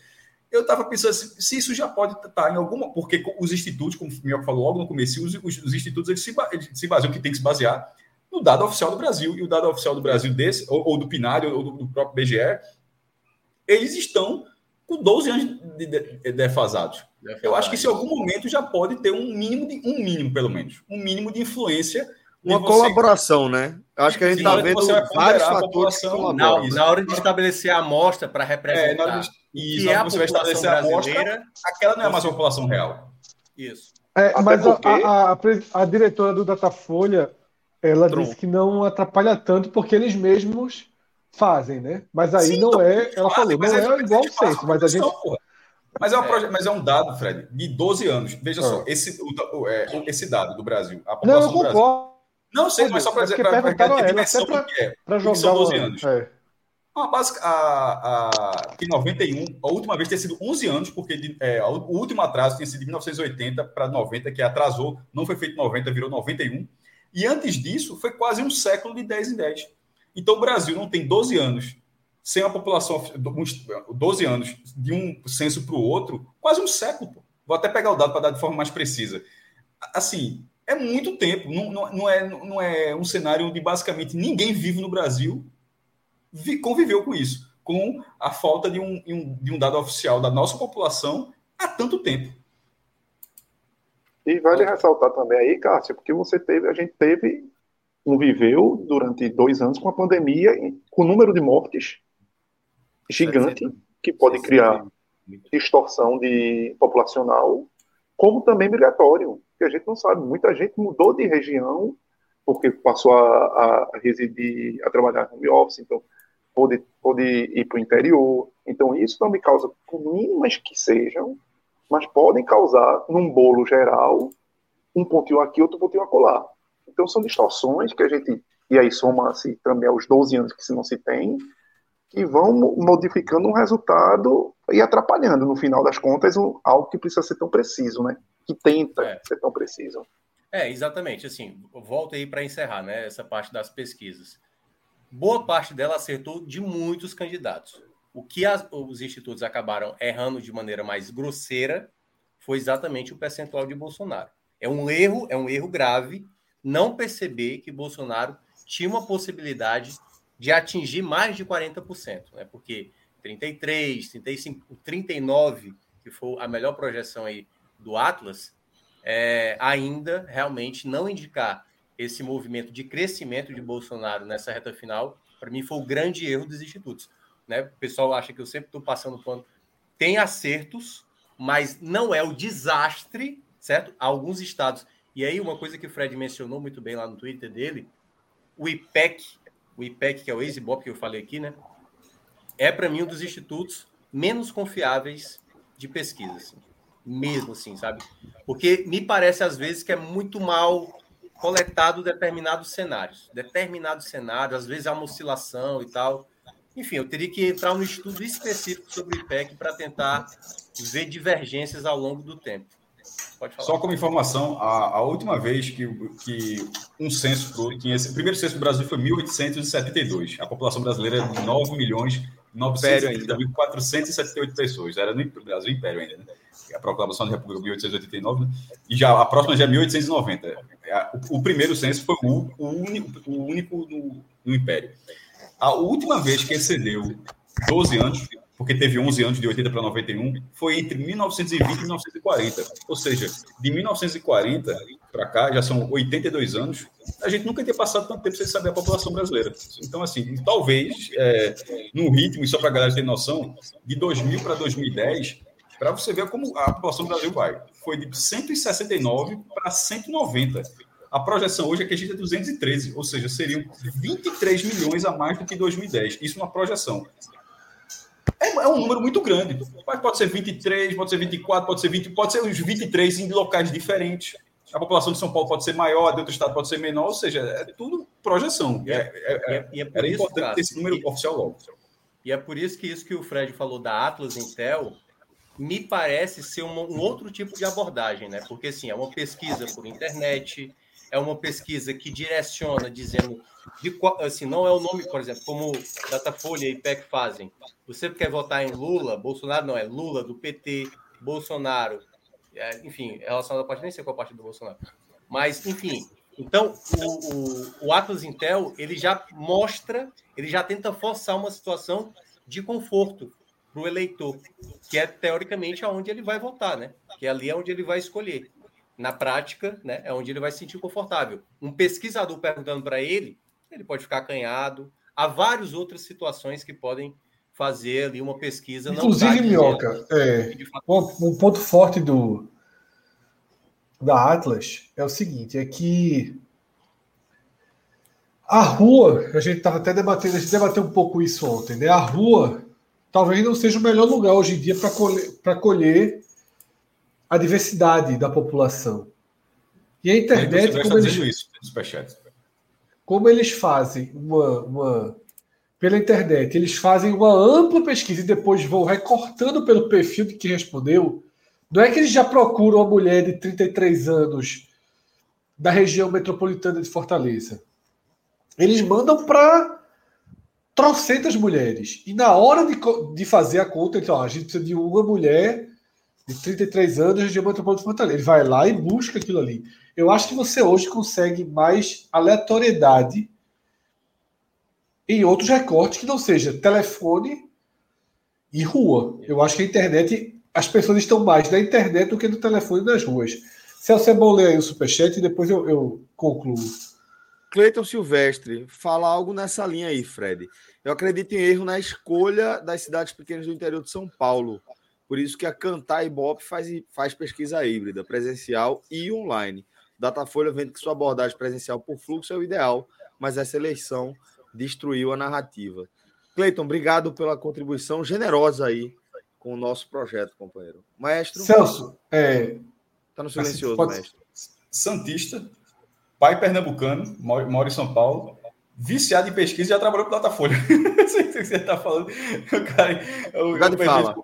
Eu estava pensando se, se, isso já pode estar em alguma. Porque os institutos, como o Mioca falou logo no começo, os, os, os institutos eles se, eles se baseiam, que tem que se basear no dado oficial do Brasil. E o dado oficial do Brasil desse, ou, ou do PNAD, ou do, do, próprio BGE, eles estão com 12 anos de, de, defasados. Eu acho que se em algum momento já pode ter um mínimo, de, um mínimo pelo menos, um mínimo de influência. Uma você... colaboração, né? Eu acho que a gente está vendo vários fatores na, na hora de estabelecer a amostra para representar. É, de, isso, que é a você vai estabelecer a amostra, aquela não é mais uma população real. Isso. É, mas porque... a, a, a, diretora do Datafolha, ela Tron. disse que não atrapalha tanto porque eles mesmos fazem, né? Mas aí Sim, não é, ela fazem, falou, não é, é igual o censo, mas a gente. Mas é, é. mas é um dado, Fred, de 12 anos. Veja ah. só, esse, o, é, esse dado do Brasil. A não, eu concordo. Não sei, mas só para dizer, para a dimensão para que é. Para jogar. São 12 anos. É. Uma base, a, a, que 91, a última vez ter sido 11 anos, porque é, o último atraso tinha sido de 1980 para 90, que atrasou, não foi feito 90, virou 91. E antes disso, foi quase um século de 10 em 10. Então, o Brasil não tem 12 anos sem a população, 12 anos de um censo para o outro, quase um século. Pô. Vou até pegar o dado para dar de forma mais precisa. Assim, é muito tempo. Não, não, não, é, não é um cenário onde basicamente ninguém vive no Brasil conviveu com isso, com a falta de um, de um dado oficial da nossa população há tanto tempo. E vale ressaltar também aí, Cássio, porque você teve, a gente teve, conviveu durante dois anos com a pandemia, com o número de mortes gigante, que pode criar distorção de populacional, como também migratório, que a gente não sabe. Muita gente mudou de região porque passou a, a residir, a trabalhar no home office, então pode, pode ir para o interior. Então, isso não me causa, por mínimas que sejam, mas podem causar, num bolo geral, um pontinho aqui, outro pontinho acolá. Então, são distorções que a gente, e aí soma-se também aos 12 anos que se não se tem, que vão modificando um resultado e atrapalhando, no final das contas, algo que precisa ser tão preciso, né? Que tenta é. ser tão preciso. É, exatamente. Assim, volta aí para encerrar, né? Essa parte das pesquisas boa parte dela acertou de muitos candidatos. O que as, os institutos acabaram errando de maneira mais grosseira foi exatamente o percentual de Bolsonaro. É um erro, é um erro grave não perceber que Bolsonaro tinha uma possibilidade de atingir mais de 40%, né? Porque 33, 35, 39, que foi a melhor projeção aí do Atlas, é, ainda realmente não indicar esse movimento de crescimento de Bolsonaro nessa reta final, para mim foi o grande erro dos institutos. Né? O pessoal acha que eu sempre estou passando pano. Tem acertos, mas não é o desastre, certo? Alguns estados. E aí, uma coisa que o Fred mencionou muito bem lá no Twitter dele, o IPEC, o IPEC, que é o EasyBop que eu falei aqui, né? É para mim um dos institutos menos confiáveis de pesquisa, assim. mesmo assim, sabe? Porque me parece às vezes que é muito mal coletado determinados cenários. Determinados cenários, às vezes há uma oscilação e tal. Enfim, eu teria que entrar no estudo específico sobre o IPEC para tentar ver divergências ao longo do tempo. Só como informação, a, a, última vez que, que um censo tinha esse, o primeiro censo do Brasil foi 1872. A população brasileira é de 9 milhões 930.478 pessoas. Era no Brasil Império ainda, né? A proclamação da República 1889, né? e já a próxima já é 1890. O, o primeiro censo foi o, o único, o único no, no Império. A última vez que excedeu 12 anos porque teve 11 anos de 80 para 91, foi entre 1920 e 1940. Ou seja, de 1940 para cá, já são 82 anos, a gente nunca tinha passado tanto tempo sem saber a população brasileira. Então, assim, talvez, é, no ritmo, e só para a galera ter noção, de 2000 para 2010, para você ver como a população do Brasil vai, foi de 169 para 190. A projeção hoje é que a gente é 213, ou seja, seriam 23 milhões a mais do que 2010. Isso uma projeção. É, é, um número muito grande. Mas pode ser 23, pode ser 24, pode ser 20, pode ser uns 23 em locais diferentes. A população de São Paulo pode ser maior, de outro estado pode ser menor, ou seja, é tudo projeção. É, é, é, é era isso, importante cara, ter esse número e, oficial logo. E é por isso que isso que o Fred falou da Atlas Intel me parece ser um, um outro tipo de abordagem, né? Porque assim, é uma pesquisa por internet, é uma pesquisa que direciona dizendo de assim, não é o nome, por exemplo, como Datafolha e IPEC fazem. Você quer votar em Lula, Bolsonaro não é Lula do PT, Bolsonaro, é, enfim, relacionado à parte, nem sei qual a parte do Bolsonaro. Mas, enfim, então o, o, o Atlas Intel ele já mostra, ele já tenta forçar uma situação de conforto para o eleitor, que é teoricamente aonde ele vai votar, né? Que é ali é onde ele vai escolher. Na prática, né, é onde ele vai se sentir confortável. Um pesquisador perguntando para ele, ele pode ficar acanhado. Há várias outras situações que podem fazer ali uma pesquisa. Inclusive, Minhoca, é, um ponto forte do da Atlas é o seguinte, é que a rua, a gente estava até debatendo, a gente debateu um pouco isso ontem, né? A rua talvez não seja o melhor lugar hoje em dia para colher, colher a diversidade da população. E a internet. como eles... isso superchat. como eles fazem uma, uma pela internet, eles fazem uma ampla pesquisa e depois vão recortando pelo perfil de quem respondeu. Não é que eles já procuram uma mulher de 33 anos da região metropolitana de Fortaleza. Eles mandam para trocentas mulheres. E na hora de, de fazer a conta, então, a gente precisa de uma mulher de 33 anos da região metropolitana de Fortaleza. Ele vai lá e busca aquilo ali. Eu acho que você hoje consegue mais aleatoriedade em outros recortes que não seja telefone e rua. Eu acho que a internet, as pessoas estão mais na internet do que no telefone nas ruas. Celso é bom ler aí o superchat e depois eu, eu concluo. Cleiton Silvestre, fala algo nessa linha aí, Fred. Eu acredito em erro na escolha das cidades pequenas do interior de São Paulo. Por isso que a Cantar e Bop faz, faz pesquisa híbrida, presencial e online. Datafolha vendo que sua abordagem presencial por fluxo é o ideal, mas essa eleição destruiu a narrativa. Cleiton, obrigado pela contribuição generosa aí com o nosso projeto, companheiro. Maestro. Celso, é. Tá no silencioso, pode... mestre. Santista, pai pernambucano, mora em São Paulo, viciado em pesquisa e já trabalhou para Datafolha. Não sei o que você está falando. O cara, o, o, fala.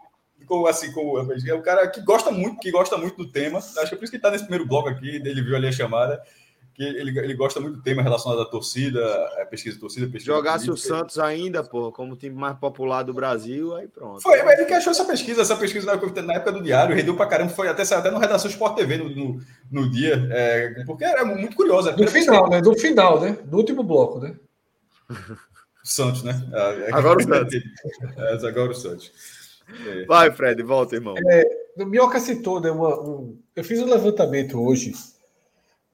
Com, assim, com, é um cara que gosta muito, que gosta muito do tema. Acho que é por isso que ele está nesse primeiro bloco aqui, ele viu ali a chamada que ele, ele gosta muito do tema relacionado à torcida, à pesquisa de torcida. Pesquisa Jogasse o Santos ainda, pô, como o time mais popular do Brasil, aí pronto. Foi, mas ele que achou essa pesquisa, essa pesquisa na época do Diário, rendeu pra caramba, foi até, até no Redação Sport TV no, no, no dia, é, porque era muito curiosa. No final, né? No final, né? No último bloco, né? Santos, né? É, agora o Santos. É, agora o Santos. É. Vai, Fred, volta, irmão. É, o Mioca citou, né? Uma, um, eu fiz um levantamento hoje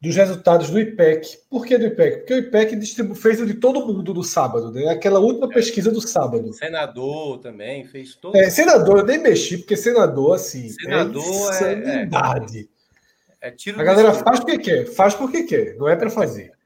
dos resultados do IPEC. Por que do IPEC? Porque o IPEC distribu fez o de todo mundo no sábado, né? Aquela última pesquisa do sábado. Senador também fez todo. É, senador, eu nem mexi, porque senador, assim. Senador é. Insanidade. É, é tiro A galera faz porque quer, faz porque quer, não é para fazer.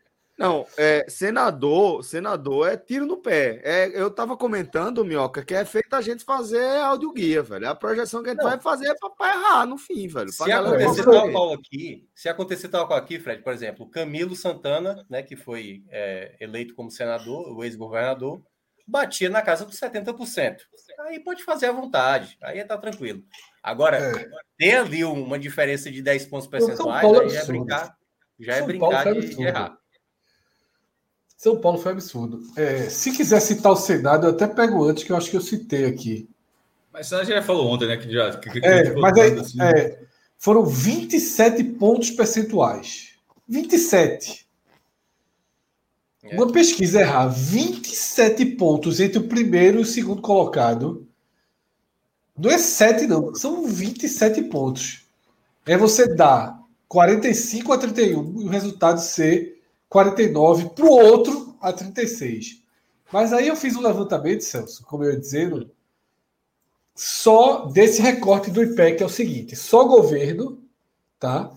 Não, é, senador, senador é tiro no pé. É, eu tava comentando, Minhoca, que é feito a gente fazer áudio guia, velho. A projeção que a gente não. vai fazer é para errar no fim, velho. Se acontecer tal qual aqui, se acontecer tal qual aqui, Fred, por exemplo, Camilo Santana, né, que foi é, eleito como senador, o ex-governador, batia na casa dos 70%. Aí pode fazer à vontade, aí tá tranquilo. Agora, é. ter ali uma diferença de 10 pontos percentuais, aí já é brincar, já é brincar de, de errar. São Paulo foi absurdo. É, se quiser citar o Senado, eu até pego antes, que eu acho que eu citei aqui. Mas você já falou ontem, né? Que já, que, que é, mas aí, assim. é, foram 27 pontos percentuais. 27. É. Uma pesquisa errar 27 pontos entre o primeiro e o segundo colocado. Não é 7, não. São 27 pontos. É você dar 45 a 31 e o resultado ser 49 para o outro a 36. Mas aí eu fiz um levantamento, Celso, como eu ia dizendo, só desse recorte do IPEC é o seguinte: só governo, tá?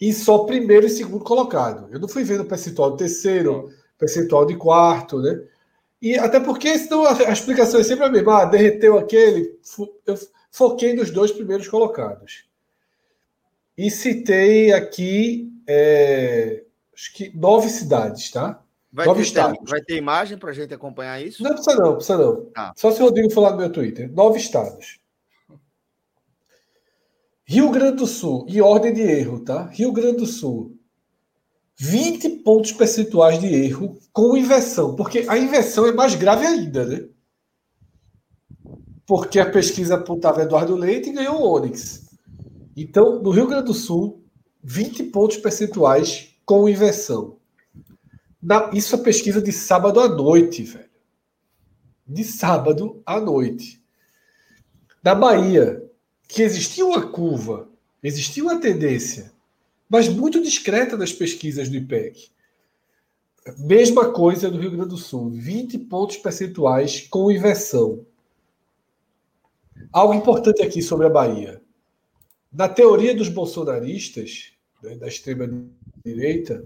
E só primeiro e segundo colocado. Eu não fui vendo percentual de terceiro, percentual de quarto, né? E até porque senão a, a explicação é sempre a mesma. Ah, derreteu aquele. Eu foquei nos dois primeiros colocados. E citei aqui é, acho que nove cidades, tá? Vai, nove ter, estados. vai ter imagem para a gente acompanhar isso? Não precisa não, precisa não. Ah. Só se o Rodrigo falar no meu Twitter. Nove estados. Rio Grande do Sul, em ordem de erro, tá? Rio Grande do Sul, 20 pontos percentuais de erro com inversão, porque a inversão é mais grave ainda, né? Porque a pesquisa apontava Eduardo Leite e ganhou o Onyx. Então, no Rio Grande do Sul, 20 pontos percentuais com inversão. Na, isso é pesquisa de sábado à noite, velho. De sábado à noite. Na Bahia, que existia uma curva, existia uma tendência, mas muito discreta nas pesquisas do IPEC. Mesma coisa no Rio Grande do Sul, 20 pontos percentuais com inversão. Algo importante aqui sobre a Bahia. Na teoria dos bolsonaristas, né, da extrema direita,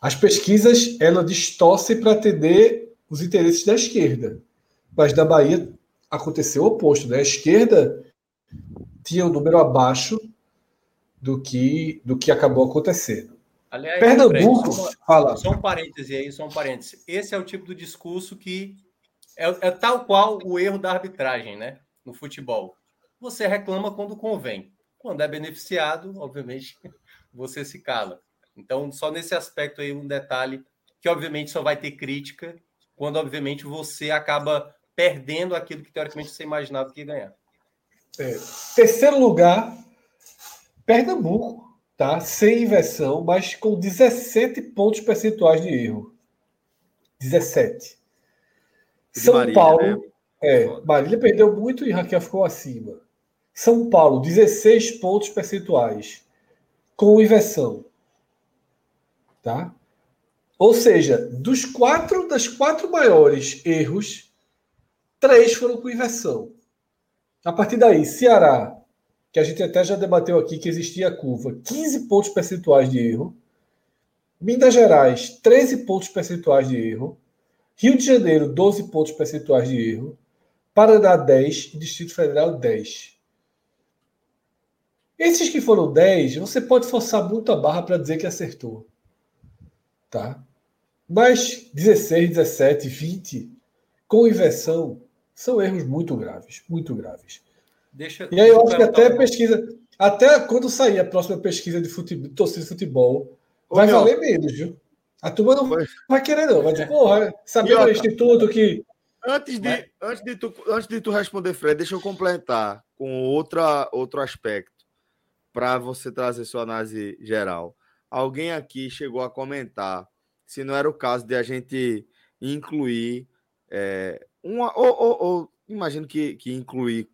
as pesquisas ela distorcem para atender os interesses da esquerda. Mas na Bahia aconteceu o oposto, né? A esquerda tinha um número abaixo do que do que acabou acontecendo. Aliás, Pernambuco, só, fala. Só um parêntese aí, só um parêntese. Esse é o tipo do discurso que é, é tal qual o erro da arbitragem, né? No futebol. Você reclama quando convém. Quando é beneficiado, obviamente, você se cala. Então, só nesse aspecto aí, um detalhe que, obviamente, só vai ter crítica quando, obviamente, você acaba perdendo aquilo que, teoricamente, você imaginava que ia ganhar. É. Terceiro lugar, Pernambuco, tá? Sem inversão, mas com 17 pontos percentuais de erro. 17. São Marília, Paulo. Né? É, Marília perdeu muito e Raquel ficou acima. São Paulo, 16 pontos percentuais. Com inversão. Tá? Ou seja, dos quatro, das quatro maiores erros, três foram com inversão. A partir daí, Ceará, que a gente até já debateu aqui que existia a curva, 15 pontos percentuais de erro. Minas Gerais, 13 pontos percentuais de erro. Rio de Janeiro, 12 pontos percentuais de erro. Paraná, 10 e Distrito Federal, 10. Esses que foram 10, você pode forçar muito a barra para dizer que acertou. Tá? Mas 16, 17, 20, com inversão, são erros muito graves, muito graves. Deixa, e aí eu acho que até a pesquisa, até quando sair a próxima pesquisa de futebol, torcida de futebol, Ô, vai meu. valer menos, viu? A turma não Foi. vai querer, não. Vai dizer, porra, sabendo do instituto que. Antes de, antes, de tu, antes de tu responder, Fred, deixa eu complementar com outra, outro aspecto para você trazer sua análise geral. Alguém aqui chegou a comentar se não era o caso de a gente incluir é, uma, ou, ou, ou, imagino que, que incluir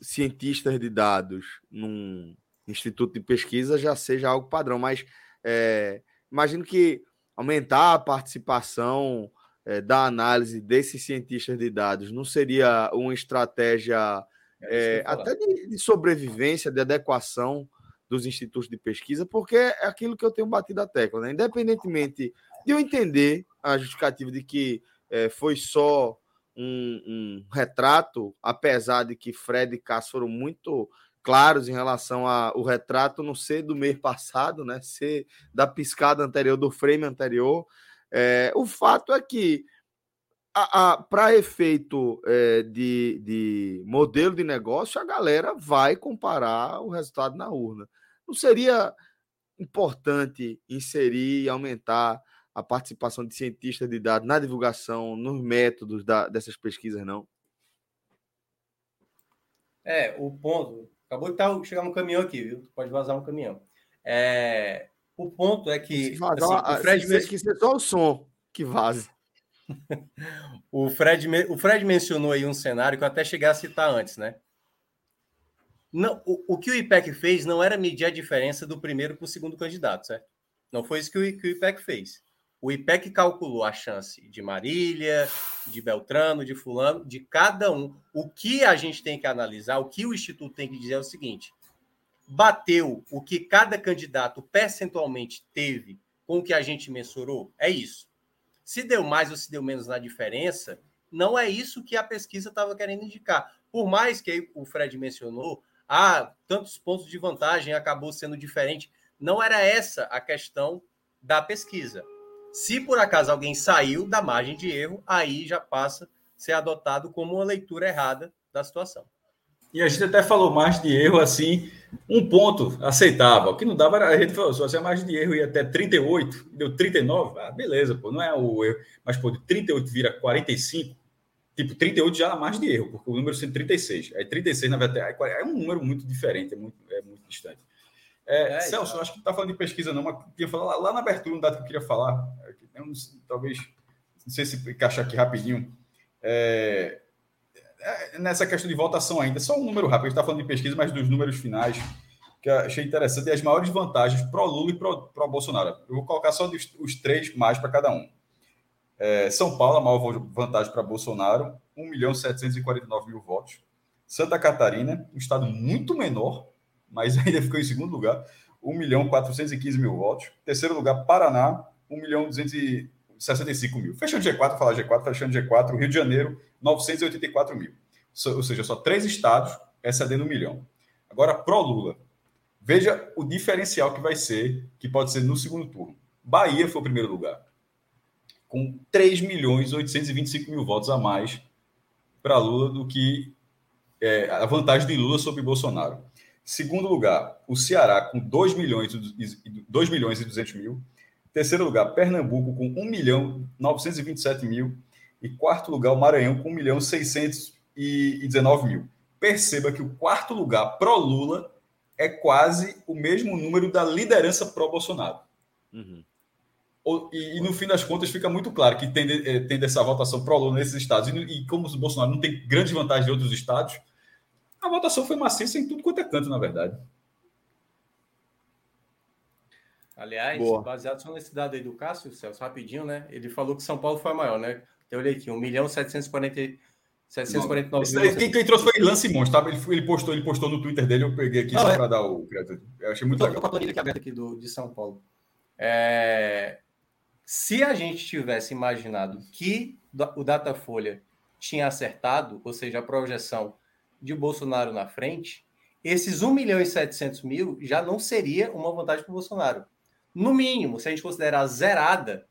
cientistas de dados num instituto de pesquisa já seja algo padrão, mas é, imagino que aumentar a participação é, da análise desses cientistas de dados não seria uma estratégia é, é até de, de, sobrevivência, de adequação dos institutos de pesquisa, porque é aquilo que eu tenho batido a tecla, né? independentemente de eu entender a justificativa de que é, foi só um, um, retrato, apesar de que Fred e Cássio foram muito claros em relação ao retrato não ser do mês passado, né? Ser da piscada anterior, do frame anterior. É, o fato é que, para efeito é, de, de modelo de negócio, a galera vai comparar o resultado na urna. Não seria importante inserir e aumentar a participação de cientistas de dados na divulgação, nos métodos da, dessas pesquisas, não? É, o ponto. Acabou de tá, chegar um caminhão aqui, viu? Pode vazar um caminhão. É, o ponto é que. Vazar, assim, o Fred se que ser só o som que vaze. o, Fred, o Fred mencionou aí um cenário que eu até cheguei a citar antes, né? Não, o, o que o IPEC fez não era medir a diferença do primeiro para o segundo candidato, certo? Não foi isso que o, que o IPEC fez. O IPEC calculou a chance de Marília, de Beltrano, de Fulano, de cada um. O que a gente tem que analisar, o que o Instituto tem que dizer é o seguinte: bateu o que cada candidato percentualmente teve com o que a gente mensurou? É isso. Se deu mais ou se deu menos na diferença, não é isso que a pesquisa estava querendo indicar. Por mais que o Fred mencionou, ah, tantos pontos de vantagem acabou sendo diferente. Não era essa a questão da pesquisa. Se por acaso alguém saiu da margem de erro, aí já passa a ser adotado como uma leitura errada da situação. E a gente até falou margem de erro assim, um ponto aceitável. O que não dava era a gente falou, se a margem de erro ia até 38, deu 39, ah, beleza, pô, não é o erro. Mas, pô, de 38 vira 45, tipo, 38 já na margem de erro, porque o número sendo 36. Aí 36, na verdade, é um número muito diferente, é muito, é muito distante. É, é, Celso, acho que não está falando de pesquisa, não, mas queria falar lá, lá na abertura, um dado que eu queria falar, eu não, talvez, não sei se encaixar aqui rapidinho, é, é, nessa questão de votação ainda, só um número rápido, a gente está falando de pesquisa, mas dos números finais, que eu achei interessante, e as maiores vantagens para o Lula e para o Bolsonaro. Eu vou colocar só os, os três mais para cada um. É, São Paulo, a maior vantagem para Bolsonaro, 1 milhão 749 mil votos. Santa Catarina, um estado muito menor, mas ainda ficou em segundo lugar, 1 milhão 415 mil votos. Terceiro lugar, Paraná, 1 milhão 265 mil. Fechando G4, falar G4, fechando G4, Rio de Janeiro, 984 mil. Ou seja, só três estados excedendo um milhão. Agora, pró-Lula. Veja o diferencial que vai ser, que pode ser no segundo turno. Bahia foi o primeiro lugar, com 3 milhões 825 mil votos a mais para Lula do que é, a vantagem de Lula sobre Bolsonaro. Segundo lugar, o Ceará com 2 milhões, 2 milhões e 200 mil. Terceiro lugar, Pernambuco com 1 milhão 927 mil. E quarto lugar, o Maranhão com 1 milhão 619 mil. Perceba que o quarto lugar pró-Lula é quase o mesmo número da liderança pró-Bolsonaro. Uhum. E, e, no fim das contas fica muito claro que tende, eh, tende essa votação pró-Lula nesses estados. E, e, como o Bolsonaro não tem grande vantagem de outros estados, a votação foi maciça em tudo quanto é canto, na verdade. Aliás, Boa. baseado só nesse dado aí do Cássio, Celso, rapidinho, né? Ele falou que São Paulo foi a maior, né? Eu olhei aqui, 1 milhão 740 749 mil. Quem, quem trouxe foi Lance Simões, tá? Ele, ele, postou, ele postou no Twitter dele, eu peguei aqui ah, só é? para dar o crédito. Eu achei muito eu tô, legal. Com a planilha aqui aberta aqui do, de São Paulo. É... Se a gente tivesse imaginado que o Datafolha tinha acertado, ou seja, a projeção de Bolsonaro na frente, esses 1 milhão e 700 mil já não seria uma vantagem para o Bolsonaro. No mínimo, se a gente considerar zerada,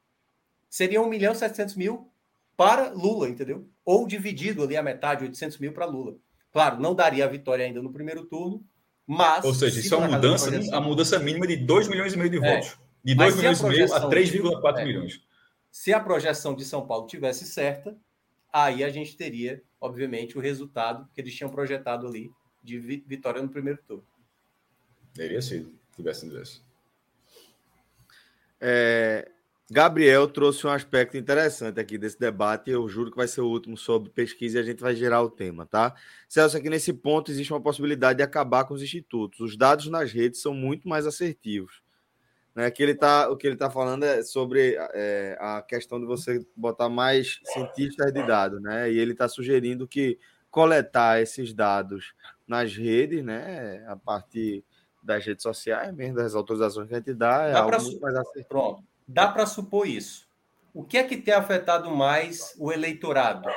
seria 1 milhão e 700 mil para Lula, entendeu? Ou dividido ali a metade, 800 mil para Lula. Claro, não daria a vitória ainda no primeiro turno, mas. Ou seja, isso é uma mudança, a mudança mínima de 2 milhões e meio de é. De 2 milhões e meio a 3,4 é, milhões. Se a projeção de São Paulo tivesse certa, aí a gente teria, obviamente, o resultado que eles tinham projetado ali de vitória no primeiro turno. Teria sido, tivesse desse. É, Gabriel trouxe um aspecto interessante aqui desse debate. Eu juro que vai ser o último sobre pesquisa e a gente vai gerar o tema, tá? Celso, aqui nesse ponto existe uma possibilidade de acabar com os institutos. Os dados nas redes são muito mais assertivos. Né? Que ele tá, o que ele está falando é sobre é, a questão de você botar mais cientistas de dados, né? E ele está sugerindo que coletar esses dados nas redes, né? A partir das redes sociais, mesmo das autorizações que a gente dá, é dá algo muito mais assertivo. Pronto dá para supor isso. O que é que tem afetado mais o eleitorado?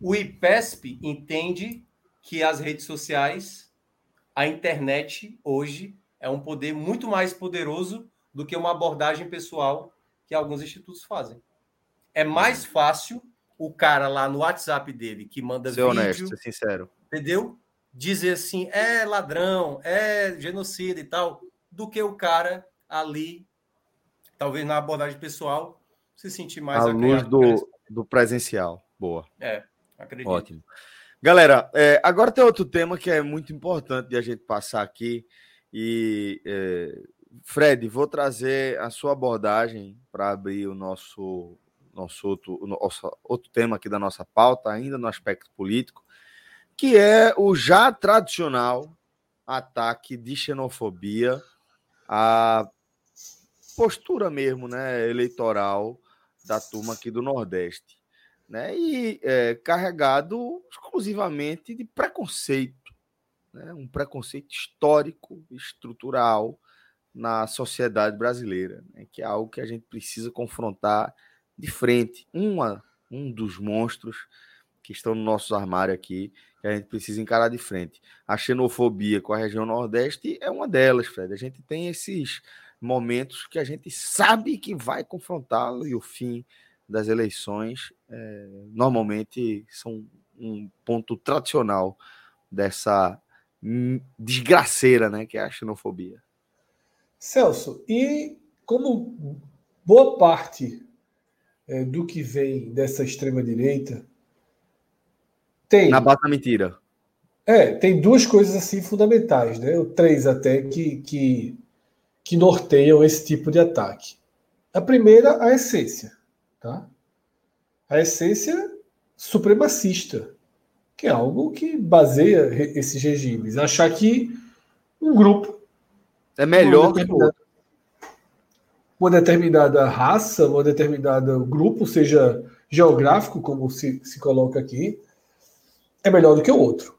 O IPESP entende que as redes sociais, a internet hoje é um poder muito mais poderoso do que uma abordagem pessoal que alguns institutos fazem. É mais fácil o cara lá no WhatsApp dele que manda ser vídeo, honesto, ser sincero, entendeu? Dizer assim, é ladrão, é genocida e tal, do que o cara ali talvez na abordagem pessoal, se sentir mais... À luz do, do presencial. Boa. É, acredito. Ótimo. Galera, é, agora tem outro tema que é muito importante de a gente passar aqui. E, é, Fred, vou trazer a sua abordagem para abrir o nosso, nosso, outro, nosso outro tema aqui da nossa pauta, ainda no aspecto político, que é o já tradicional ataque de xenofobia a postura mesmo, né, eleitoral da turma aqui do Nordeste, né, e é, carregado exclusivamente de preconceito, né, um preconceito histórico, estrutural na sociedade brasileira, né, que é algo que a gente precisa confrontar de frente, uma, um dos monstros que estão no nosso armário aqui, que a gente precisa encarar de frente. A xenofobia com a região Nordeste é uma delas, Fred. A gente tem esses momentos que a gente sabe que vai confrontá-lo e o fim das eleições é, normalmente são um ponto tradicional dessa desgraceira, né, que é a xenofobia. Celso, e como boa parte é, do que vem dessa extrema direita tem na base da mentira. É, tem duas coisas assim fundamentais, né? Ou três até que, que que norteiam esse tipo de ataque. A primeira, a essência. Tá? A essência supremacista, que é algo que baseia esses regimes. Achar que um grupo. É melhor que o Uma determinada raça, um determinado grupo, seja geográfico, como se, se coloca aqui, é melhor do que o outro.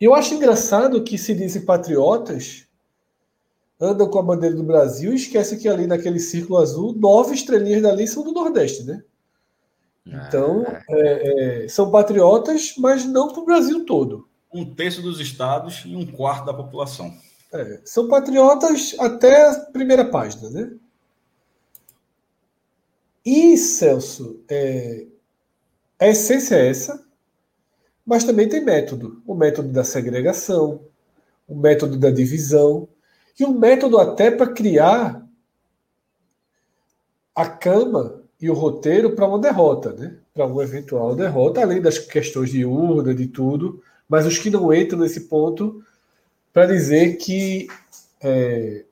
E eu acho engraçado que se dizem patriotas andam com a bandeira do Brasil e esquecem que ali naquele círculo azul, nove estrelinhas dali são do Nordeste, né? Então, é, é, é são patriotas, mas não para o Brasil todo. Um terço dos estados e um quarto da população. É, são patriotas até a primeira página, né? E, Celso, é, a essência é essa, mas também tem método. O método da segregação, o método da divisão, e um método até para criar a cama e o roteiro para uma derrota, né? para uma eventual derrota, além das questões de urna, de tudo, mas os que não entram nesse ponto para dizer que é,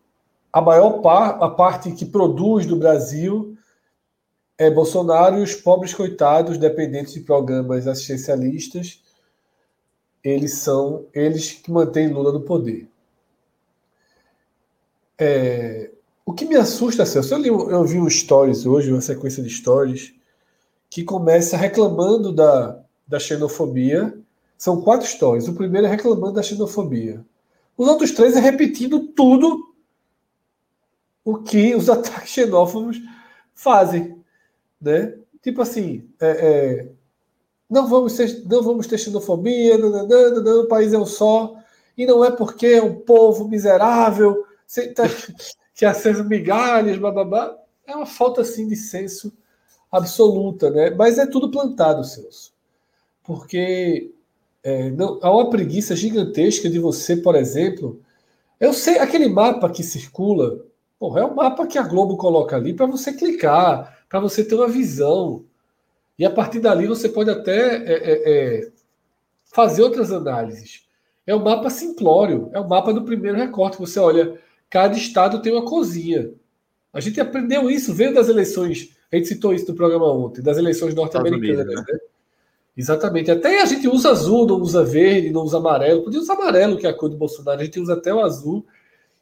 a maior par, a parte que produz do Brasil é Bolsonaro e os pobres coitados dependentes de programas assistencialistas, eles são eles que mantêm Lula no poder. É, o que me assusta, Celso, eu, li, eu vi um stories hoje, uma sequência de stories, que começa reclamando da, da xenofobia. São quatro stories. O primeiro é reclamando da xenofobia. Os outros três é repetindo tudo o que os ataques xenófobos fazem. Né? Tipo assim, é, é, não, vamos ter, não vamos ter xenofobia, não, o país é um só, e não é porque é um povo miserável tá, que acessa migalhas, blá. É uma falta assim de senso absoluta, né? Mas é tudo plantado, Celso. Porque é, não, há uma preguiça gigantesca de você, por exemplo. Eu sei, aquele mapa que circula, porra, é um mapa que a Globo coloca ali para você clicar, para você ter uma visão. E a partir dali você pode até é, é, é fazer outras análises. É um mapa simplório, é o um mapa do primeiro recorte. Você olha cada estado tem uma cozinha. A gente aprendeu isso, vendo das eleições. A gente citou isso no programa ontem, das eleições norte-americanas. Né? Exatamente. Até a gente usa azul, não usa verde, não usa amarelo. Podia usar amarelo, que é a cor do Bolsonaro. A gente usa até o azul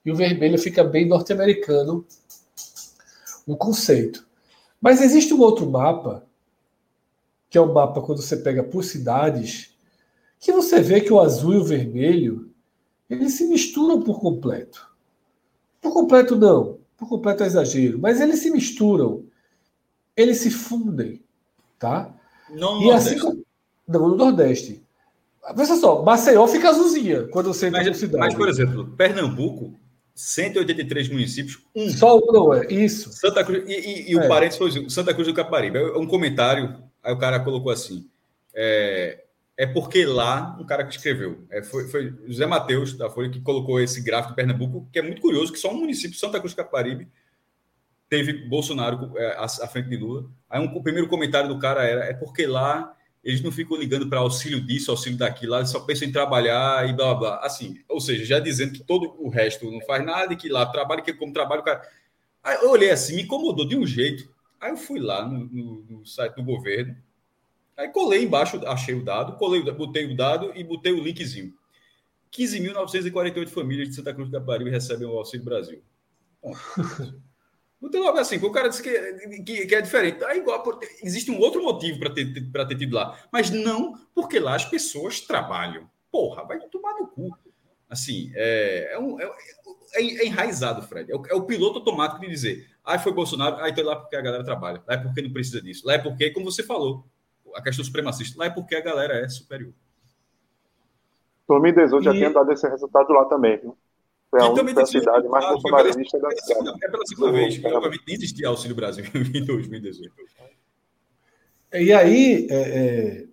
e o vermelho fica bem norte-americano o conceito. Mas existe um outro mapa, que é o um mapa quando você pega por cidades, que você vê que o azul e o vermelho eles se misturam por completo. Por completo, não. Por completo é exagero. Mas eles se misturam. Eles se fundem. Tá? Não no e assim Nordeste. Assim como... Não, no Nordeste. Veja só, Maceió fica azulzinha quando você entra mas, cidade. Mas, por exemplo, Pernambuco, 183 municípios, um. Só um não é, isso. Santa Cruz, e, e, e é. o parênteses foi Santa Cruz do Caparibe. É um comentário, aí o cara colocou assim: é, é porque lá, um cara que escreveu, é, foi, foi José Matheus, da Folha, que colocou esse gráfico de Pernambuco, que é muito curioso, que só um município, Santa Cruz do Caparibe, teve Bolsonaro é, à, frente de Lula. Aí um, o primeiro comentário do cara era, é porque lá eles não ficam ligando para auxílio disso, auxílio daquilo, lá eles só pensam em trabalhar e blá, blá. Assim, ou seja, já dizendo que todo o resto não faz nada e que lá trabalha, que como trabalho o cara... Aí eu olhei assim, me incomodou de um jeito. Aí eu fui lá no, no, no site do governo, Aí colei embaixo, achei o dado, colei, botei o dado e botei o linkzinho. 15.948 famílias de Santa Cruz do Caparibe recebem o Auxílio Brasil. Botei logo assim, o cara disse que, que, que, é diferente. Aí, igual, existe um outro motivo para ter, ter, ter tido lá, mas não porque lá as pessoas trabalham. Porra, vai tomar no cu. Assim, é, é, um, é, é, é enraizado, Fred. É o, é o, piloto automático de dizer: ah, foi Bolsonaro, aí ah, então lá porque a galera trabalha, lá é porque não precisa disso, lá é porque, como você falou, a questão supremacista. Lá é porque a galera é superior. 2018 e... já tinha dado esse resultado lá também, viu? Foi a única cidade mais bolsonarista da cidade. É pela segunda vez, obviamente nem existia Auxílio Brasil em 2018. E aí. É, é...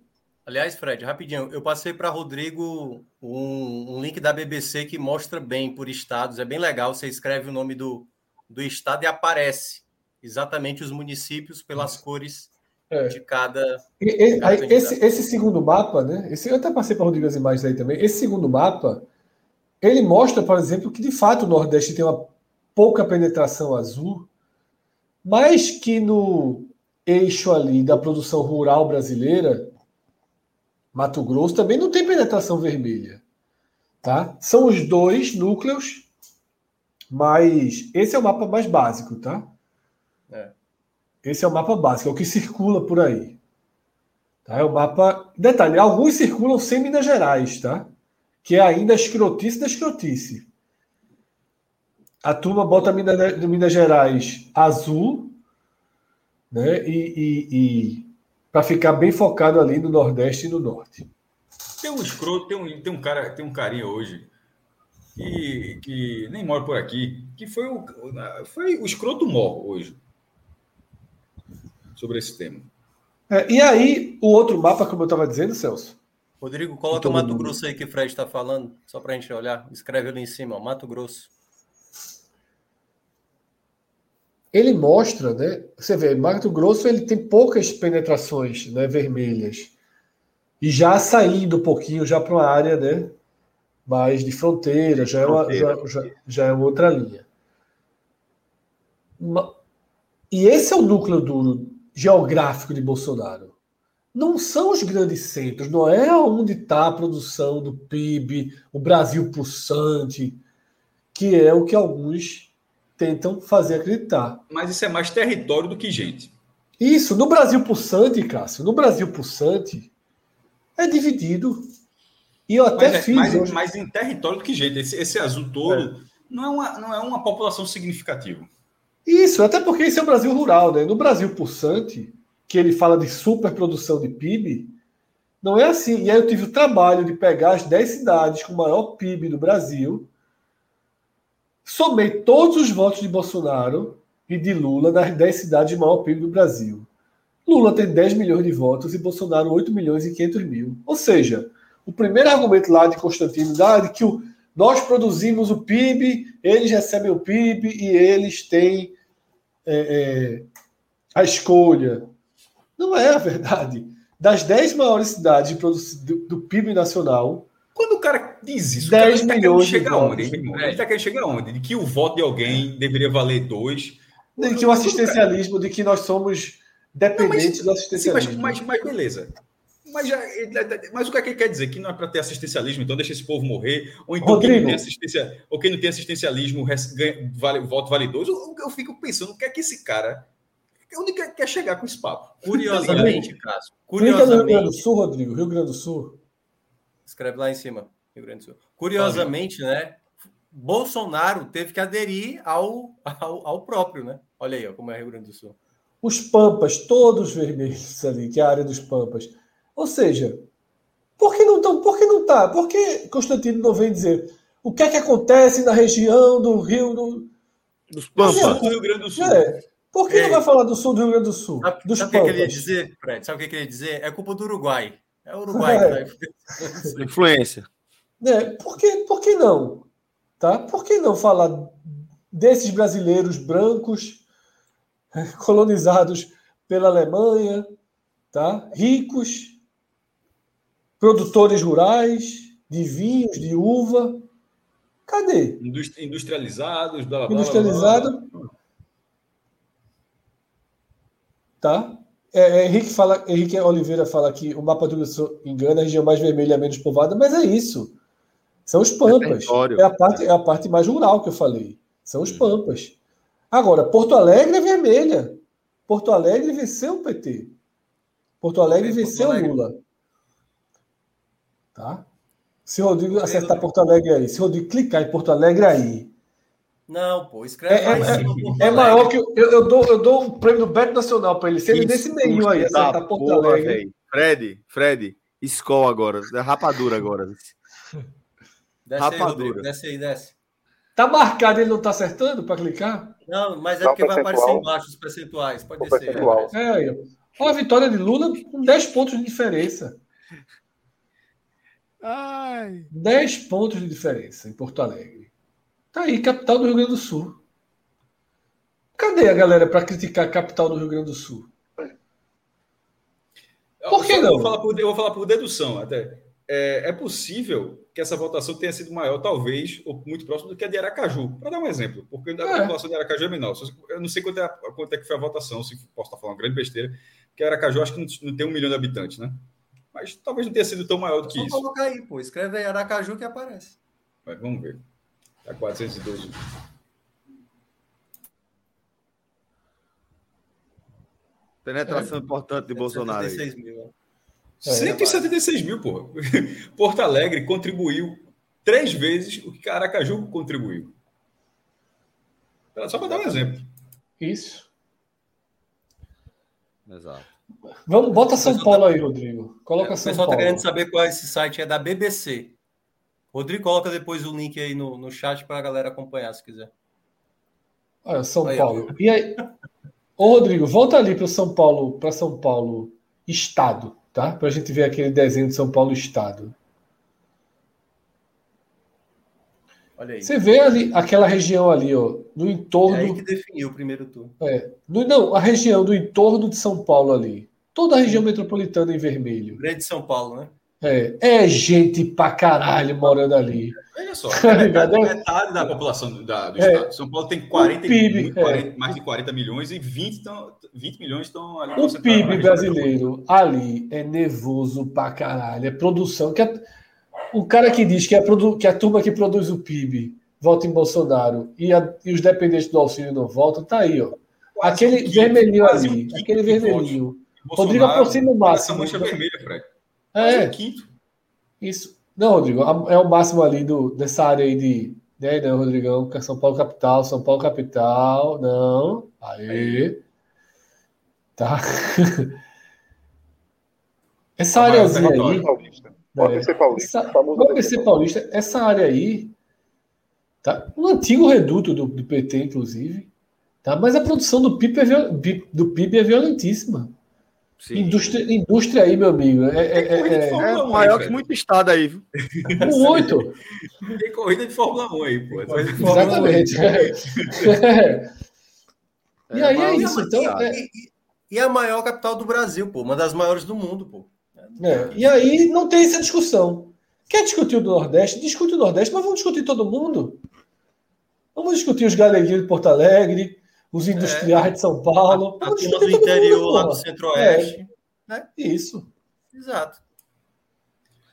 Aliás, Fred, rapidinho, eu passei para Rodrigo um, um, link da BBC que mostra bem por estados. É bem legal. Você escreve o nome do, do estado e aparece exatamente os municípios pelas cores é. de cada. E, cada esse, esse, segundo mapa, né? Esse, eu até passei para o Rodrigo as imagens aí também. Esse segundo mapa, ele mostra, por exemplo, que de fato o Nordeste tem uma pouca penetração azul, mas que no eixo ali da produção rural brasileira, Mato Grosso também não tem penetração vermelha. Tá? São os dois núcleos, mas esse é o mapa mais básico, tá? É. Esse é o mapa básico, é o que circula por aí. Tá? É o mapa. Detalhe, alguns circulam sem Minas Gerais, tá? Que é ainda a escrotice da escrotice. A turma bota Minas, Minas Gerais azul, né? E, e, e para ficar bem focado ali no Nordeste e no Norte. Tem um escroto, tem um, tem um cara, tem um carinha hoje que, que nem mora por aqui, que foi o, foi o escroto mor hoje sobre esse tema. É, e aí, o outro mapa, como eu estava dizendo, Celso. Rodrigo, coloca o Mato mundo. Grosso aí que o Fred está falando, só para a gente olhar. Escreve ali em cima, ó, Mato Grosso. Ele mostra, né? Você vê, Mato Grosso ele tem poucas penetrações né, vermelhas. E já saindo um pouquinho já para uma área né, mais de fronteira, já é, uma, já, já, já é outra linha. E esse é o núcleo duro geográfico de Bolsonaro. Não são os grandes centros, não é onde está a produção do PIB, o Brasil pulsante, que é o que alguns tentam fazer acreditar. Mas isso é mais território do que gente. Isso, no Brasil pulsante, Cássio, no Brasil pulsante, é dividido. E eu até mas é, fiz. Mais, hoje... mais em território do que gente. Esse, esse azul todo é. Não, é uma, não é uma população significativa. Isso, até porque esse é o Brasil rural, né? No Brasil pulsante, que ele fala de superprodução de PIB, não é assim. E aí eu tive o trabalho de pegar as 10 cidades com o maior PIB do Brasil, somei todos os votos de Bolsonaro e de Lula nas 10 cidades de maior PIB do Brasil. Lula tem 10 milhões de votos e Bolsonaro 8 milhões e 500 mil. Ou seja, o primeiro argumento lá de Constantino dá de que o, nós produzimos o PIB, eles recebem o PIB e eles têm é, é, a escolha. Não é a verdade. Das 10 maiores cidades do, do, PIB nacional. Quando o cara diz isso, 10 o cara milhões tá chegar onde? Ele está querendo chegar onde? De que o voto de alguém deveria valer dois. De que o assistencialismo, de que nós somos dependentes não, mas, do assistencialismo. Sim, mas, mas, mas beleza. Mas, já, mas o que é que ele quer dizer? Que não é para ter assistencialismo, então deixa esse povo morrer. Ou então quem não tem, assistência, ou quem não tem assistencialismo ganha, vale, voto vale dois. Eu, eu, fico pensando o que é que esse cara. Onde quer, quer chegar com esse papo? Curiosamente, Cássio. Curiosamente. Rio Grande do Sul, Rodrigo. Rio Grande do Sul. Escreve lá em cima. Rio Grande do Sul. Curiosamente, né? Bolsonaro teve que aderir ao, ao, ao próprio, né? Olha aí, ó, como é Rio Grande do Sul. Os Pampas, todos vermelhos ali, que é a área dos Pampas ou seja, por que não estão? Por que não tá? Por que Constantino não vem dizer o que é que acontece na região do Rio do dos Pampas do Rio Grande do Sul? É. Por que é. não vai falar do sul do Rio Grande do Sul? Sabe, dos sabe o que ele ia dizer, Fred? Sabe o que ele ia dizer? É culpa do Uruguai. É o Uruguai é. que vai. Influência. É, por, que, por que não? Tá? Por que não falar desses brasileiros brancos colonizados pela Alemanha, tá? ricos, produtores rurais de vinhos, de uva. Cadê? Industrializados, blá, blá, Industrializado. Blá, blá. Tá? É, é, Henrique, fala, Henrique Oliveira fala que o mapa do Sul engana, a região mais vermelha é menos povoada, mas é isso. São os pampas. É, é, a parte, é a parte mais rural que eu falei. São os pampas. Agora, Porto Alegre é vermelha. Porto Alegre venceu o PT. Porto Alegre venceu o Lula. Tá? Se o Rodrigo acertar Porto Alegre aí, se o Rodrigo clicar em Porto Alegre aí. Não, pô, escreve é, é, é, maior que eu, eu, dou, eu dou um prêmio do Beto Nacional para ele. Se ele nesse meio aí acertar Porto porra, Alegre. Véio. Fred, Fred, escola agora, é rapadura agora. Desce rapadura. Aí, desce aí, desce. Tá marcado, ele não tá acertando para clicar? Não, mas é porque vai aparecer embaixo os percentuais. Pode o descer. Percentual. É, aí. Olha a vitória de Lula com 10 pontos de diferença. Ai. 10 pontos de diferença em Porto Alegre. Tá aí, capital do Rio Grande do Sul. Cadê a galera para criticar a capital do Rio Grande do Sul? Por que não? Eu vou falar por, vou falar por dedução até. É, é, possível que essa votação tenha sido maior, talvez, ou muito próximo do que a de Aracaju. Para dar um exemplo, porque a é. votação de Aracaju é menor. Eu não sei quanto é, quanto é que foi a votação, se posso estar falando grande besteira, porque Aracaju acho que não, não tem um milhão de habitantes, né? Mas talvez não tenha sido tão maior do que Só isso. colocar aí, pô. Escreve aí Aracaju que aparece. Mas vamos ver. Tá 412. Penetração é. importante de Bolsonaro. 176 mil. 176 mil, pô. Porto Alegre contribuiu três vezes o que Aracaju contribuiu. Só para dar um exemplo. Isso. Exato. Vamos, bota São Paulo tá... aí, Rodrigo. Coloca é, São Paulo. O pessoal está querendo saber qual é esse site, é da BBC. Rodrigo, coloca depois o link aí no, no chat para a galera acompanhar, se quiser. Olha, São aí, Paulo. Ó. E aí, ô Rodrigo, volta ali para São Paulo, para São Paulo Estado, tá? Para a gente ver aquele desenho de São Paulo Estado. Olha aí. Você vê ali aquela região ali, ó, no entorno. É aí que definiu o primeiro turno. É, no, não, a região do entorno de São Paulo ali. Toda a região metropolitana em vermelho. Grande São Paulo, né? É, é gente pra caralho morando ali. Olha só, tá é metade, metade da população da, do é, estado. São Paulo tem 40, PIB, 40, é. mais de 40 milhões e 20, tão, 20 milhões estão ali. O PIB brasileiro ali é nervoso pra caralho. É produção. Que é, o cara que diz que a, que a turma que produz o PIB vota em Bolsonaro e, a, e os dependentes do auxílio não votam, tá aí, ó. Quase aquele um vermelhinho ali, um aquele vermelhinho. Rodrigo aproxima o máximo. Essa mancha vermelha, Fred. É. quinto. Isso. Não, Rodrigo, é o máximo ali do, dessa área aí de. Né, não, Rodrigão, é São Paulo capital, São Paulo capital, não. Aí. Tá. Essa áreazinha aí. Pode ser paulista. Essa, pode ser paulista. Essa área aí. Tá? Um antigo reduto do, do PT, inclusive. Tá? Mas a produção do PIB é, do PIB é violentíssima. Indústria, indústria aí, meu amigo. É, é, é, é, é maior que muito estado aí, viu? Muito. Tem corrida de Fórmula 1 aí, pô. Exatamente. e aí é isso. Então, e, e a maior capital do Brasil, pô. Uma das maiores do mundo, pô. e aí não tem essa discussão. Quer discutir o do Nordeste? Discute o Nordeste, mas vamos discutir todo mundo. Vamos discutir os galeguinhos de Porto Alegre, os industriais é, de São Paulo. A, a turma do interior mundo, lá do Centro-Oeste. É, né? Isso. Exato.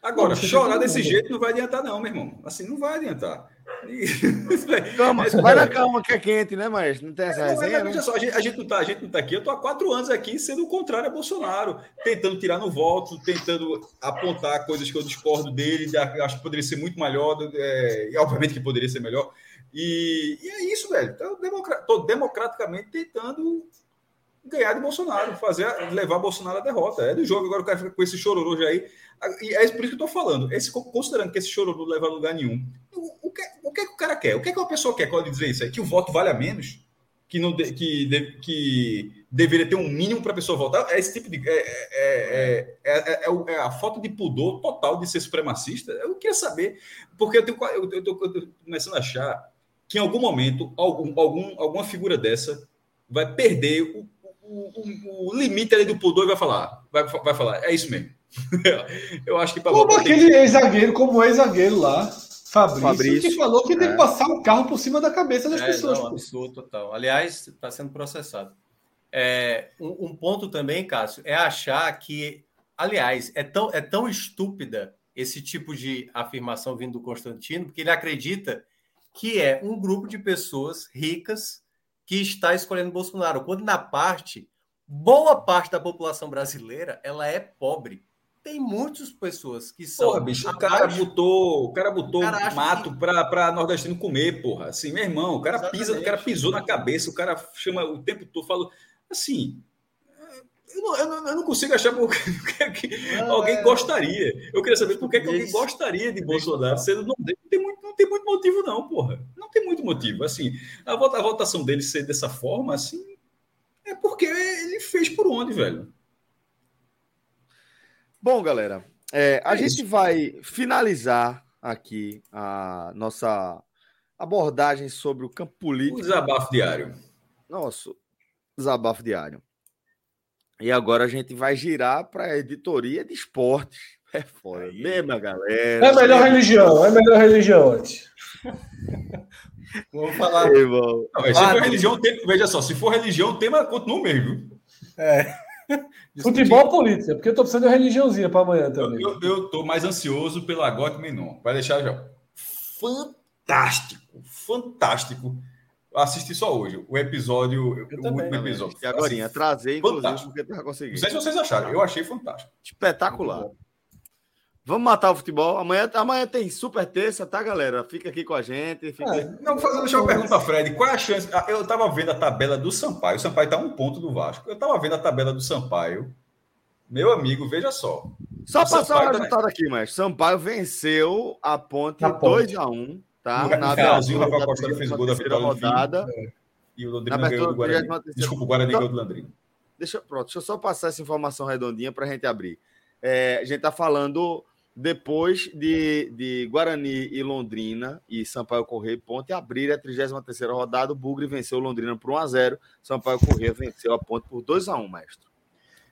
Agora, chorar desse jeito não vai adiantar, não, meu irmão. Assim, não vai adiantar. Calma, vai na calma que é quente, né, mas não tem essa é, resenha, né? só, a gente, a, gente não tá, a gente não tá aqui. Eu tô há quatro anos aqui sendo o contrário a Bolsonaro, tentando tirar no voto, tentando apontar coisas que eu discordo dele, acho que poderia ser muito melhor, é, e obviamente que poderia ser melhor. E, e é isso, velho. Estou democrat, democraticamente tentando ganhar de Bolsonaro, fazer, levar Bolsonaro à derrota. É do jogo, agora o cara fica com esse chororô já aí. E é por isso que eu estou falando. Esse, considerando que esse chororô leva a lugar nenhum, o, o, que, o que, é que o cara quer? O que, é que uma pessoa quer quando dizer isso? É que o voto vale a menos? Que, não de, que, de, que deveria ter um mínimo para a pessoa votar? É esse tipo de. É, é, é, é, a falta de pudor total de ser supremacista? Eu queria saber, porque eu estou eu, eu, eu começando a achar que em algum momento algum, algum, alguma figura dessa vai perder o, o, o, o limite ali do pudor e vai falar, vai, vai falar, é isso mesmo. eu acho que Como aquele que... ex-zagueiro, como o ex-zagueiro lá, Fabrício, Fabrício, que falou que é. tem que passar o carro por cima da cabeça das é, pessoas. Não, absurdo total. Aliás, está sendo processado. É, um, um, ponto também, Cássio, é achar que, aliás, é tão, é tão estúpida esse tipo de afirmação vindo do Constantino, porque ele acredita que é um grupo de pessoas ricas que está escolhendo Bolsonaro, quando na parte, boa parte da população brasileira, ela é pobre. Tem muitas pessoas que são. Porra, bicho, o cara botou, o cara botou o cara mato que... para nordestino comer, porra. Assim, meu irmão, o cara Exatamente. pisa, o cara pisou na cabeça, o cara chama o tempo todo, fala assim, não, eu não, eu não consigo achar por que, ah, alguém é. gostaria. Eu queria saber por que, que alguém gostaria de Bolsonaro, sendo não tem muito, não tem muito motivo, não, porra. Não tem muito motivo. Assim, a, a votação dele ser dessa forma, assim, é porque ele fez por onde, velho. Bom, galera, é, a é gente isso. vai finalizar aqui a nossa abordagem sobre o campo político. O desabafo diário. Nosso desabafo diário. E agora a gente vai girar para a editoria de esportes. É foda. Aí. Mesma galera. É a melhor religião, é a melhor religião antes. Vamos falar. Ei, Não, se for religião, tem... veja só, se for religião, o tema continua o mesmo. É. Futebol política, porque eu tô precisando de uma religiãozinha para amanhã também. Eu, eu, tô mais ansioso pela Gote Menon. Vai deixar já. Fantástico, fantástico assisti só hoje o episódio, eu o também, último episódio. E agora, trazer, inclusive, porque tu já conseguiu. Não sei se vocês acharam, eu achei fantástico. Espetacular. Vamos matar o futebol. Amanhã, amanhã tem super terça, tá, galera? Fica aqui com a gente. Fica... É, não, fazendo, deixa eu perguntar, Fred. Qual é a chance? Ah, eu tava vendo a tabela do Sampaio. O Sampaio tá um ponto do Vasco. Eu tava vendo a tabela do Sampaio. Meu amigo, veja só. Só o passar o resultado aqui, mas Sampaio venceu a ponte 2x1. Tá? No, na finalzinho, o Rafael Costa fez o gol da vitória rodada. É. E o Londrina ganhou do Guarani. Desculpa, o Guarani ganhou do Londrina. Deixa, pronto, deixa eu só passar essa informação redondinha para a gente abrir. É, a gente está falando depois de, de Guarani e Londrina e Sampaio Correia Ponte abrir a 33 rodada, o Bugre venceu o Londrina por 1 a 0 Sampaio Correia venceu a Ponte por 2 a 1 mestre.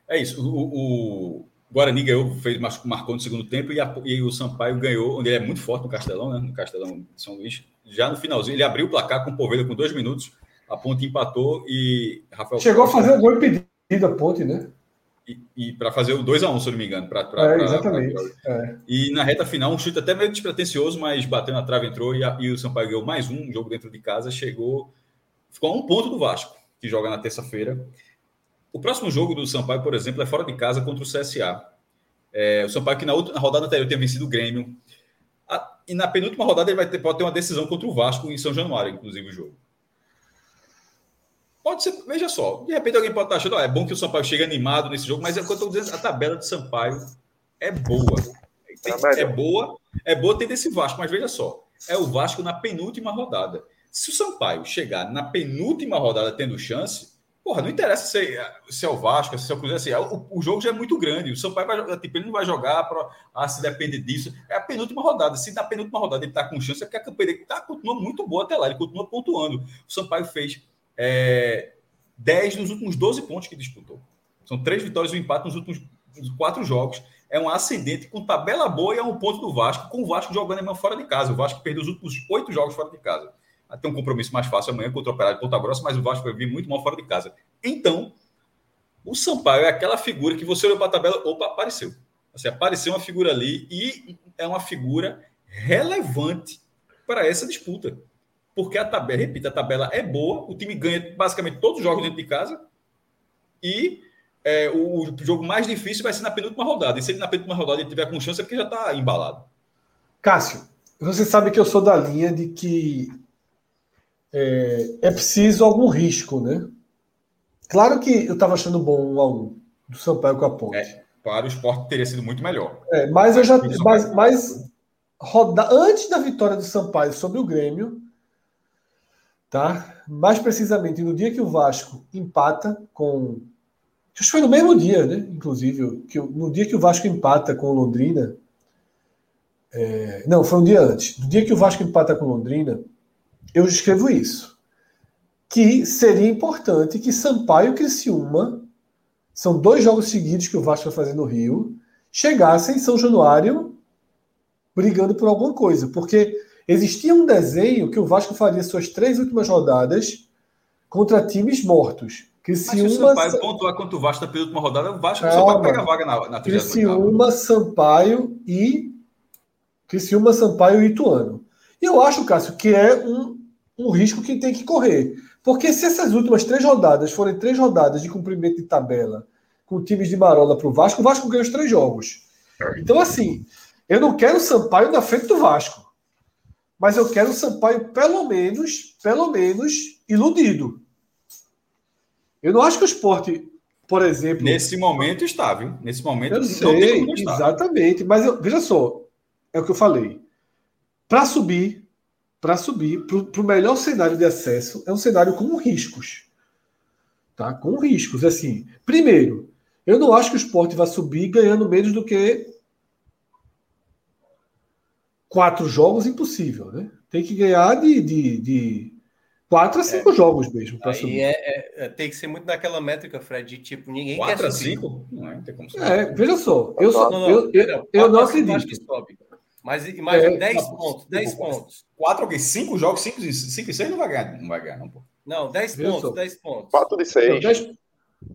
É isso. O, o Guarani ganhou, fez, marcou no segundo tempo e, a, e, o Sampaio ganhou, onde ele é muito forte no Castelão, né? No Castelão de São Luís. Já no finalzinho, ele abriu o placar com o Poveda com dois minutos, a Ponte empatou e Rafael. Chegou Costa, a fazer o gol impedido a Ponte, né? E, e para fazer o 2x1, um, se eu não me engano. Pra, pra, é, exatamente. Pra... É. E na reta final, um chute até meio despretensioso, mas bateu na trave, entrou e, a, e o Sampaio ganhou mais um jogo dentro de casa. Chegou, ficou a um ponto do Vasco, que joga na terça-feira. O próximo jogo do Sampaio, por exemplo, é fora de casa contra o CSA. É, o Sampaio, que na, outra, na rodada anterior tem vencido o Grêmio. A, e na penúltima rodada ele vai ter, pode ter uma decisão contra o Vasco em São Januário, inclusive o jogo. Pode ser, veja só, de repente alguém pode estar achando, oh, é bom que o Sampaio chegue animado nesse jogo, mas é o que eu estou dizendo, a tabela de Sampaio é boa. Tem, é boa, é boa ter desse Vasco, mas veja só, é o Vasco na penúltima rodada. Se o Sampaio chegar na penúltima rodada tendo chance, porra, não interessa se, se é o Vasco, se é o Cruzeiro, assim, é, o, o, jogo já é muito grande. O Sampaio vai, tipo, ele não vai jogar para ah, se depende disso. É a penúltima rodada. Se na penúltima rodada ele está com chance, é porque a campanha tá, continua muito boa até lá, ele continua pontuando. O Sampaio fez é, 10 nos últimos 12 pontos que disputou. São três vitórias e um empate nos últimos quatro jogos. É um ascendente com tabela boa e é um ponto do Vasco, com o Vasco jogando fora de casa. O Vasco perdeu os últimos oito jogos fora de casa. Até um compromisso mais fácil amanhã contra o Operário de Ponta Grossa, mas o Vasco vai vir muito mal fora de casa. Então, o Sampaio é aquela figura que você olhou para a tabela, opa, apareceu. Assim, apareceu uma figura ali e é uma figura relevante para essa disputa porque a tabela, repito, a tabela é boa, o time ganha basicamente todos os jogos dentro de casa e é, o, o, jogo mais difícil vai ser na penúltima rodada. E se ele na penúltima rodada ele tiver com chance, é porque já está embalado. Cássio, você sabe que eu sou da linha de que é, é preciso algum risco, né? Claro que eu estava achando bom um a um do Sampaio com a Ponte. É, para o esporte teria sido muito melhor. É, mas eu já. Mas, mas roda, antes da vitória do Sampaio sobre o Grêmio, tá? Mais precisamente no dia que o Vasco empata com acho que foi no mesmo dia, né? Inclusive, que no dia que o Vasco empata com o Londrina, é, não, foi um dia antes. No dia que o Vasco empata com Londrina, eu escrevo isso. Que seria importante que Sampaio e Criciúma, são dois jogos seguidos que o Vasco vai fazer no Rio, chegassem em São Januário brigando por alguma coisa. Porque Existia um desenho que o Vasco faria suas três últimas rodadas contra times mortos. Criciúma, Mas se o Sampaio pontuar contra o Vasco na penúltima rodada, o Vasco Calma. só pode pegar vaga na, na Criciúma, Sampaio e Criciúma, Sampaio e Ituano. E eu acho, Cássio, que é um, um risco que tem que correr. Porque se essas últimas três rodadas forem três rodadas de cumprimento de tabela com times de marola para o Vasco, o Vasco ganha os três jogos. Então, assim, eu não quero o Sampaio na frente do Vasco mas eu quero o Sampaio pelo menos, pelo menos iludido. Eu não acho que o esporte, por exemplo. Nesse momento está, viu? Nesse momento eu sei, exatamente. Mas eu, veja só, é o que eu falei. Para subir, para subir, para o melhor cenário de acesso, é um cenário com riscos. Tá? Com riscos. Assim, primeiro, eu não acho que o esporte vai subir ganhando menos do que quatro jogos, impossível, né? Tem que ganhar de, de, de quatro a cinco é. jogos mesmo. Aí subir. É, é, é, tem que ser muito naquela métrica, Fred, de tipo, ninguém quatro quer a cinco? Não, não tem como subir. É, veja só, eu, só, não, não, eu, eu, eu não acredito. Mas imagina, é, 10 pontos, 10 pontos. Quatro, okay, cinco jogos, cinco, cinco e seis não vai ganhar, não vai ganhar, não, pô. Não, 10 pontos, 10 pontos. Quatro de seis.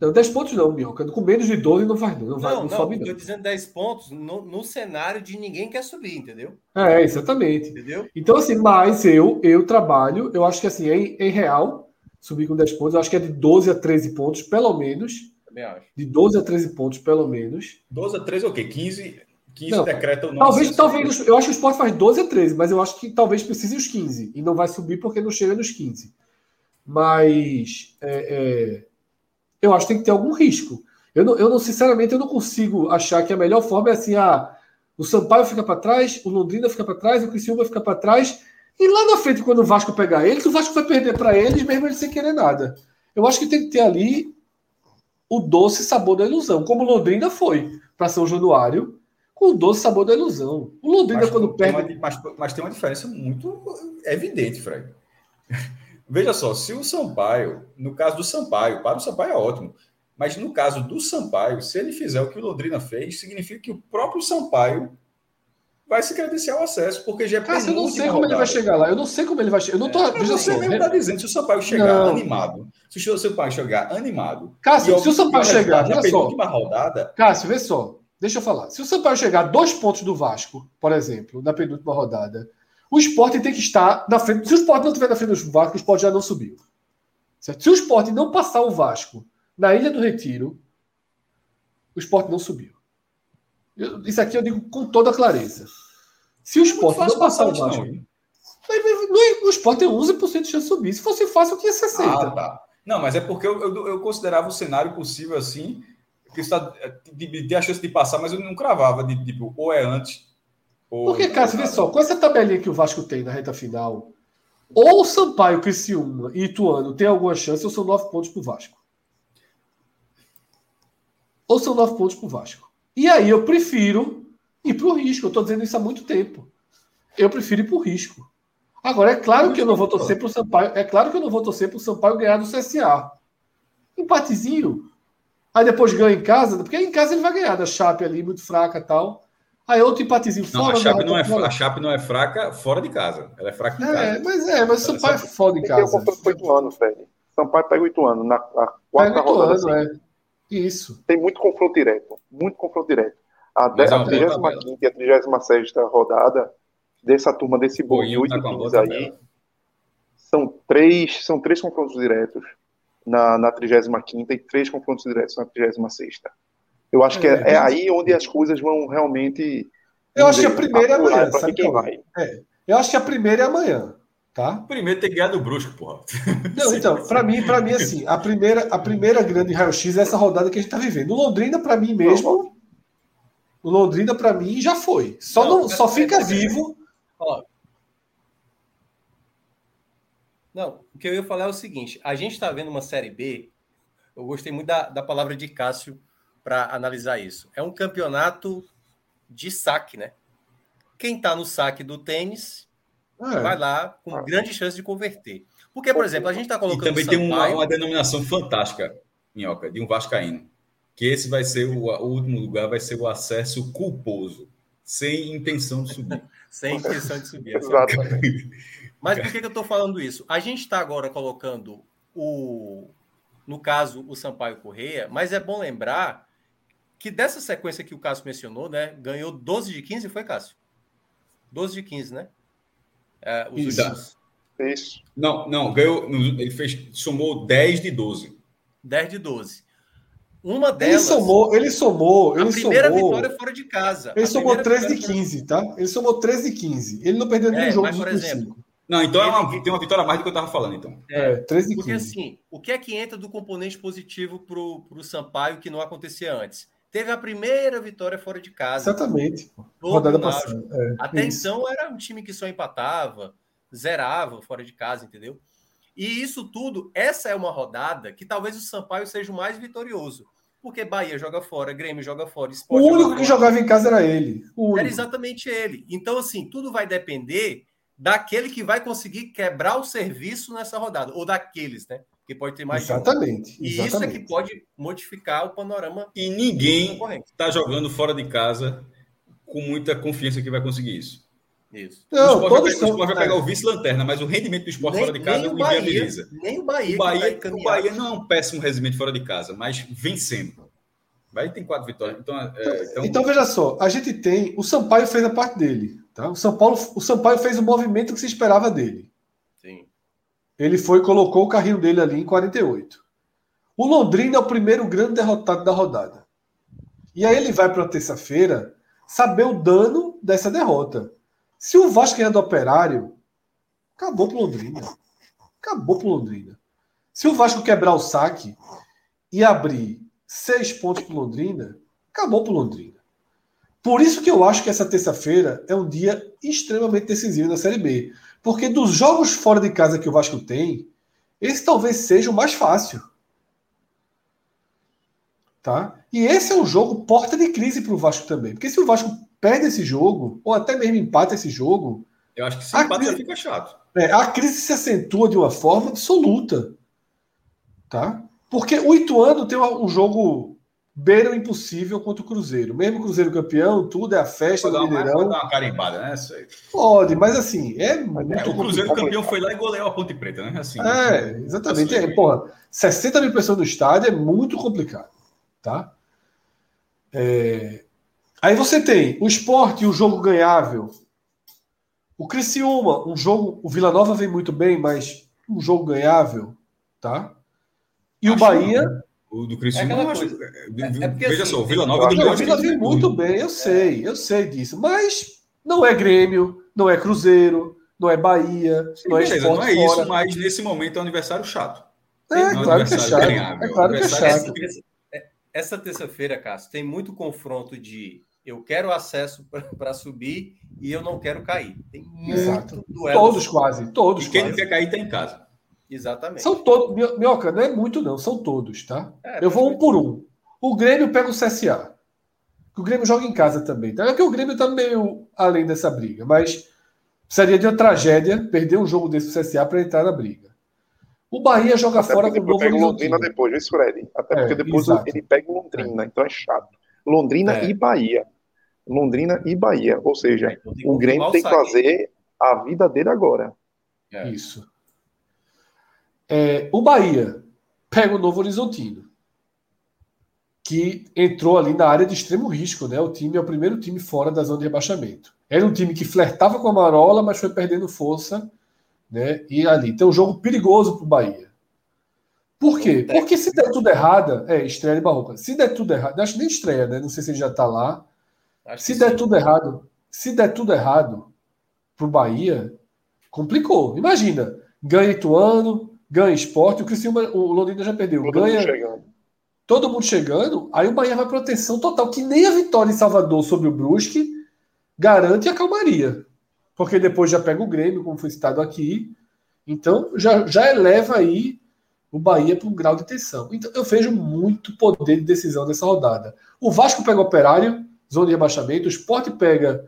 Não, 10 pontos não, Minhoca. Com menos de 12 não vai, não, vai, não, não, não sobe, não. Estou dizendo 10 pontos no, no, cenário de ninguém quer subir, entendeu? É, exatamente. Entendeu? Então, assim, mas eu, eu trabalho, eu acho que assim, em, em real, subir com 10 pontos, eu acho que é de 12 a 13 pontos, pelo menos. Também acho. De 12 a 13 pontos, pelo menos. 12 a 13 é o quê? 15, 15 não, decreta o nome. Talvez, talvez, eu acho que o Sport faz 12 a 13, mas eu acho que talvez precise os 15. E não vai subir porque não chega nos 15. Mas. É, é eu acho que tem que ter algum risco. Eu, não, eu não, sinceramente, eu não consigo achar que a melhor forma é assim, ah, o Sampaio fica para trás, o Londrina fica para trás, o Criciúma fica para trás, e lá na frente, quando o Vasco pegar eles, o Vasco vai perder para eles, mesmo eles sem querer nada. Eu acho que tem que ter ali o doce sabor da ilusão, como o Londrina foi para São Januário, com o doce sabor da ilusão. O Londrina, mas, quando perde. Uma, mas, mas, tem uma diferença muito evidente, Fred. Veja só, se o Sampaio, no caso do Sampaio, para o Sampaio é ótimo, mas no caso do Sampaio, se ele fizer o que o Londrina fez, significa que o próprio Sampaio vai se credenciar o acesso, porque já é Cara, eu não sei como rodada. ele vai chegar lá. Eu não sei como ele vai chegar. Eu não tô. É, veja você só, mesmo está dizendo, se o Sampaio chegar não. animado, se o Sampaio chegar animado. Cássio, se o Sampaio chegar. Na penúltima rodada. Cássio, vê só. Deixa eu falar. Se o Sampaio chegar a dois pontos do Vasco, por exemplo, na penúltima rodada, o esporte tem que estar na frente. Se o esporte não estiver na frente do Vasco, o esporte já não subiu. Certo? Se o esporte não passar o Vasco na Ilha do Retiro, o esporte não subiu. Eu, isso aqui eu digo com toda clareza. Se o esporte não passar o Vasco. Não. o esporte tem 11% de chance de subir. Se fosse fácil, eu tinha 60%. Ah, tá. Não, mas é porque eu, eu, eu considerava o cenário possível assim, está de, de, de, a chance de passar, mas eu não cravava de tipo, ou é antes. Ou porque, cara, vê só, com essa tabelinha que o Vasco tem na reta final, ou o Sampaio, Criciúma e Ituano tem alguma chance, ou são nove pontos para o Vasco. Ou são nove pontos para o Vasco. E aí eu prefiro ir para o risco. Eu estou dizendo isso há muito tempo. Eu prefiro ir para o risco. Agora, é claro que eu não vou torcer para o Sampaio. É claro que eu não vou torcer para o Sampaio ganhar do CSA. Empatezinho. Aí depois ganha em casa, porque em casa ele vai ganhar da Chape ali, muito fraca tal. Aí outro empatezinho não, fora. A Chape, não é, a Chape não é fraca fora de casa. Ela é fraca em é, casa. Mas é, mas o Sampaio é foda em casa. Tem confronto com oito anos, Fred. Sampaio pega oito anos. Na a quarta rodada. Ano, assim. é. Isso. Tem muito confronto direto. Muito confronto direto. A, é a 35 e a 36 rodada dessa turma desse boi, tá 8 times aí, são três, são três confrontos diretos na, na 35 e três confrontos diretos na 36. Eu acho que é, é, é aí onde as coisas vão realmente. Eu acho que a primeira é amanhã. Sabe quem vai. É, eu acho que a primeira é amanhã. Tá? Primeiro tem que ganhar do Brusco, porra. Não, então, para mim, para mim, assim, a primeira, a primeira grande raio-x é essa rodada que a gente tá vivendo. O Londrina, para mim mesmo, o Londrina, para mim, já foi. Só, não, não só fica vivo. Ó, não, o que eu ia falar é o seguinte: a gente está vendo uma Série B. Eu gostei muito da, da palavra de Cássio para analisar isso. É um campeonato de saque, né? Quem está no saque do tênis é. vai lá com grande chance de converter. Porque, por exemplo, a gente está colocando. E também tem uma, uma denominação fantástica, Minhoca, de um Vascaíno que esse vai ser o, o, último lugar, vai ser o acesso culposo, sem intenção de subir. sem intenção de subir. Exatamente. Mas por que, que eu estou falando isso? A gente está agora colocando o, no caso, o Sampaio Correia, mas é bom lembrar que dessa sequência que o Cássio mencionou, né, ganhou 12 de 15, foi, Cássio? 12 de 15, né? É, os Isso. Isso. Não, não, ganhou, ele fez, somou 10 de 12. 10 de 12. Uma delas. Ele somou, ele somou. Ele a primeira somou, vitória fora de casa. Ele somou 13 de 15, tá? Ele somou 13 de 15. Ele não perdeu nenhum é, jogo. Mas, por exemplo. Não, então é uma, tem uma vitória a mais do que eu estava falando, então. É, é 13 de 15. Porque assim, o que é que entra do componente positivo para o Sampaio que não acontecia antes? Teve a primeira vitória fora de casa. Exatamente. Rodada passada. É, Até isso. então era um time que só empatava, zerava fora de casa, entendeu? E isso tudo, essa é uma rodada que talvez o Sampaio seja o mais vitorioso porque Bahia joga fora, Grêmio joga fora, Sport O único que jogava em casa era ele. Era exatamente ele. Então, assim, tudo vai depender daquele que vai conseguir quebrar o serviço nessa rodada, ou daqueles, né? Que pode ter mais Exatamente. E exatamente. isso é que pode modificar o panorama. E ninguém está jogando fora de casa com muita confiança que vai conseguir isso. Isso. Não, o Sport, vai, vai, pegar o vice-lanterna, mas o rendimento do esporte nem, fora de casa o inviabiliza. Nem o Bahia. O Bahia, o Bahia não é um péssimo rendimento fora de casa, mas vencendo. O Bahia tem quatro vitórias. Então, é, então... então, veja só, a gente tem. O Sampaio fez a parte dele. Tá? O, São Paulo, o Sampaio fez o movimento que se esperava dele. Sim. Ele foi colocou o carrinho dele ali em 48. O Londrina é o primeiro grande derrotado da rodada. E aí ele vai para a terça-feira saber o dano dessa derrota. Se o Vasco ganhar do Operário, acabou pro Londrina. Acabou pro Londrina. Se o Vasco quebrar o saque e abrir seis pontos para Londrina, acabou para Londrina. Por isso que eu acho que essa terça-feira é um dia extremamente decisivo na Série B. Porque dos jogos fora de casa que o Vasco tem, esse talvez seja o mais fácil. Tá? E esse é um jogo porta de crise para o Vasco também. Porque se o Vasco perde esse jogo, ou até mesmo empata esse jogo. Eu acho que se empata crise, fica chato. É, a crise se acentua de uma forma absoluta. Tá? Porque o Ituano tem um jogo beira o impossível contra o Cruzeiro. Mesmo o Cruzeiro campeão, tudo é a festa pode do Mineirão. Pode dar uma carimbada, né? Pode, mas assim, é muito é, O Cruzeiro campeão foi lá e goleou a Ponte Preta, né? Assim, é, exatamente. Assim, é, porra, 60 mil pessoas no estádio é muito complicado, tá? É... Aí você tem o esporte e o jogo ganhável. O Criciúma, um jogo. O Vila Nova vem muito bem, mas um jogo ganhável, tá? E Acho o Bahia. O do Criciúma, é acho, é, é porque, veja assim, só, o Vila Nova do O Vila vem muito bem, eu sei, eu sei disso. Mas não é Grêmio, não é Cruzeiro, não é Bahia, Sim, não é beleza, Não é fora. isso, mas nesse momento é um aniversário chato. É, é claro que é chato. É claro que é chato. Essa terça-feira, Cássio, tem muito confronto de eu quero acesso para subir e eu não quero cair. Tem muito Exato. Todos quase, todos. E quem quase. não quer cair está em casa. Exatamente. São todos. Minhoca, não é muito, não. São todos, tá? É, eu vou um por um. O Grêmio pega o CSA. O Grêmio joga em casa também. Tá? É que o Grêmio está meio além dessa briga, mas seria de uma tragédia perder um jogo desse pro CSA para entrar na briga. O Bahia joga Até fora com o Novo pega Londrina depois, viu, Fred? Até é, porque depois exato. ele pega Londrina, é. então é chato. Londrina é. e Bahia. Londrina e Bahia. Ou seja, então o Grêmio tem que fazer a vida dele agora. Isso. É, o Bahia pega o Novo Horizontino, que entrou ali na área de extremo risco, né? O time é o primeiro time fora da zona de rebaixamento. Era um time que flertava com a Marola, mas foi perdendo força, né? E ali tem um jogo perigoso para o Bahia. Por quê? Porque se der tudo errado, é estreia de Barroca. Se der tudo errado, acho que nem estreia, né? Não sei se ele já está lá. Acho se der sim. tudo errado, se der tudo errado para o Bahia, complicou. Imagina, ganha Ituano, ganha esporte, o Criciúma, o Londrina já perdeu, todo ganha. Mundo todo mundo chegando, aí o Bahia vai proteção total, que nem a vitória em Salvador sobre o Brusque garante a calmaria. Porque depois já pega o Grêmio, como foi citado aqui. Então já, já eleva aí o Bahia para um grau de tensão. Então eu vejo muito poder de decisão nessa rodada. O Vasco pega o Operário, zona de rebaixamento, o Sport pega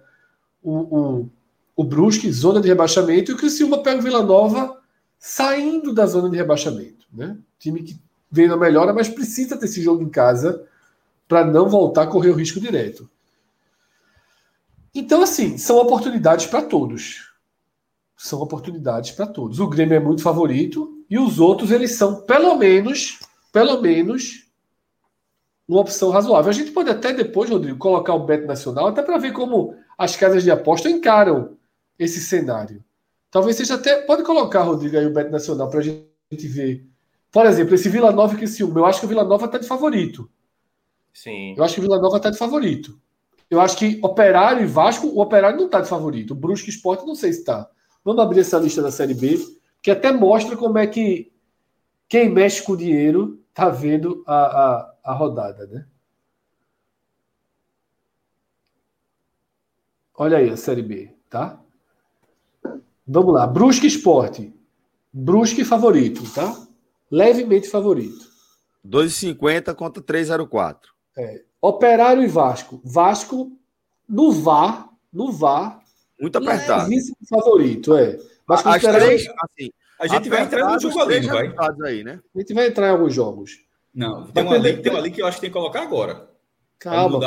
o, o, o Brusque, zona de rebaixamento, e o Criciúma pega o Vila Nova, saindo da zona de rebaixamento. Né? Time que veio na melhora, mas precisa ter esse jogo em casa para não voltar a correr o risco direto. Então, assim, são oportunidades para todos. São oportunidades para todos. O Grêmio é muito favorito e os outros, eles são, pelo menos, pelo menos, uma opção razoável. A gente pode até depois, Rodrigo, colocar o Beto Nacional, até para ver como as casas de aposta encaram esse cenário. Talvez seja até. Pode colocar, Rodrigo, aí o Bet Nacional para a gente ver. Por exemplo, esse Vila Nova e Criciúma. Eu acho que o Vila Nova está de favorito. Sim. Eu acho que o Vila Nova está de favorito. Eu acho que Operário e Vasco, o Operário não está de favorito. O Brusque Esporte, não sei se está. Vamos abrir essa lista da Série B, que até mostra como é que quem mexe com o dinheiro está vendo a, a, a rodada, né? Olha aí a Série B, tá? Vamos lá. Brusque Esporte. Brusque favorito, tá? Levemente favorito. 2,50 contra 3,04. É. Operário e Vasco. Vasco no VAR, no VAR. Muito apertado. favorito, é. Mas As três, assim, a gente vai entrar no jogo ali, não vai? Aí, né? A gente vai entrar em alguns jogos. Não, tem uma, ali, tem uma ali que eu acho que tem que colocar agora. Calma.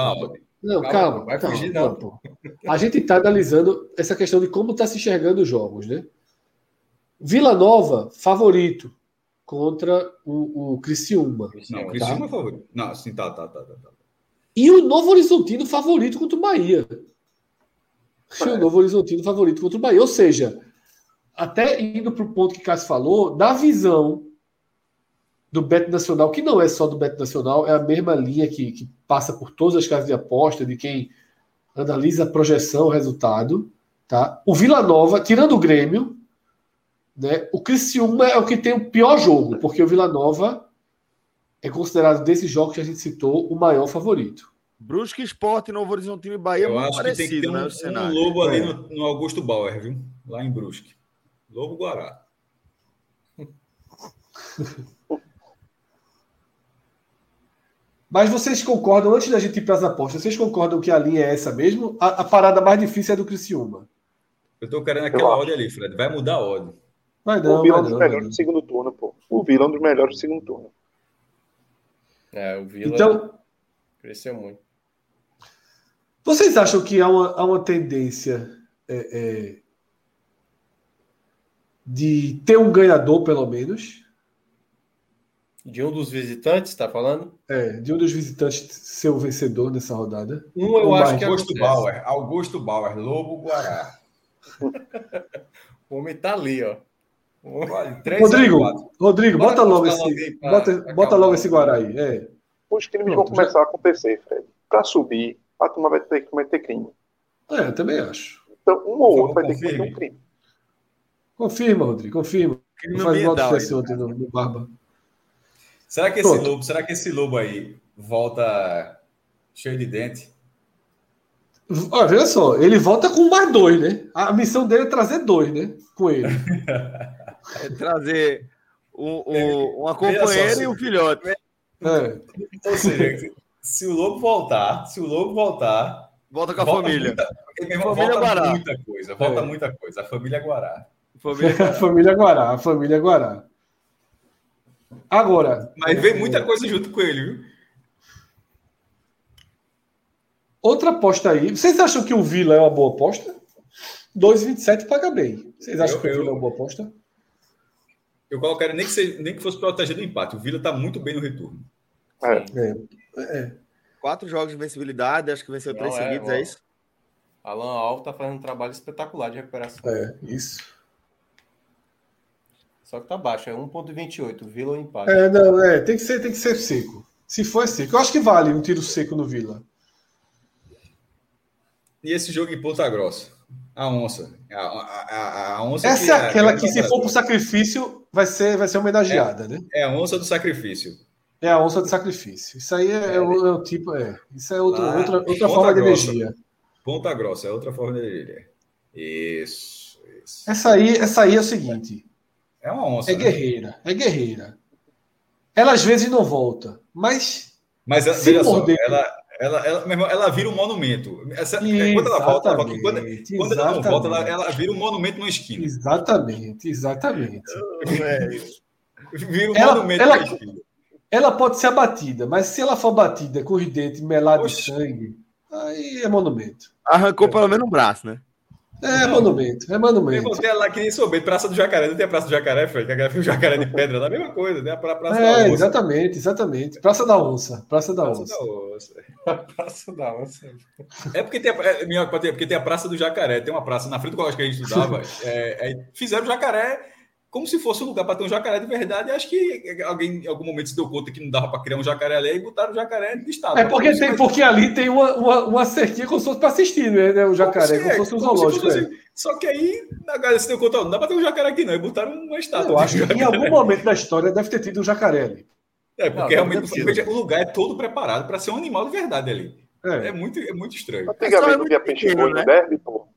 Não, calma, calma vai calma, fugir, não. A gente está analisando essa questão de como está se enxergando os jogos, né? Vila Nova, favorito contra o, o Criciúma. Não, o Criciúma tá? é favorito. Não, sim, tá, tá, tá, tá, tá. E o Novo Horizontino favorito contra o Bahia. E o Novo Horizontino favorito contra o Bahia. Ou seja, até indo para o ponto que o Cássio falou, da visão do Beto Nacional, que não é só do Beto Nacional, é a mesma linha que, que passa por todas as casas de aposta, de quem analisa a projeção, o resultado. Tá? O Vila Nova, tirando o Grêmio, né, o Criciúma é o que tem o pior jogo, porque o Vila Nova é considerado desses jogos que a gente citou o maior favorito. Brusque Esporte, Novo Horizontino e Bahia Eu acho parecido, que tem que ter um, né, um lobo ali é. no, no, Augusto Bauer, viu? Lá em Brusque. Lobo Guará. Mas vocês concordam, antes da gente ir para as apostas, vocês concordam que a linha é essa mesmo? A, a parada mais difícil é do Criciúma. Eu tô querendo aquela ordem ali, Fred. Vai mudar a ordem. Vai não, o Vila é um dos melhores do segundo turno, pô. O Vila é um dos melhores do segundo turno. É, o Vila então, cresceu muito. Vocês acham que há uma, há uma tendência é, é, de ter um ganhador, pelo menos? De um dos visitantes, está falando? É, de um dos visitantes ser o vencedor nessa rodada. Um eu acho que é Augusto Bauer. Augusto Bauer, Lobo Guará. o homem tá ali, ó. Rodrigo, Rodrigo, bota logo esse, bota, bota logo esse Guará aí. É. Os crimes Pronto, vão começar já... a acontecer, Fred. Para subir, a turma vai ter que cometer crime. É, eu também acho. Então, um ou outro vai ter que cometer um crime. Confirma, Rodrigo, confirma. Crime faz mal de ontem no, no Barba. Será que esse Pronto. lobo, será que esse lobo aí volta cheio de dente? Olha, veja só, ele volta com mais dois, né? A missão dele é trazer dois, né? Com ele. é trazer um, um, uma companheira e um filhote. É. Ou seja, se o Lobo voltar, se o Lobo voltar. Volta com a volta família. Muita, família volta Guará. muita coisa, volta é. muita coisa. A família Guará. Família Guará. família Guará, a família Guará. Agora. Mas vem muita coisa junto com ele, viu? Outra aposta aí. Vocês acham que o Vila é uma boa aposta? 2,27 paga bem. Vocês acham eu, que o Vila eu, é uma boa aposta? Eu colocaria nem que, seja, nem que fosse proteger do empate. O Vila está muito bem no retorno. É. É. é. Quatro jogos de vencibilidade, acho que venceu três é, seguidos, é isso? Alan Alves está fazendo um trabalho espetacular de recuperação. É, isso. Só que tá baixo, é 1,28. Vila ou empate. É, não, é, tem que ser, tem que ser seco. Se for é seco. Eu acho que vale um tiro seco no Vila. E esse jogo em Ponta Grossa? A onça. A, a, a onça Essa é aquela que, se for para o sacrifício, vai ser, vai ser homenageada, é, né? É a onça do sacrifício. É a onça do sacrifício. Isso aí é, é, é o, é o, tipo. É, isso é outra, outra, outra forma grossa, de energia. Ponta grossa, é outra forma de energia. Isso, isso. Essa aí, essa aí é o seguinte. É uma onça. É né? guerreira. É guerreira. Ela às vezes não volta, mas. Mas veja só, ela, ela, ela, irmão, ela vira um monumento. Essa, quando ela volta, ela, quando, quando ela não volta, ela, ela, vira um monumento na esquina. Exatamente, exatamente. vira um ela, monumento ela, na esquina. Ela pode ser abatida, mas se ela for batida com os dentes melados de sangue, aí é monumento. Arrancou pelo menos um braço, né? É, monumento, é monumento. Eu botei lá que nem souber, Praça do Jacaré, não tem a Praça do Jacaré, foi que a jacaré de pedra, é a mesma coisa, né? A Praça é, da Onça. exatamente, exatamente. Praça da Onça, Praça da Praça Onça. Da Onça. praça da Onça. É porque tem, a, é, porque tem a Praça do Jacaré, tem uma praça na frente do colégio que a gente estudava, é, é, fizeram jacaré como se fosse um lugar para ter um jacaré de verdade. Acho que alguém em algum momento se deu conta que não dava para criar um jacaré ali e botaram o jacaré de estado. É porque, tem, porque ali tem uma, uma, uma cerquinha como se fosse para assistir, né? O jacaré, como, se, como se fosse um zoológico. Se fosse, é. Só que aí a galera se deu conta, não dá para ter um jacaré aqui não, e botaram uma estátua. Eu acho que em algum momento da história deve ter tido um jacaré ali. É, porque não, realmente veja, o lugar é todo preparado para ser um animal de verdade ali. É, é muito, é muito estranho. Antigamente não tinha peixe boi no derby, pô.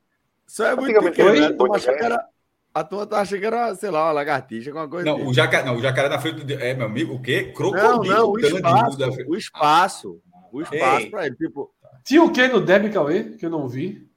Só é muito pequeno, né? A tua tá achando que era, sei lá, uma lagartixa, alguma coisa. Não, o jacaré, não, o jacaré na frente do. É, meu amigo, o quê? Crocodilo. Não, não, o espaço. O espaço. O espaço para ele. Tipo. Tinha o que no Deb, Cauê? Que eu não vi.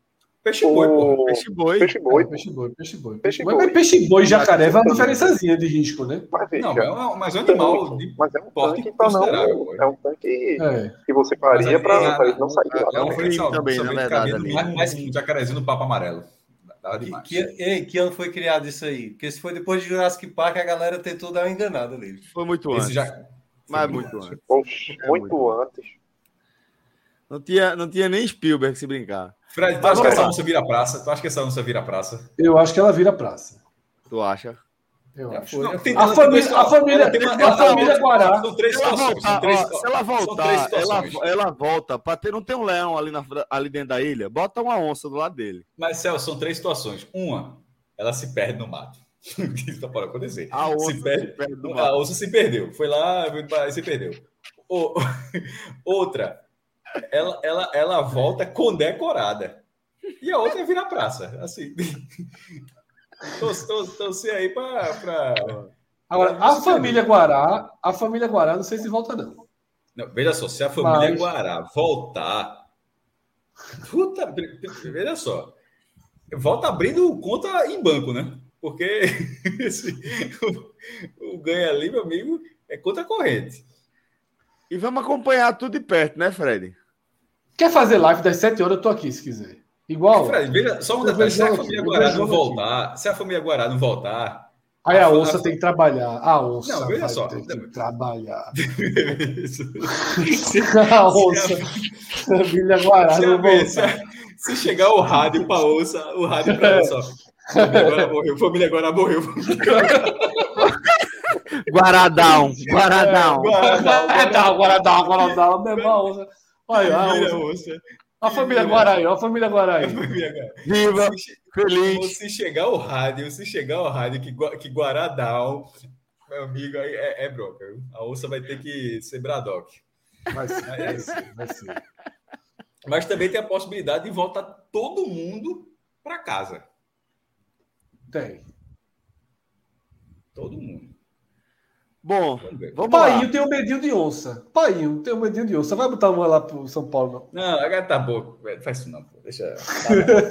Peixe boi, pô. Peixe boi. Peixe boi. peixe boi, peixe boi. Peixe boi. Mas peixe boi e jacaré vai uma diferençazinha de risco, né? Mas, veja, não, mas é um animal de mas é um tanque considerável. Não, é um tanque é. que você faria para ele não sair lá. É um crime também, na verdade. Mais que um jacarezinho no papo amarelo. Que, que, que, ano foi criado isso aí? Porque se foi depois de Jurassic Park, a galera tentou dar uma enganada ali. Foi muito antes. Já... Mas muito antes. Poxa, é muito, muito, antes. Não tinha, não tinha nem Spielberg se brincar. Fred, tu acha que essa onça vira praça? Tu acha que essa onça vira praça? Eu acho que ela vira praça. Tu acha? Eu acho. Não, tem, a, família, a família, uma, a família Guará. São três situações. se ela voltar, ela, ela volta para ter. Não tem um leão ali, na, ali dentro da ilha? Bota uma onça do lado dele. Mas, Celso, são três situações. Uma, ela se perde no mato. Isso pode acontecer. A onça se, perde, se a onça se perdeu. Foi lá e se perdeu. O, outra, ela, ela, ela volta condecorada. E a outra vira praça. Assim. Torcer aí para. Pra... Agora, a família Guará, a família Guará, não sei se volta, não. não veja só, se a família Mas... Guará voltar. Puta, veja só. Volta abrindo conta em banco, né? Porque esse, o, o ganha ali, meu amigo, é conta corrente. E vamos acompanhar tudo de perto, né, Fred? Quer fazer live das 7 horas? Eu tô aqui, se quiser. Igual. Fred, veja, só um detalhe: se a família Guará não voltar, se a família Guará não voltar. Aí a onça tem que trabalhar. A onça. Não, veja só. Tem que trabalhar. a onça. A família Guará não voltar. Se chegar o rádio para onça, o rádio para onça. Família agora morreu, família agora morreu. Guaradão, Guaradão. Guaradão, Guaradão, Guaradão, Guaradão. Olha, a onça. A família Guaraí, a família Guaraí. Viva, feliz. Se chegar o rádio, se chegar o rádio que, que Guaradão, meu amigo, aí é, é bronca. A onça vai ter que ser Braddock. Vai ser, vai ser, vai ser. Mas também tem a possibilidade de voltar todo mundo para casa. Tem. Todo mundo. Bom, vamos Painho lá. tem um medinho de onça. Painho tem um medinho de onça. Vai botar uma lá pro São Paulo, não? Não, agora tá bom. Faz isso não, pô. Deixa.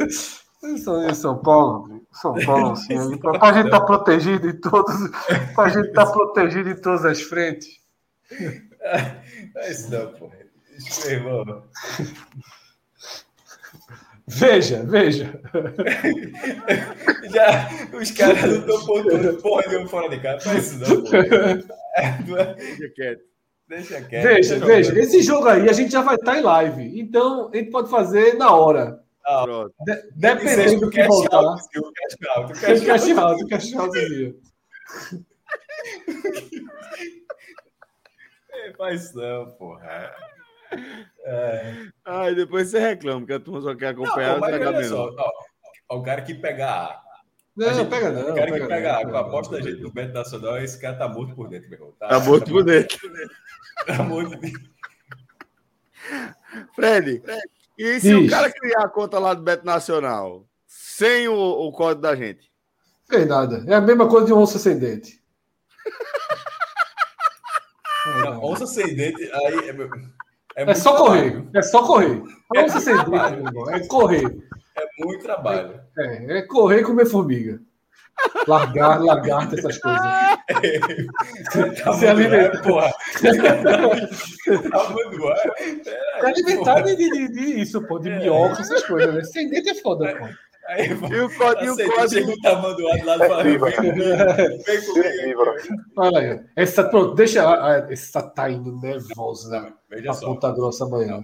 Isso aí, São Paulo, São Paulo, assim, pra, gente estar tá protegido em todos, pra gente estar tá protegido em todas as frentes. É isso não, pô. Isso, irmão. Veja, veja. Já, os caras não estão pondo porra nenhuma fora de casa. Faz isso não, Deixa quieto. Deixa quieto. Veja, veja. Esse jogo aí a gente já vai estar em live. Então, a gente pode fazer na hora. Ah, De, dependendo do que voltar. o cash out, o cash out, o cash out. É, faz não, porra. É. Aí depois você reclama que a turma só quer acompanhar não, o só, ó, O cara que pega A. Não, gente, pega não. O cara pega que pega A, com a aposta da gente no Beto Nacional, esse cara tá morto por dentro, meu irmão. Tá, tá morto por dentro. Tá morto Fred, e se Ixi. o cara criar a conta lá do Beto Nacional sem o, o código da gente? Tem nada. É a mesma coisa de um onça sem dente. Não, onça sem dente, aí. É é, é só correr. É só correr. Não é, ser duro, é correr. É muito trabalho. É, é correr e comer formiga. Largar, lagarta, essas coisas. É, tá se alimentar. Porra. tá alimentar de, de, de, isso, pô, de é. minhoca, essas coisas, né? Sem dente é foda, pô. Aí, e o código. Chega o tamanho do lado e fala: vem comigo. Olha aí. Essa, pronto, deixa. Essa tá indo nervosa. Veja a só. Ponta Grossa amanhã.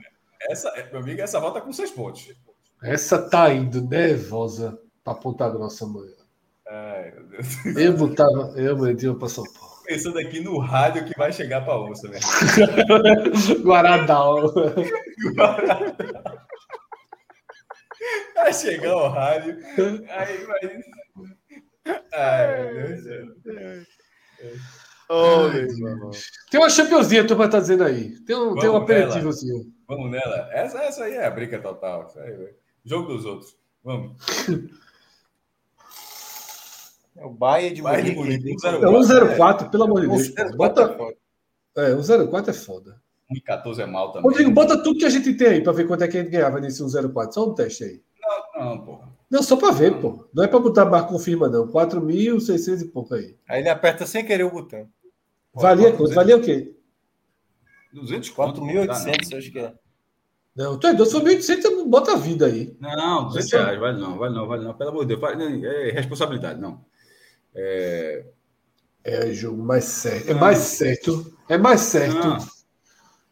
Essa, meu amigo, essa volta com seis pontos. Essa tá indo nervosa pra Ponta Grossa amanhã. Ai, meu Deus. Eu botava. Eu metia pra São Paulo. Pensando aqui no rádio que vai chegar pra onça, velho. Guaradal. Guaradal. Vai chegar o rádio. Aí vai. Ai, meu Deus do céu. Oh, tem uma Championzinha, tu vai estar dizendo aí. Tem um, tem um aperitivozinho. Vamos nela. Essa, essa aí é a briga total. Aí, jogo dos outros. Vamos. É o Bahia de Bahia Munique. É 104, pelo amor de Deus. Bota... É, 104 é foda. 114 é mal também. Rodrigo, bota tudo que a gente tem aí para ver quanto é que a gente ganhava nesse 104. Só um teste aí. Não, porra. Não, só para ver, pô. Não é para botar barra confirma, não. 4.600 e pouco aí. Aí ele aperta sem querer o botão. Valia quanto? Valia o quê? 200 4.800, acho que é. Não, tu é doido, se for 1.800, bota a vida aí. Não, 200 reais, vale não, vale não, vale não. Pelo amor de Deus, é responsabilidade, não. É, é jogo mais certo. É mais certo. É mais certo. Não,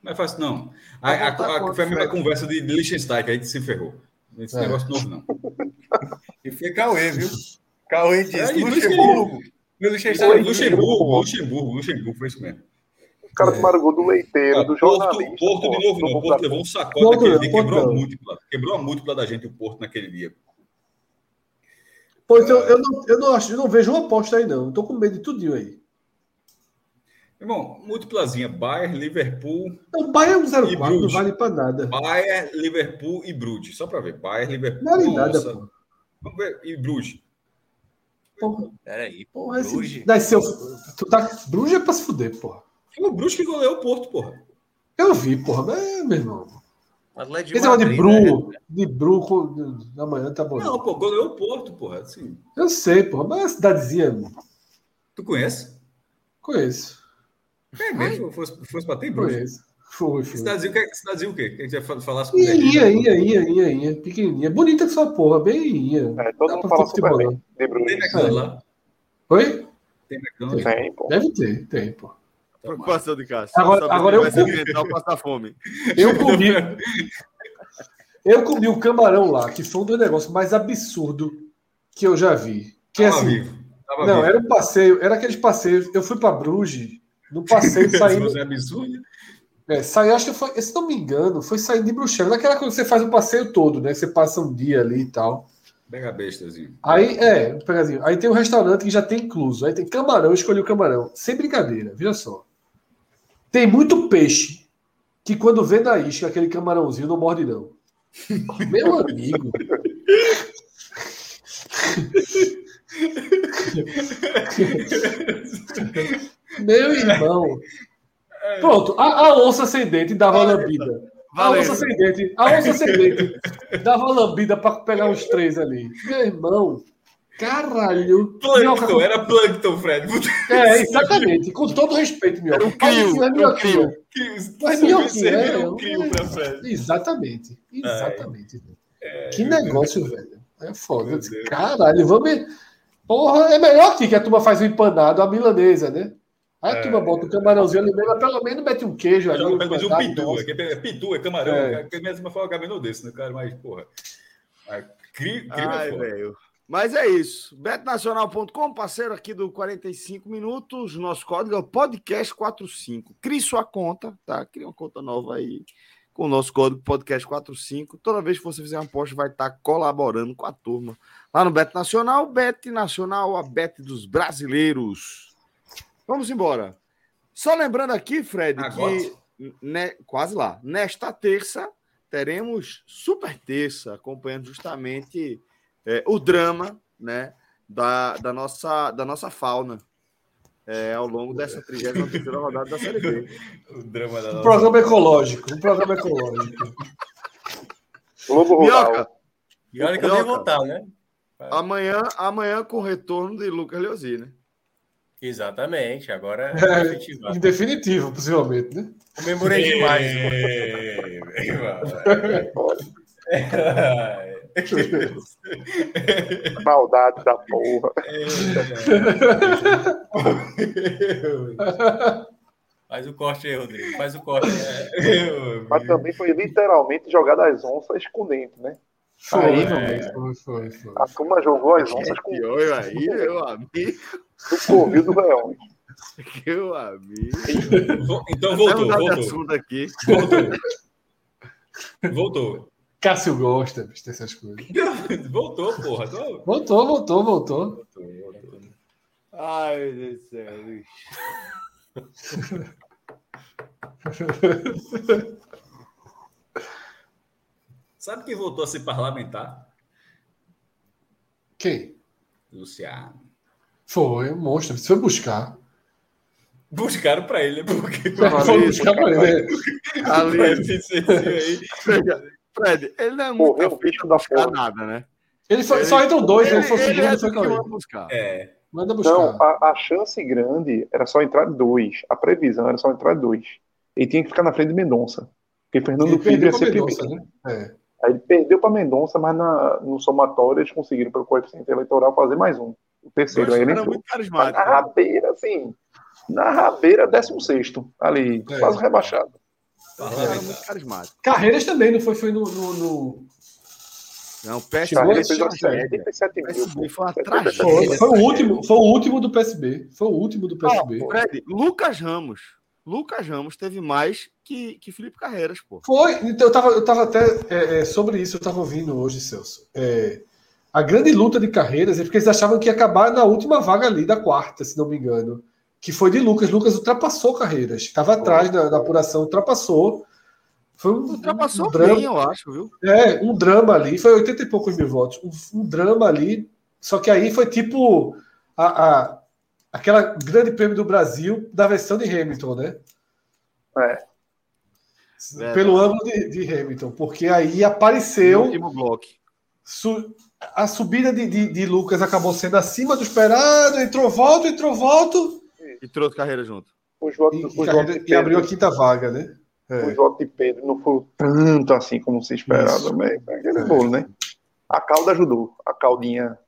não é fácil, não. A, a, a, foi a mesma conversa de Liechtenstein que a gente se ferrou. Esse é. negócio novo, não. E foi Cauê, viu? Cauê disse: é, Luxemburgo. Luxemburgo, Luxemburgo, Luxemburgo, Luxemburgo, foi isso mesmo. Os caras tomaram gol do leiteiro, do jornalista. Porto, Porto de novo, não. O Porto levou um sacode naquele dia, quebrou a múltipla. Quebrou a múltipla da gente, o Porto, naquele dia. Pois eu, eu, não, eu, não acho, eu não vejo uma aposta aí, não. Estou com medo de tudinho aí. Irmão, múltiplazinha. Bayern, Liverpool. Não, Bayern 04 não vale para nada. Bayern, Liverpool e Bruges. Só para ver. Bayern, Liverpool. Não vale nada, pô. Vamos ver. E Bruges. Porra. Peraí, porra. Bruges. Nasceu, tu tá, Bruges é pra se fuder, porra. Foi o Bruges que goleou o Porto, porra. Eu vi, porra. Mas, meu irmão. Atlético de, Madrid, de Bru, né? de Bru, amanhã tá bom. Não, pô, goleou o Porto, porra. Assim. Eu sei, porra, mas é uma cidadezinha. Tu conhece? Conheço. É mesmo? Fosse, fosse pra ter Bruges? Foi, foi. Cidadezinha, que, cidadezinha o quê? Que a gente vai falar sobre Ia, ia, ia, ia, ia, pequenininha. Bonita que sua porra, bem ia. É, todo mundo fala super bem. De Bruges. Tem McDonald's lá? Oi? Tem McDonald's? Tem, pô. Deve ter, tem, pô. Preocupação de casa. Agora, agora eu comi. passar fome. Eu comi. eu comi o camarão lá, que foi um dos negócios mais absurdos que eu já vi. Que Tava assim, vivo. Tava não, vivo. era um passeio, era aqueles passeios. Eu fui para Bruges, no passeio saindo. é absurdo. É, saí, acho que foi, se não me engano, foi saindo de Bruxelas. Naquela coisa que você faz o passeio todo, né? Você passa um dia ali e tal. Pega bestazinho. Aí, é, pegazinho. Aí tem um restaurante que já tem incluso. Aí tem camarão, eu escolhi o camarão. Sem brincadeira, veja só. Tem muito peixe que quando vê na isca aquele camarãozinho não morde, não. Meu amigo. Meu irmão. Pronto, a, a onça ascendente dava lambida. A onça ascendente, a onça ascendente dava lambida para pegar os três ali. Meu irmão, caralho. Plankton, era Plankton, Fred. É, exatamente. Com todo respeito, meu. Era um crio, era um crio. Mas é, um crio pra Fred. Exatamente, exatamente. É, que negócio, velho. É foda. Caralho, vamos... Porra, é melhor aqui que a turma faz o empanado, a milanesa, né? Aí a turma É. bota o camarãozinho ali, mas pelo menos mete um queijo ali. Pelo menos um pitu, nossa. é, que é pitu, é camarão. É. É. Que mesmo foi um caminho desse, né, cara? Mas, porra. Mas, cri, cri Ai, é foda. velho. Mas é isso. betnacional.com, parceiro aqui do 45 minutos. Nosso código é o podcast45. Crie sua conta, tá? Cria uma conta nova aí com o nosso código podcast45. Toda vez que você fizer uma aposta, vai estar colaborando com a turma lá no Bet Nacional. Bet Nacional, a Bet dos brasileiros. Vamos embora. Só lembrando aqui, Fred, Agora? que né, quase lá. Nesta terça teremos super terça, acompanhando justamente é, o drama né, da, da, nossa, da nossa fauna é, ao longo dessa 33 rodada da Série B. O drama da Um nossa... programa ecológico. Um programa ecológico. Globo Rural. E olha que eu Minhoca. voltar, né? amanhã, amanhã com o retorno de Lucas Leozzi, né? Exatamente, agora É, é em definitivo, possivelmente, né? Comemorei demais. Ei, irmão. Maldade da porra. Faz o corte aí, Rodrigo. Faz o corte. Meu Mas também foi literalmente jogar das onças com dentro, né? Foi, Aí, foi, foi, foi. A turma jogou as onças com E olha aí, meu amigo, do covil do leão. meu amigo. Então Até voltou, voltou. assunto aqui. Voltou. Voltou. Cássio gosta dessas coisas. Voltou, porra. Tô- Voltou, voltou, voltou. voltou, voltou. Ai, meu Deus do céu. Sabe quem voltou a ser parlamentar? Quem? Luciano. Foi, um monstro. Você foi buscar. Buscaram pra ele, né? Porque Foi buscar pra ele. Ali, esse aí. Fred, ele não é muito Morreu o afim bicho de da buscar nada, né? Ele foi, só entram dois, ele, foi o segundo é e foi do que Cauê. vai buscar. É. Manda buscar. Não, a, a chance grande era só entrar dois. A previsão era só entrar dois. Ele tinha que ficar na frente de Mendonça. Porque Fernando ele Filho ia ser Mendonça, primeiro. né? É. Aí ele perdeu para Mendonça, mas na, no somatório eles conseguiram, pelo coeficiente eleitoral, fazer mais um. O terceiro. Aí ele era entrou. muito carismático. na rabeira, assim. Na rabeira, 16 ali, É. quase rebaixado. Ele era muito carismático. Carreiras também, não foi? Foi no. no, no- Não, fez foi uma tragédia. 87 O mil. PSB foi uma Foi, tragédia. foi o último, foi o último do PSB. Foi o último do PSB. Fred, Lucas Ramos. Lucas Ramos teve mais que, que Felipe Carreiras, pô. Foi, então eu tava, eu tava até é, é, sobre isso, eu tava ouvindo hoje, Celso. É, a grande luta de carreiras é porque eles achavam que ia acabar na última vaga ali, da quarta, se não me engano. Que foi de Lucas. Lucas ultrapassou carreiras. Estava atrás da, da, apuração, ultrapassou. Foi um, ultrapassou um drama. Bem, eu acho, viu? É, um drama ali. Foi 80 e poucos mil votos. Um, um drama ali. Só que aí foi tipo a, a, aquela grande prêmio do Brasil da versão de Hamilton, né? É. Pelo ângulo de, de, Hamilton, porque aí apareceu. último bloco. Su, a subida de, de, de, Lucas acabou sendo acima do esperado, entrou volta, entrou volta. E trouxe carreira junto. O e, o carreira, Pedro, e abriu a quinta vaga, né? É. O João de Pedro não foi tanto assim como se esperava, mas aquele é. bolo, né? A cauda ajudou, a caudinha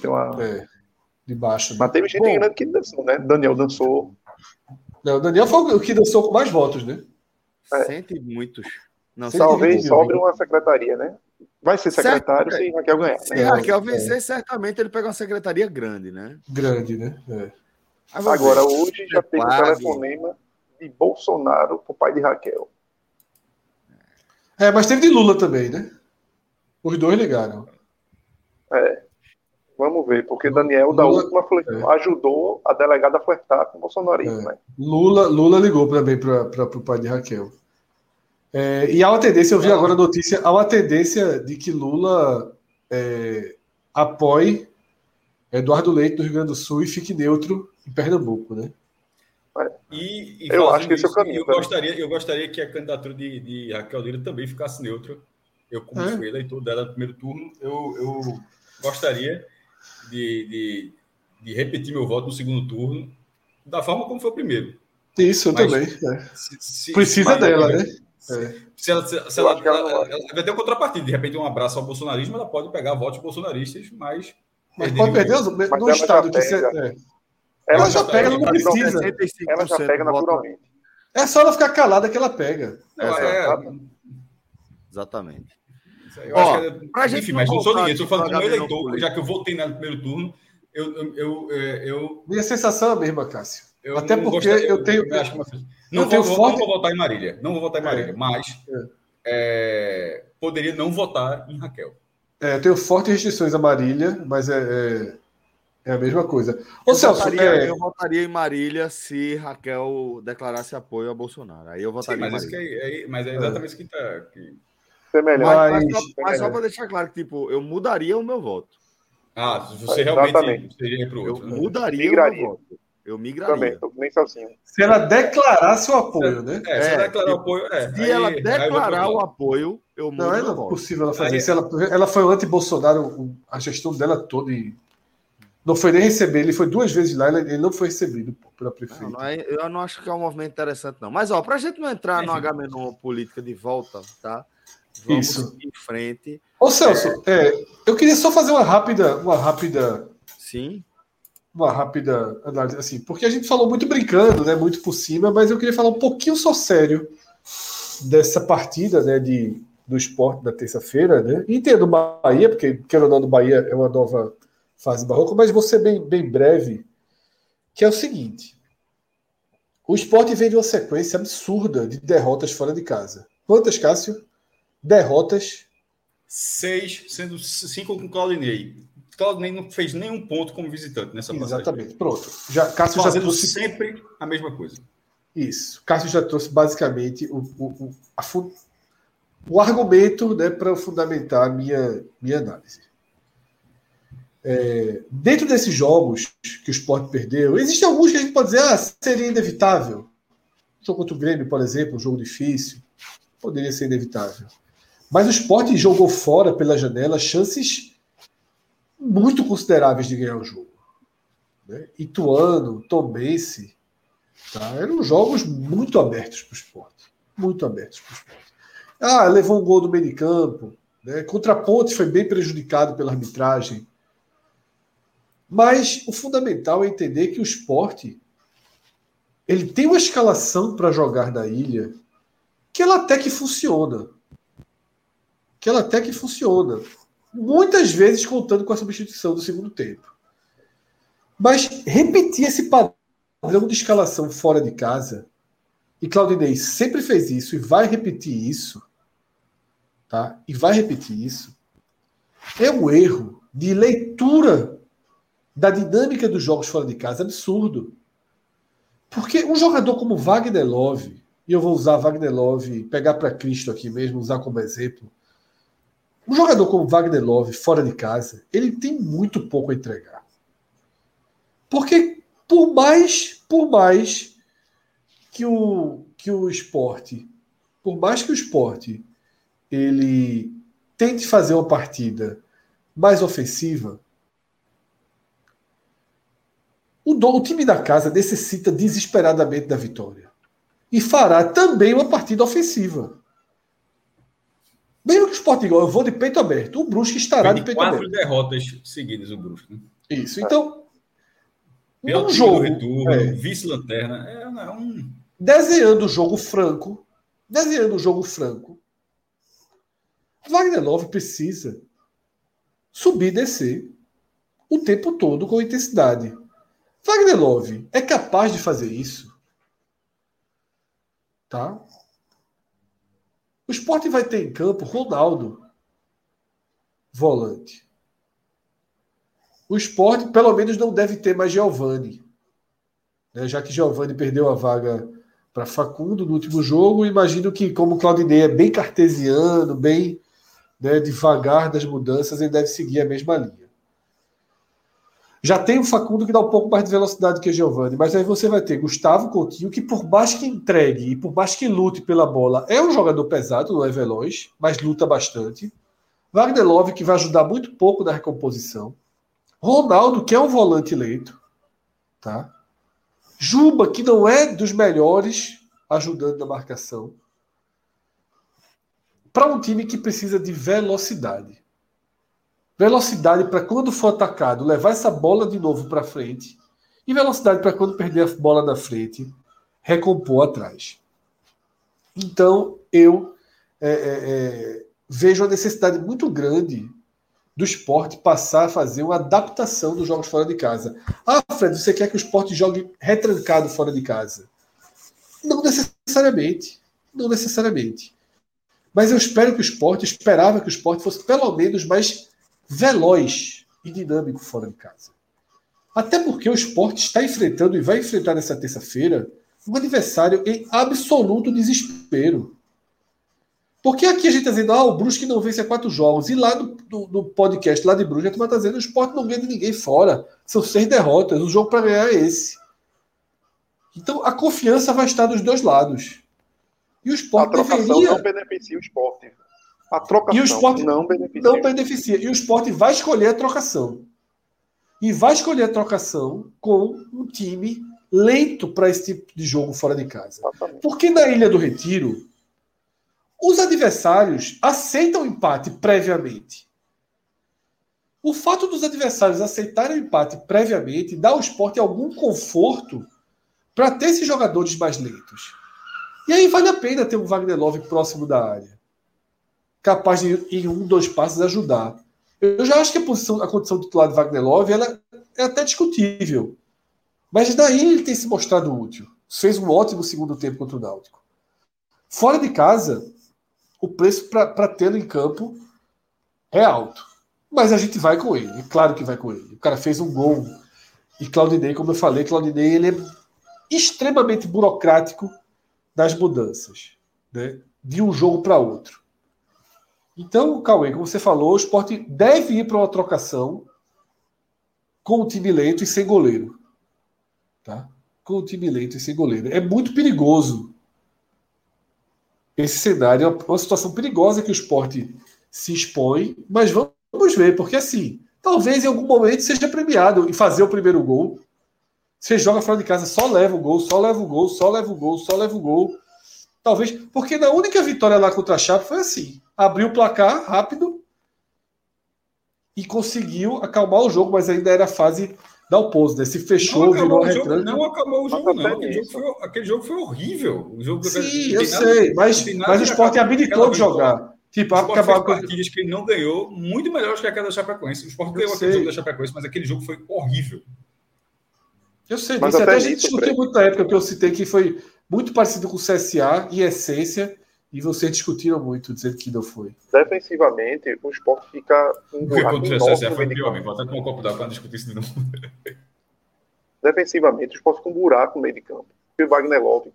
deu uma. É, de baixo. Né? Mas teve gente Bom, grande que dançou, né? Daniel dançou. Não, o Daniel foi o que dançou com mais votos, né? É. Sente muitos. Não, Talvez sobre uma secretaria, né? Vai ser secretário certo. se Raquel ganhar. Se né? Raquel vencer, é. certamente ele pega uma secretaria grande, né? Grande, né? É. Agora, hoje já tem um telefonema de Bolsonaro pro pai de Raquel. É, mas teve de Lula também, né? Os dois ligaram. É. Vamos ver, porque Daniel, da Lula, última, é. ajudou a delegada a flertar com o bolsonarismo, é. né? Lula, Lula ligou também para o pai de Raquel. É, e há uma tendência, eu vi agora a notícia, há uma tendência de que Lula é, apoie Eduardo Leite do Rio Grande do Sul e fique neutro em Pernambuco, né? E, e eu acho que esse é o caminho. Eu gostaria, eu gostaria que a candidatura de, de Raquel Lira também ficasse neutra. Eu, como é. fui eleitor dela no primeiro turno, eu, eu gostaria de, de, de, repetir meu voto no segundo turno da forma como foi o primeiro. Isso, eu Mas, também. É. Se, se, Precisa dela, né? É. Se ela, se, se ela, ela, ela, ela, vai ter um contrapartida, de repente um abraço ao bolsonarismo, ela pode pegar votos bolsonaristas, mas. Mas pode perder os, no estado que você. É. Ela, ela, já, pega, ela não precisa. Ela já pega naturalmente. É só ela ficar calada que ela pega. É, Exatamente. Ó, é, enfim, gente mas não sou ninguém, estou falando como eleitor, já que eu votei no primeiro turno, eu, eu, eu, eu, Minha sensação é a mesma, Cássio. Até porque eu tenho. Eu, não, eu tenho vou, forte... não vou votar em Marília. Não vou votar em é. Marília, é. mas é, poderia não votar em Raquel. É, eu tenho fortes restrições a Marília, mas é, é, é a mesma coisa. Ô, eu, Celso, votaria, é- eu votaria em Marília se Raquel declarasse apoio a Bolsonaro. Aí eu votaria Sim, mas, em Marília. É, mas é exatamente isso que está. Que... É melhor. Mas, mas, só, mas só para deixar claro que tipo, eu mudaria o meu voto. Ah, você realmente seria para o outro. Eu né? mudaria o meu voto. Eu migraria. Também, tô nem sozinho. Se ela declarar seu apoio, né? É, se ela é, declarar o apoio, é. Se aí, ela declarar o apoio, eu mudo. Não, é não possível ela fazer isso. Ela, ela foi anti-Bolsonaro, a gestão dela toda e não foi nem receber, ele foi duas vezes lá, ele não foi recebido pela prefeita. Não, não é, eu não acho que é um movimento interessante, não. Mas, ó, para a gente não entrar no H-Menon política de volta, tá? Vamos Isso. em frente. Ô, Celso, é... É, eu queria só fazer uma rápida, uma rápida. Sim uma rápida análise, assim, porque a gente falou muito brincando, né, muito por cima, mas eu queria falar um pouquinho só sério dessa partida, né, de, do esporte da terça-feira, né, entendo Bahia, porque, quero ou não, do Bahia é uma nova fase barroca, mas vou ser bem, bem breve, que é o seguinte, o esporte vem de uma sequência absurda de derrotas fora de casa. Quantas, Cássio? Derrotas? Seis, sendo cinco com Claudinei. Claudinei não fez nenhum ponto como visitante nessa passagem. Exatamente, pronto. Já, Cássio Fazendo já trouxe sempre a mesma coisa. Isso. Cássio já trouxe basicamente o, o, o, a, o argumento né, para fundamentar a minha, minha análise. É, dentro desses jogos que o Sport perdeu, existem alguns que a gente pode dizer, ah, seria inevitável. O jogo contra o Grêmio, por exemplo, um jogo difícil, poderia ser inevitável. Mas o Sport jogou fora pela janela chances muito consideráveis de ganhar o jogo. Né? Ituano, Tombense, tá? eram jogos muito abertos para o esporte. Muito abertos para o esporte. Ah, levou um gol do meio de campo. Né? Contra Ponte foi bem prejudicado pela arbitragem. Mas o fundamental é entender que o esporte ele tem uma escalação para jogar na ilha que ela até que funciona. Que ela até que funciona muitas vezes contando com a substituição do segundo tempo. Mas repetir esse padrão de escalação fora de casa, e Claudinei sempre fez isso e vai repetir isso, tá? E vai repetir isso, é um erro de leitura da dinâmica dos jogos fora de casa absurdo. Porque um jogador como Wagner Love, e eu vou usar Wagner Love, pegar para Cristo aqui mesmo, usar como exemplo. Um jogador como Wagner Love, fora de casa, ele tem muito pouco a entregar. Porque por mais, por mais que o, que o esporte, por mais que o esporte ele tente fazer uma partida mais ofensiva, o, do, o time da casa necessita desesperadamente da vitória. E fará também uma partida ofensiva. Mesmo que o Sport igual, eu vou de peito aberto. O Brusque estará de, de peito quatro aberto. quatro derrotas seguidas, o Brusque. Né? Isso. Então, Pelo um jogo, retorno, é, vice-lanterna, é, é um... desenhando o jogo franco, desenhando o jogo franco, Wagner Love precisa subir e descer o tempo todo com intensidade. Wagner Love é capaz de fazer isso? Tá? O esporte vai ter em campo Ronaldo, volante. O esporte, pelo menos, não deve ter mais Giovani. Né? Já que Giovani perdeu a vaga para Facundo no último jogo, imagino que, como o Claudinei é bem cartesiano, bem né, devagar das mudanças, ele deve seguir a mesma linha. Já tem o Facundo que dá um pouco mais de velocidade que o Giovani, mas aí você vai ter Gustavo Coutinho, que por mais que entregue e por mais que lute pela bola, é um jogador pesado, não é veloz, mas luta bastante. Wagner Love, que vai ajudar muito pouco na recomposição. Ronaldo, que é um volante lento. Tá? Juba, que não é dos melhores ajudando na marcação. Para um time que precisa de velocidade. Velocidade para quando for atacado, levar essa bola de novo para frente. E velocidade para quando perder a bola na frente, recompor atrás. Então, eu é, é, é, vejo a necessidade muito grande do esporte passar a fazer uma adaptação dos jogos fora de casa. Ah, Fred, você quer que o esporte jogue retrancado fora de casa? Não necessariamente. Não necessariamente. Mas eu espero que o esporte, esperava que o esporte fosse pelo menos mais veloz e dinâmico fora de casa. Até porque o esporte está enfrentando e vai enfrentar nessa terça-feira um adversário em absoluto desespero. Porque aqui a gente está dizendo, ah, o Brusque não vence a quatro jogos. E lá no, no, no podcast, lá de Brusque, a gente está dizendo, o esporte não ganha de ninguém fora. São seis derrotas. O jogo para ganhar é esse. Então a confiança vai estar dos dois lados. E o esporte a deveria... não beneficia o esporte. A trocação e o esporte não beneficia. Não beneficia. E o esporte vai escolher a trocação. E vai escolher a trocação com um time lento para esse tipo de jogo fora de casa. Exatamente. Porque na Ilha do Retiro, os adversários aceitam o empate previamente. O fato dos adversários aceitarem o empate previamente dá ao esporte algum conforto para ter esses jogadores mais lentos. E aí vale a pena ter um Wagner Love próximo da área capaz de, em um, dois passos, ajudar. Eu já acho que a, posição, a condição titular de Wagner Love ela é até discutível. Mas daí ele tem se mostrado útil. Fez um ótimo segundo tempo contra o Náutico. Fora de casa, o preço para tê-lo em campo é alto. Mas a gente vai com ele. É claro que vai com ele. O cara fez um gol. E Claudinei, como eu falei, Claudinei ele é extremamente burocrático nas mudanças. Né? De um jogo para outro. Então, Cauê, como você falou, o esporte deve ir para uma trocação com o time lento e sem goleiro. Tá? Com o time lento e sem goleiro. É muito perigoso esse cenário. É uma situação perigosa que o esporte se expõe, mas vamos ver, porque assim, talvez em algum momento seja premiado em fazer o primeiro gol. Você joga fora de casa, só leva o gol, só leva o gol, só leva o gol, só leva o gol. Talvez, porque na única vitória lá contra a Chape foi assim abriu o placar rápido e conseguiu acalmar o jogo, mas ainda era a fase da opose, né? Se fechou, virou a jogo, Não acabou o jogo, não. Aquele jogo, foi, aquele jogo, foi, horrível. O jogo Sim, eu sei, mas, mas o esporte abdicou de jogar. Tipo, o acabar com partidas que ele não ganhou, muito melhores que aquela da Chapecoense. O Sport ganhou aquele jogo da Chapecoense, mas aquele jogo foi horrível. Eu sei mas Até, até a gente discutiu muito na época que eu citei que foi muito parecido com o CSA em essência E vocês discutiram muito, dizendo que não foi. Defensivamente, o esporte fica um buraco enorme. Foi pior, me volta com o copo d'água quando discutir isso de novo. Defensivamente, o esporte fica um buraco no meio de campo. E o Wagner Love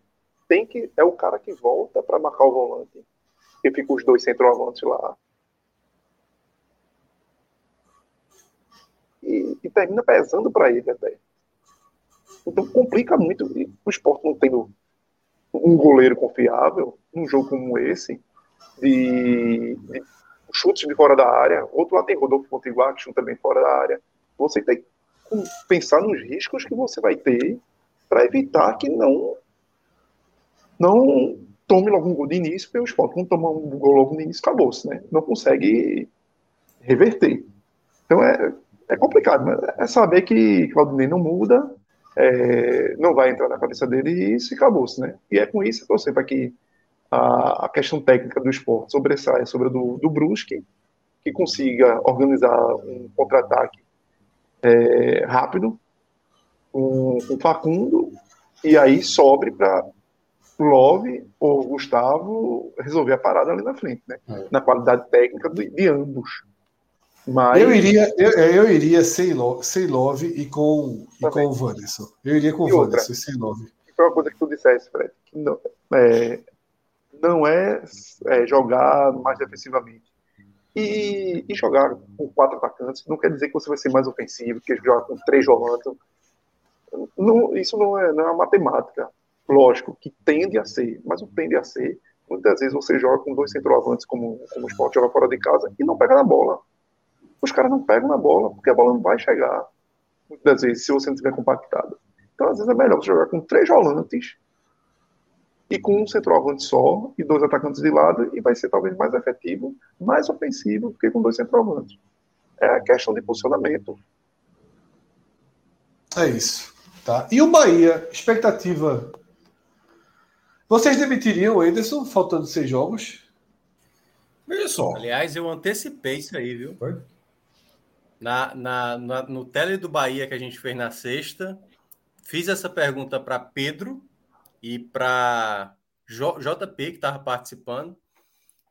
tem que, é o cara que volta para marcar o volante. E fica os dois centroavantes lá. E, e termina pesando para ele até. Então complica muito. O esporte não tendo um goleiro confiável, num jogo como esse, de, de chutes de fora da área. Outro lado tem Rodolfo Potiguar, que chuta também fora da área. Você tem que pensar nos riscos que você vai ter para evitar que não não tome logo um gol de início, porque o esporte não toma um gol logo no início, acabou-se, né? Não consegue reverter. Então é, é complicado, mas é saber que Claudinei não muda, é, não vai entrar na cabeça dele e isso acabou-se, né? E é com isso que você para que a, a, questão técnica do esporte sobressaia sobre a do, do Brusque, que consiga organizar um contra-ataque é, rápido, um, um Facundo, e aí sobre para Love ou Gustavo resolver a parada ali na frente, né? É. Na qualidade técnica de, de ambos. Mas... Eu iria, eu, é, eu iria sem, lo, sem Love e com, e com o Wanderson. Eu iria com o Wanderson sem Love. Foi uma coisa que tu disseste, Fred. Não é, não é, é jogar mais defensivamente. E, e, jogar com quatro atacantes não quer dizer que você vai ser mais ofensivo, que jogar com três volantes. Não, isso não é, não é uma matemática. Lógico que tende a ser, mas o tende a ser. Muitas vezes você joga com dois centroavantes, como, como o esporte joga fora de casa, e não pega na bola os caras não pegam na bola, porque a bola não vai chegar, muitas vezes, se você não tiver compactado. Então, às vezes, é melhor você jogar com três volantes e com um centroavante só e dois atacantes de lado, e vai ser talvez mais efetivo, mais ofensivo do que com dois centroavantes. É a questão de posicionamento. É isso. Tá. E o Bahia, expectativa. Vocês demitiriam o Ederson faltando seis jogos? Veja só. Aliás, eu antecipei isso aí, viu? Foi? Na, na, na, no tele do Bahia que a gente fez na sexta, fiz essa pergunta para Pedro e para JP, que estava participando.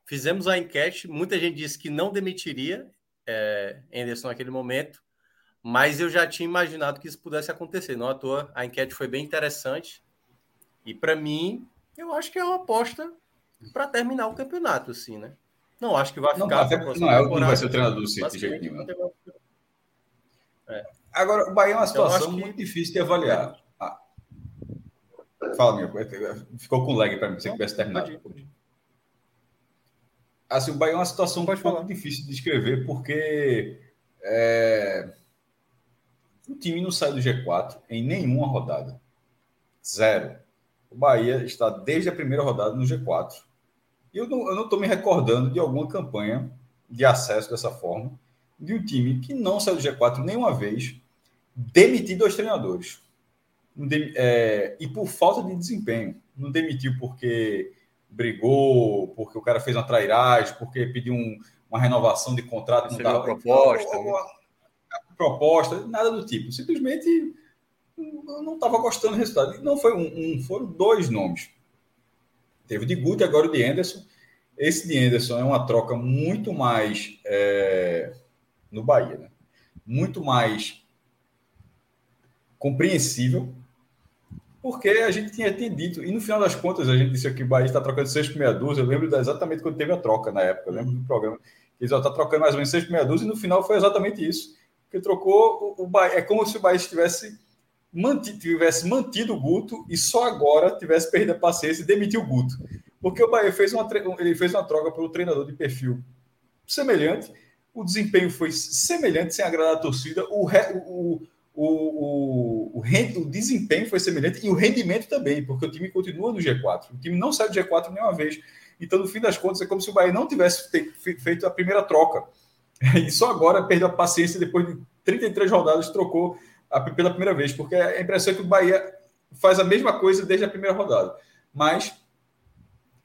Fizemos a enquete, muita gente disse que não demitiria é, Anderson naquele momento, mas eu já tinha imaginado que isso pudesse acontecer. Não à toa, a enquete foi bem interessante. E para mim, eu acho que é uma aposta para terminar o campeonato, assim, né? Não acho que vai ficar. Não, não, é, não vai ser o treinador do City de jeito nenhum. É. Agora, o Bahia é uma situação que... muito difícil de avaliar. Ah. Fala, meu. Ficou com lag para mim, se você tivesse terminado. Assim, o Bahia é uma situação Pode muito difícil de descrever, porque é... o time não sai do G4 em nenhuma rodada. Zero. O Bahia está desde a primeira rodada no G4. E eu não estou me recordando de alguma campanha de acesso dessa forma de um time que não saiu do G4 nenhuma vez, demitir dois treinadores. É, e por falta de desempenho. Não demitiu porque brigou, porque o cara fez uma trairagem, porque pediu um, uma renovação de contrato. Não dava proposta. Ou, ou, proposta, nada do tipo. Simplesmente não estava gostando do resultado. Não foi um, um, foram dois nomes. Teve de Guti, agora o de Anderson. Esse de Anderson é uma troca muito mais é, no Bahia. Né? Muito mais compreensível, porque a gente tinha, dito, e no final das contas a gente disse que o Bahia está trocando seis por meia dúzia. Eu lembro exatamente quando teve a troca na época, eu lembro do programa. Eles está trocando mais ou menos seis por meia dúzia, e no final foi exatamente isso. Que trocou o, o Bahia. É como se o Bahia estivesse mantido, tivesse mantido o Guto e só agora tivesse perdido a paciência e demitiu o Guto. Porque o Bahia fez uma, ele fez uma troca pelo treinador de perfil semelhante o desempenho foi semelhante, sem agradar a torcida, o, o, o, o, o, o, desempenho foi semelhante e o rendimento também, porque o time continua no G4. O time não sai do G4 nenhuma vez. Então, no fim das contas, é como se o Bahia não tivesse feito a primeira troca. E só agora perdeu a paciência, depois de 33 rodadas, trocou a, pela primeira vez, porque a impressão é que o Bahia faz a mesma coisa desde a primeira rodada. Mas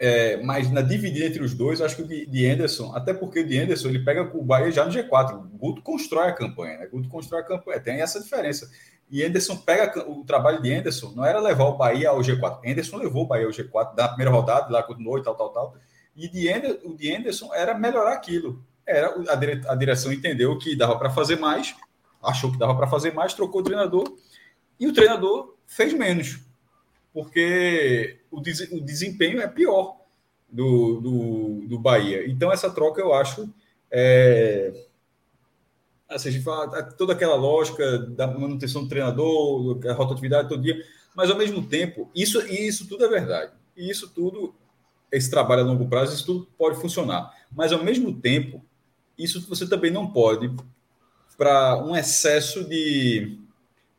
É, mas na dividida entre os dois, acho que o de, de Anderson, até porque o de Anderson ele pega o Bahia já no G4. O Guto constrói a campanha, né? O Guto constrói a campanha, tem essa diferença. E Anderson pega o trabalho de Anderson, não era levar o Bahia ao G4. Anderson levou o Bahia ao G4 da primeira rodada, lá continuou e tal, tal, tal. E de Anderson, o de Anderson era melhorar aquilo. Era a, dire, a direção entendeu que dava para fazer mais, achou que dava para fazer mais, trocou o treinador e o treinador fez menos porque o, desempenho é pior do, do, do, Bahia. Então, essa troca eu acho. É, assim, fala toda aquela lógica da manutenção do treinador, a rotatividade todo dia, mas ao mesmo tempo, isso, isso tudo é verdade. E isso tudo, esse trabalho a longo prazo, isso tudo pode funcionar. Mas ao mesmo tempo, isso você também não pode, para um excesso de,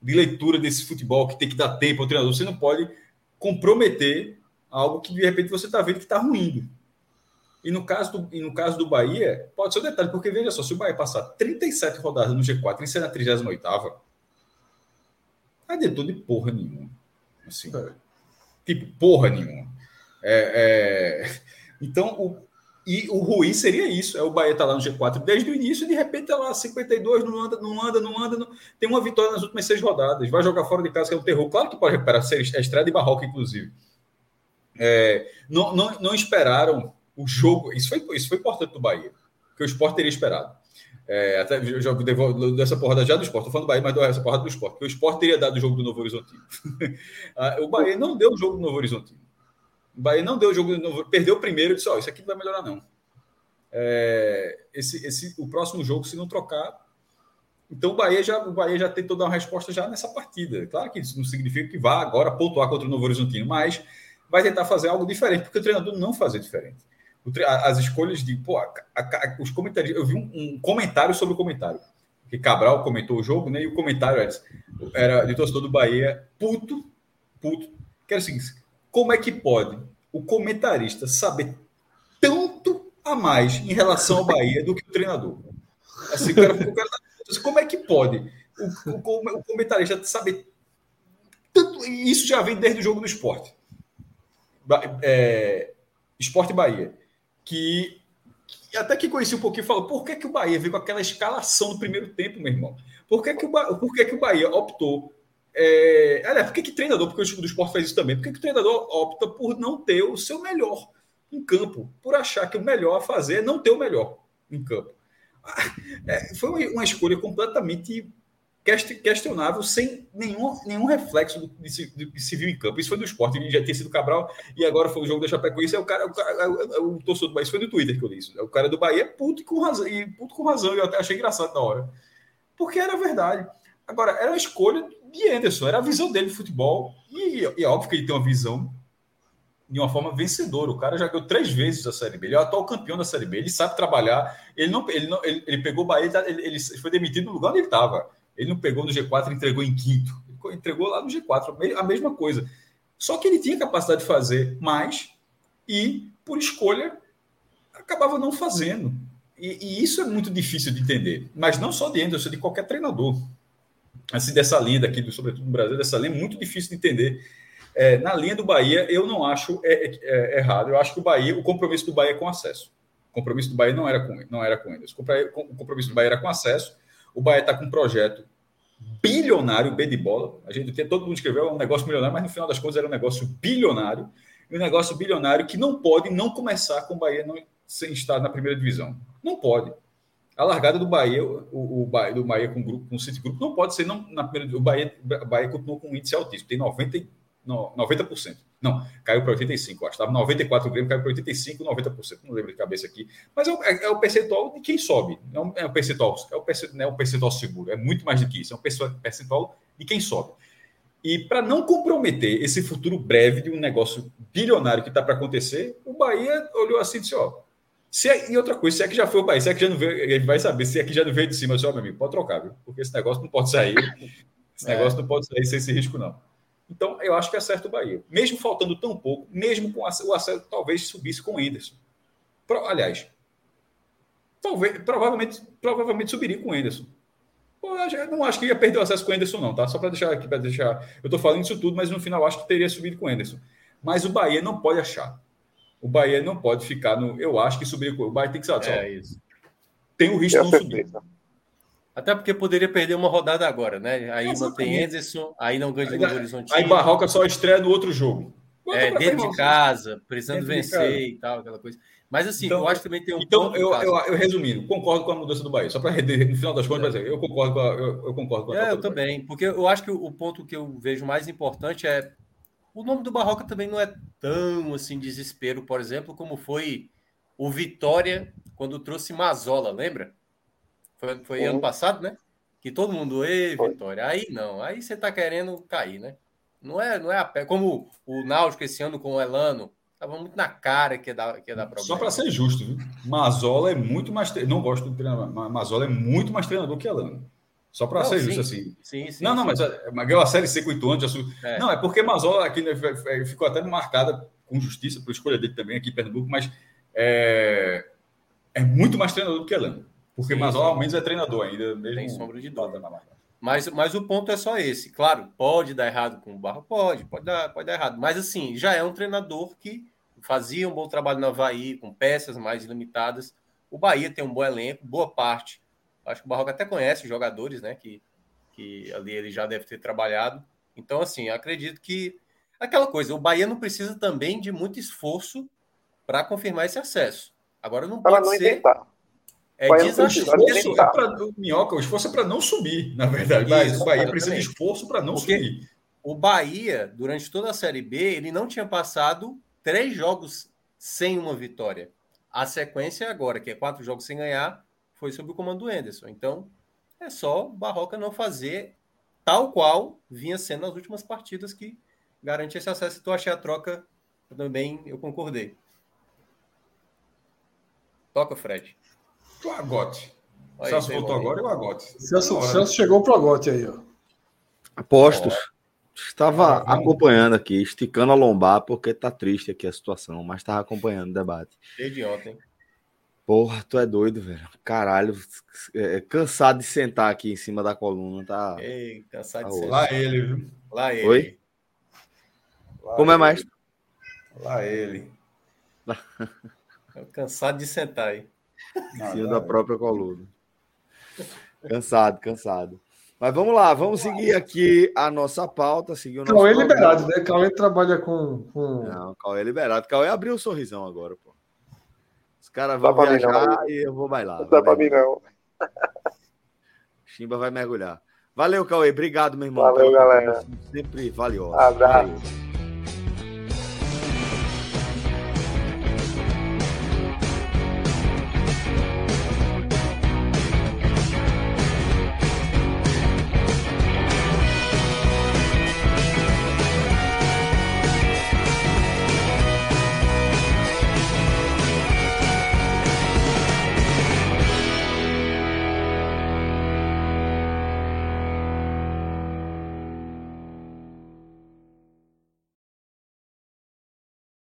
de leitura desse futebol que tem que dar tempo ao treinador, você não pode comprometer algo que de repente você está vendo que está ruindo. E no, caso do, e no caso do Bahia, pode ser um detalhe, porque veja só, se o Bahia passar 37 rodadas no G4 e ser na 38, não adiantou de porra nenhuma. Assim, é. Tipo, porra nenhuma. É, é... Então, o, e o ruim seria isso: é o Bahia estar tá lá no G4 desde o início e de repente está lá 52, não anda, não anda, não anda. Não... Tem uma vitória nas últimas seis rodadas, vai jogar fora de casa, que é um terror. Claro que pode recuperar, ser a estreia de Barroca, inclusive. É, não, não, não esperaram o jogo. Isso foi, isso foi importante do Bahia, que o Sport teria esperado. É, até eu já devolvo dessa porrada já do esporte, estou falando do Bahia, mas dessa porrada do esporte, porque o esporte teria dado o jogo do Novo Horizontino. Ah, o Bahia não deu o jogo do Novo Horizontino. O Bahia não deu o jogo, perdeu o primeiro e disse: Ó, oh, isso aqui não vai melhorar, não. É, esse, esse, o próximo jogo, se não trocar. Então o Bahia, já, o Bahia já tentou dar uma resposta já nessa partida. Claro que isso não significa que vá agora pontuar contra o Novo Horizontino, mas vai tentar fazer algo diferente, porque o treinador não fazer diferente. as escolhas de. Pô, a, a, os comentários. Eu vi um, um, comentário sobre o comentário. Que Cabral comentou o jogo, né? E o comentário era, era de torcedor do Bahia, puto, puto. Que era o seguinte: como é que pode o comentarista saber tanto a mais em relação ao Bahia do que o treinador? Assim, cara, o cara, como é que pode o, o, o comentarista saber tanto? Isso já vem desde o jogo do esporte. É, esporte Bahia. Que, que, até que conheci um pouquinho falou: por que, que o Bahia veio com aquela escalação no primeiro tempo, meu irmão? Por que, que, o, por que, que o Bahia optou é, aliás, por que, que treinador, porque o time do esporte faz isso também, por que, que o treinador opta por não ter o seu melhor em campo, por achar que o melhor a fazer é não ter o melhor em campo? É, foi uma escolha completamente questionável, sem nenhum, nenhum reflexo do, do, que se viu em campo. Isso foi do esporte, já tinha sido Cabral, e agora foi o jogo da Chapecoense. É o cara, o, cara, o, o torcedor do Bahia, isso foi no Twitter que eu li isso. É o cara do Bahia puto com razão, e puto com razão, eu até achei engraçado na hora. Porque era verdade. Agora, era uma escolha de Anderson, era a visão dele de futebol. E, e é óbvio que ele tem uma visão de uma forma vencedora. O cara já ganhou três vezes a Série B. Ele é o atual campeão da Série B. Ele sabe trabalhar. Ele não, ele não, ele, ele pegou o Bahia, ele, ele, foi demitido no lugar onde ele estava. Ele não pegou no G4 e entregou em quinto. Ele entregou lá no G4, a mesma coisa. Só que ele tinha capacidade de fazer mais e, por escolha, acabava não fazendo. E, e isso é muito difícil de entender. Mas não só de Anderson, de qualquer treinador assim, dessa linha daqui, do, sobretudo no Brasil, dessa linha, muito difícil de entender. É, na linha do Bahia, eu não acho é, é, é, errado. Eu acho que o Bahia, o compromisso do Bahia é com acesso. O compromisso do Bahia não era com, não era com eles. O compromisso do Bahia era com acesso. O Bahia está com um projeto bilionário, B de bola. A gente tem todo mundo escreveu é um negócio milionário, mas no final das contas era um negócio bilionário. E um negócio bilionário que não pode não começar com o Bahia não, sem estar na primeira divisão. Não pode. A largada do Bahia, o, o Bahia, do Bahia com o grupo, com o City Group, não pode ser não, na primeira. O Bahia, o Bahia continuou com um índice altíssimo, tem 90, no, 90%. Não, caiu para 85%, acho. Estava 94 o Grêmio, caiu para 85%, 90%. Não lembro de cabeça aqui. Mas é, é, é o percentual de quem sobe. É é percentual, é um percentual, é um percentual seguro, é muito mais do que isso. É um percentual de quem sobe. E para não comprometer esse futuro breve de um negócio bilionário que está para acontecer, o Bahia olhou assim e disse: ó, se é, e outra coisa, se é que já foi o país, se é que já não veio, ele vai saber se é que já não veio de cima, só, meu amigo, pode trocar, viu? Porque esse negócio não pode sair. Esse é. negócio não pode sair sem esse risco, não. Então, eu acho que é certo o Bahia. Mesmo faltando tão pouco, mesmo com o acesso, talvez subisse com o Enderson. Pro, aliás, talvez, provavelmente, provavelmente subiria com o Enderson. Pô, eu não acho que ia perder o acesso com o Enderson, não, tá? Só para deixar aqui, para deixar. Eu estou falando isso tudo, mas no final acho que teria subido com o Enderson. Mas o Bahia não pode achar o Bahia não pode ficar no. Eu acho que subir. O Bahia tem que ser. É isso. Tem o risco de não subir. Até porque poderia perder uma rodada agora, né? Aí Exatamente. mantém Anderson, aí não ganha de Novo Horizonte. Aí Barroca só estreia no outro jogo. é, dentro de casa, precisando vencer e tal, aquela coisa. Mas assim, então, eu acho que também tem um. Então, eu, eu, eu, resumindo, concordo com a mudança do Bahia. Só para no final das contas, é. eu concordo com a, eu, eu concordo com a é, Eu também, porque eu acho que o ponto que eu vejo mais importante é o nome do Barroca também não é tão assim desespero, por exemplo, como foi o Vitória quando trouxe Mazola, lembra? Foi, foi ano passado, né? Que todo mundo, ei, Vitória. Aí não, aí você tá querendo cair, né? Não é, não é a pé. Como o Náutico esse ano com o Elano, tava muito na cara que ia dar, que ia dar problema. Só para ser justo, viu? Mazola é muito mais. Não gosto do treinador, mas Mazola é muito mais treinador que Elano. Só para ser justo assim. Sim, sim. Não, não, mas, mas ganhou a Série C com o. Já... É. Não, é porque Mazola aqui né, ficou até marcada com justiça por escolha dele também aqui em Pernambuco, mas é, é muito mais treinador do que Elano. Porque sim, Mazola, ao menos, é treinador ainda. Mesmo Tem sombra de dúvida. Mas, mas o ponto é só esse. Claro, pode dar errado com o Barro? Pode, pode dar, pode dar errado. Mas, assim, já é um treinador que fazia um bom trabalho no Havaí, com peças mais limitadas. O Bahia tem um bom elenco, boa parte Acho que o Barroca até conhece os jogadores, né? Que, que ali ele já deve ter trabalhado. Então, assim, acredito que aquela coisa, o Bahia não precisa também de muito esforço para confirmar esse acesso. Agora não pode não ser. Inventar. É desastroso. É para o Minhoca, o esforço é para não subir, na verdade. Isso, o Bahia exatamente. precisa de esforço para não Porque subir. O Bahia, durante toda a Série B, ele não tinha passado três jogos sem uma vitória. A sequência agora, que é quatro jogos sem ganhar, foi sob o comando do Anderson. Então, é só o Barroca não fazer tal qual vinha sendo nas últimas partidas que garante esse acesso. Então, achei a troca também, eu concordei. Toca, Fred. O Agote. Celso voltou agora e o Agote. Celso, Celso chegou pro Agote aí, ó. Apostos. Estava acompanhando aqui, esticando a lombar, porque tá triste aqui a situação, mas estava acompanhando o debate. Desde ontem. Porra, tu é doido, velho. Caralho, é, é, cansado de sentar aqui em cima da coluna, tá? Ei, cansado tá de sentar. Lá ele, viu? Lá ele. Oi? Lá Como é ele. é mais? Lá ele. cansado de sentar aí. Em cima da própria coluna. Cansado, cansado. Mas vamos lá, vamos seguir aqui a nossa pauta. Seguir o nosso Cauê é liberado, né? Cauê trabalha com, com. Não, Cauê é liberado. Cauê abriu o um sorrisão agora, pô. Os caras vão viajar e eu vou bailar. Não dá pra mim, não. Chimba vai mergulhar. Valeu, Cauê. Obrigado, meu irmão. Valeu, galera. Sempre valioso. Abraço. Valeu.